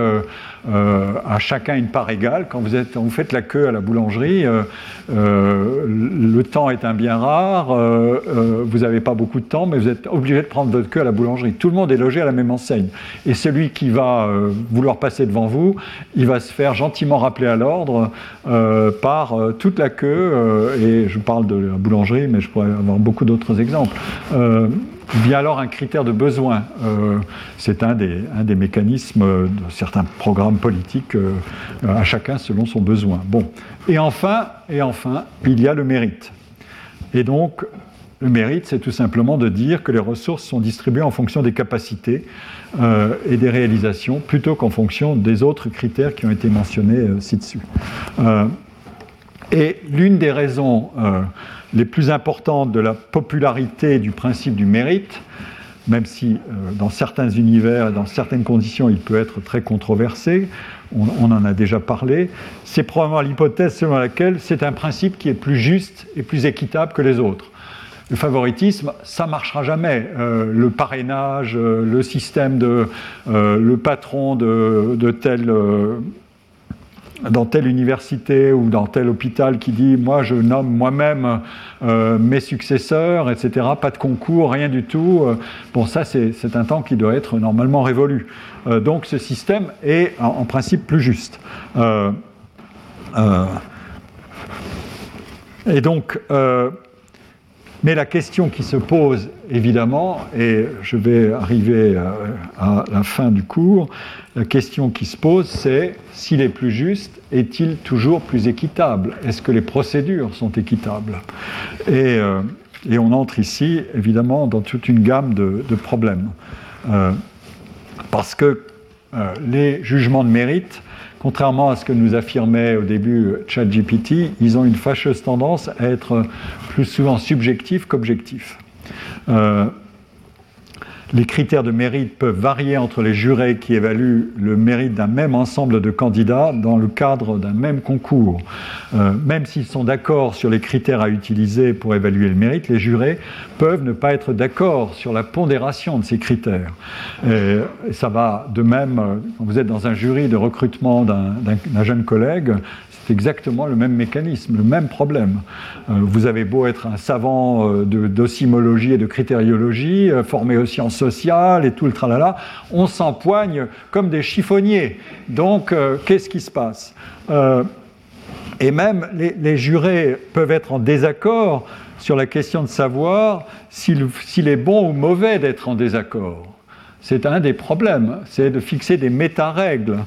S2: euh, à chacun une part égale. Quand vous, êtes, vous faites la queue à la boulangerie, euh, euh, le temps est un bien rare, vous n'avez pas beaucoup de temps, mais vous êtes obligé de prendre votre queue à la boulangerie. Tout le monde est logé à la même enseigne. Et celui qui va vouloir passer devant vous, il va se faire gentiment rappeler à l'ordre par toute la queue, et je parle de la boulangerie, mais je pourrais avoir beaucoup d'autres exemples bien alors un critère de besoin. Euh, c'est un des, mécanismes de certains programmes politiques, euh, à chacun selon son besoin. Bon. Et enfin, et enfin, il y a le mérite. Et donc, Le mérite, c'est tout simplement de dire que les ressources sont distribuées en fonction des capacités euh, et des réalisations, plutôt qu'en fonction des autres critères qui ont été mentionnés ci-dessus. Et l'une des raisons les plus importantes de la popularité du principe du mérite, même si dans certains univers dans certaines conditions il peut être très controversé, on, en a déjà parlé, c'est probablement l'hypothèse selon laquelle c'est un principe qui est plus juste et plus équitable que les autres. Le favoritisme, ça marchera jamais. Euh, le parrainage, euh, le système de euh, le patron de, de tel dans telle université ou dans tel hôpital qui dit moi je nomme moi-même mes successeurs, etc. Pas de concours, rien du tout. bon, ça c'est un temps qui doit être normalement révolu. donc ce système est en, en principe plus juste. et donc mais la question qui se pose, évidemment, et je vais arriver à, la fin du cours, la question qui se pose, c'est s'il est plus juste, est-il toujours plus équitable? Est-ce que les procédures sont équitables? Et, euh, on entre ici, évidemment, dans toute une gamme de, problèmes. Euh, parce que euh, les jugements de mérite contrairement à ce que nous affirmait au début ChatGPT, ils ont une fâcheuse tendance à être plus souvent subjectifs qu'objectifs. Euh, les critères de mérite peuvent varier entre les jurés qui évaluent le mérite d'un même ensemble de candidats dans le cadre d'un même concours. Euh, même s'ils sont d'accord sur les critères à utiliser pour évaluer le mérite, les jurés peuvent ne pas être d'accord sur la pondération de ces critères. Et, ça va de même quand vous êtes dans un jury de recrutement d'un jeune collègue, c'est exactement le même mécanisme, le même problème. Euh, vous avez beau être un savant euh, d'osimologie et de critériologie, euh, formé aux sciences sociales et tout le tralala, on s'empoigne comme des chiffonniers. Donc, qu'est-ce qui se passe? Et même les, jurés peuvent être en désaccord sur la question de savoir s'il est bon ou mauvais d'être en désaccord. C'est un des problèmes, c'est de fixer des méta-règles.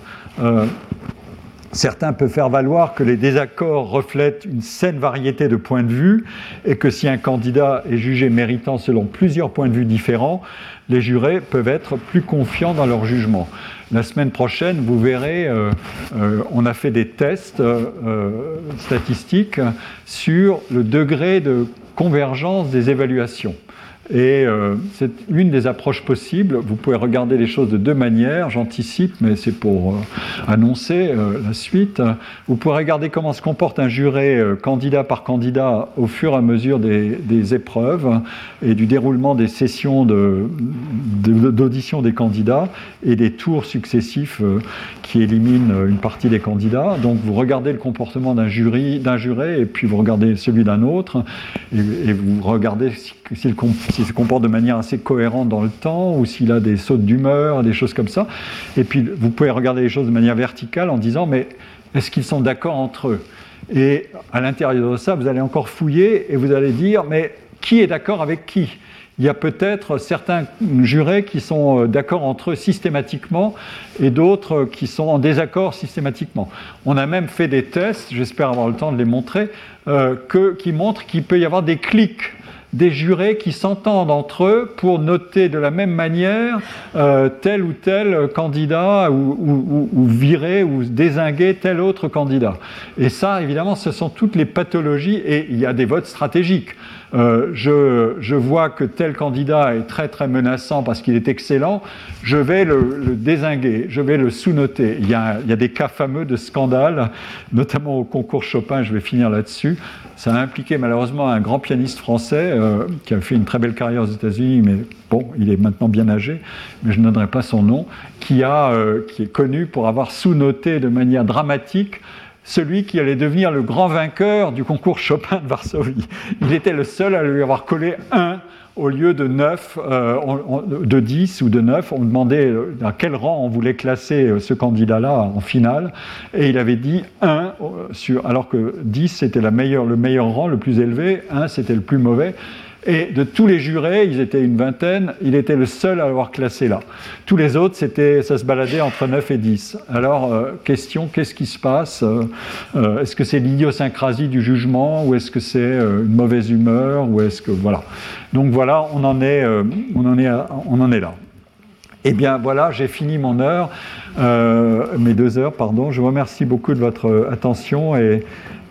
S2: Certains peuvent faire valoir que les désaccords reflètent une saine variété de points de vue et que si un candidat est jugé méritant selon plusieurs points de vue différents, les jurés peuvent être plus confiants dans leur jugement. La semaine prochaine, vous verrez, euh, euh, on a fait des tests euh, statistiques sur le degré de convergence des évaluations. Et euh, c'est une des approches possibles. Vous pouvez regarder les choses de deux manières. J'anticipe, mais c'est pour euh, annoncer euh, la suite. Vous pouvez regarder comment se comporte un juré candidat par candidat au fur et à mesure des, épreuves et du déroulement des sessions d'audition des candidats et des tours successifs qui éliminent une partie des candidats. Donc vous regardez le comportement d'un jury, d'un juré, et puis vous regardez celui d'un autre, et, vous regardez si, si le s'il se comporte de manière assez cohérente dans le temps, ou s'il a des sautes d'humeur, des choses comme ça. Et puis, vous pouvez regarder les choses de manière verticale en disant, mais est-ce qu'ils sont d'accord entre eux? Et à l'intérieur de ça, vous allez encore fouiller et vous allez dire, mais qui est d'accord avec qui? Il y a peut-être certains jurés qui sont euh, d'accord entre eux systématiquement et d'autres qui sont en désaccord systématiquement. On a même fait des tests, j'espère avoir le temps de les montrer, euh, qui montrent qu'il peut y avoir des clics des jurés qui s'entendent entre eux pour noter de la même manière euh, tel ou tel candidat ou, virer ou désinguer tel autre candidat. Et ça, évidemment, ce sont toutes les pathologies et il y a des votes stratégiques. Euh, je, vois que tel candidat est très très menaçant parce qu'il est excellent, je vais le, désinguer, je vais le sous-noter. Il, y a des cas fameux de scandales, notamment au concours Chopin, je vais finir là-dessus. Ça a impliqué malheureusement un grand pianiste français euh, qui a fait une très belle carrière aux États-Unis, mais bon, il est maintenant bien âgé, mais je ne donnerai pas son nom, qui, a, euh, qui est connu pour avoir sous-noté de manière dramatique celui qui allait devenir le grand vainqueur du concours Chopin de Varsovie. Il était le seul à lui avoir collé un au lieu de 9, euh, de 10 ou de 9. On demandait à quel rang on voulait classer ce candidat-là en finale, et il avait dit 1, sur, alors que 10 c'était le meilleur rang, le plus élevé, 1 c'était le plus mauvais. Et de tous les jurés, ils étaient une vingtaine, il était le seul à l'avoir classé là. Tous les autres, c'était, ça se baladait entre 9 et 10. Alors, euh, question, qu'est-ce qui se passe euh, Est-ce que c'est l'idiosyncrasie du jugement ou est-ce que c'est une mauvaise humeur ou est-ce que voilà Donc voilà, on en est, on en est, on en est là. Eh bien voilà, j'ai fini mon heure, mes deux heures, pardon. Je vous remercie beaucoup de votre attention et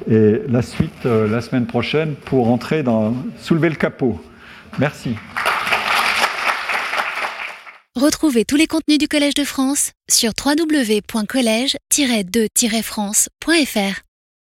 S2: et la suite euh, la semaine prochaine pour entrer dans soulever le capot. Merci.
S1: Retrouvez tous les contenus du Collège de France sur www.colège-2-france.fr.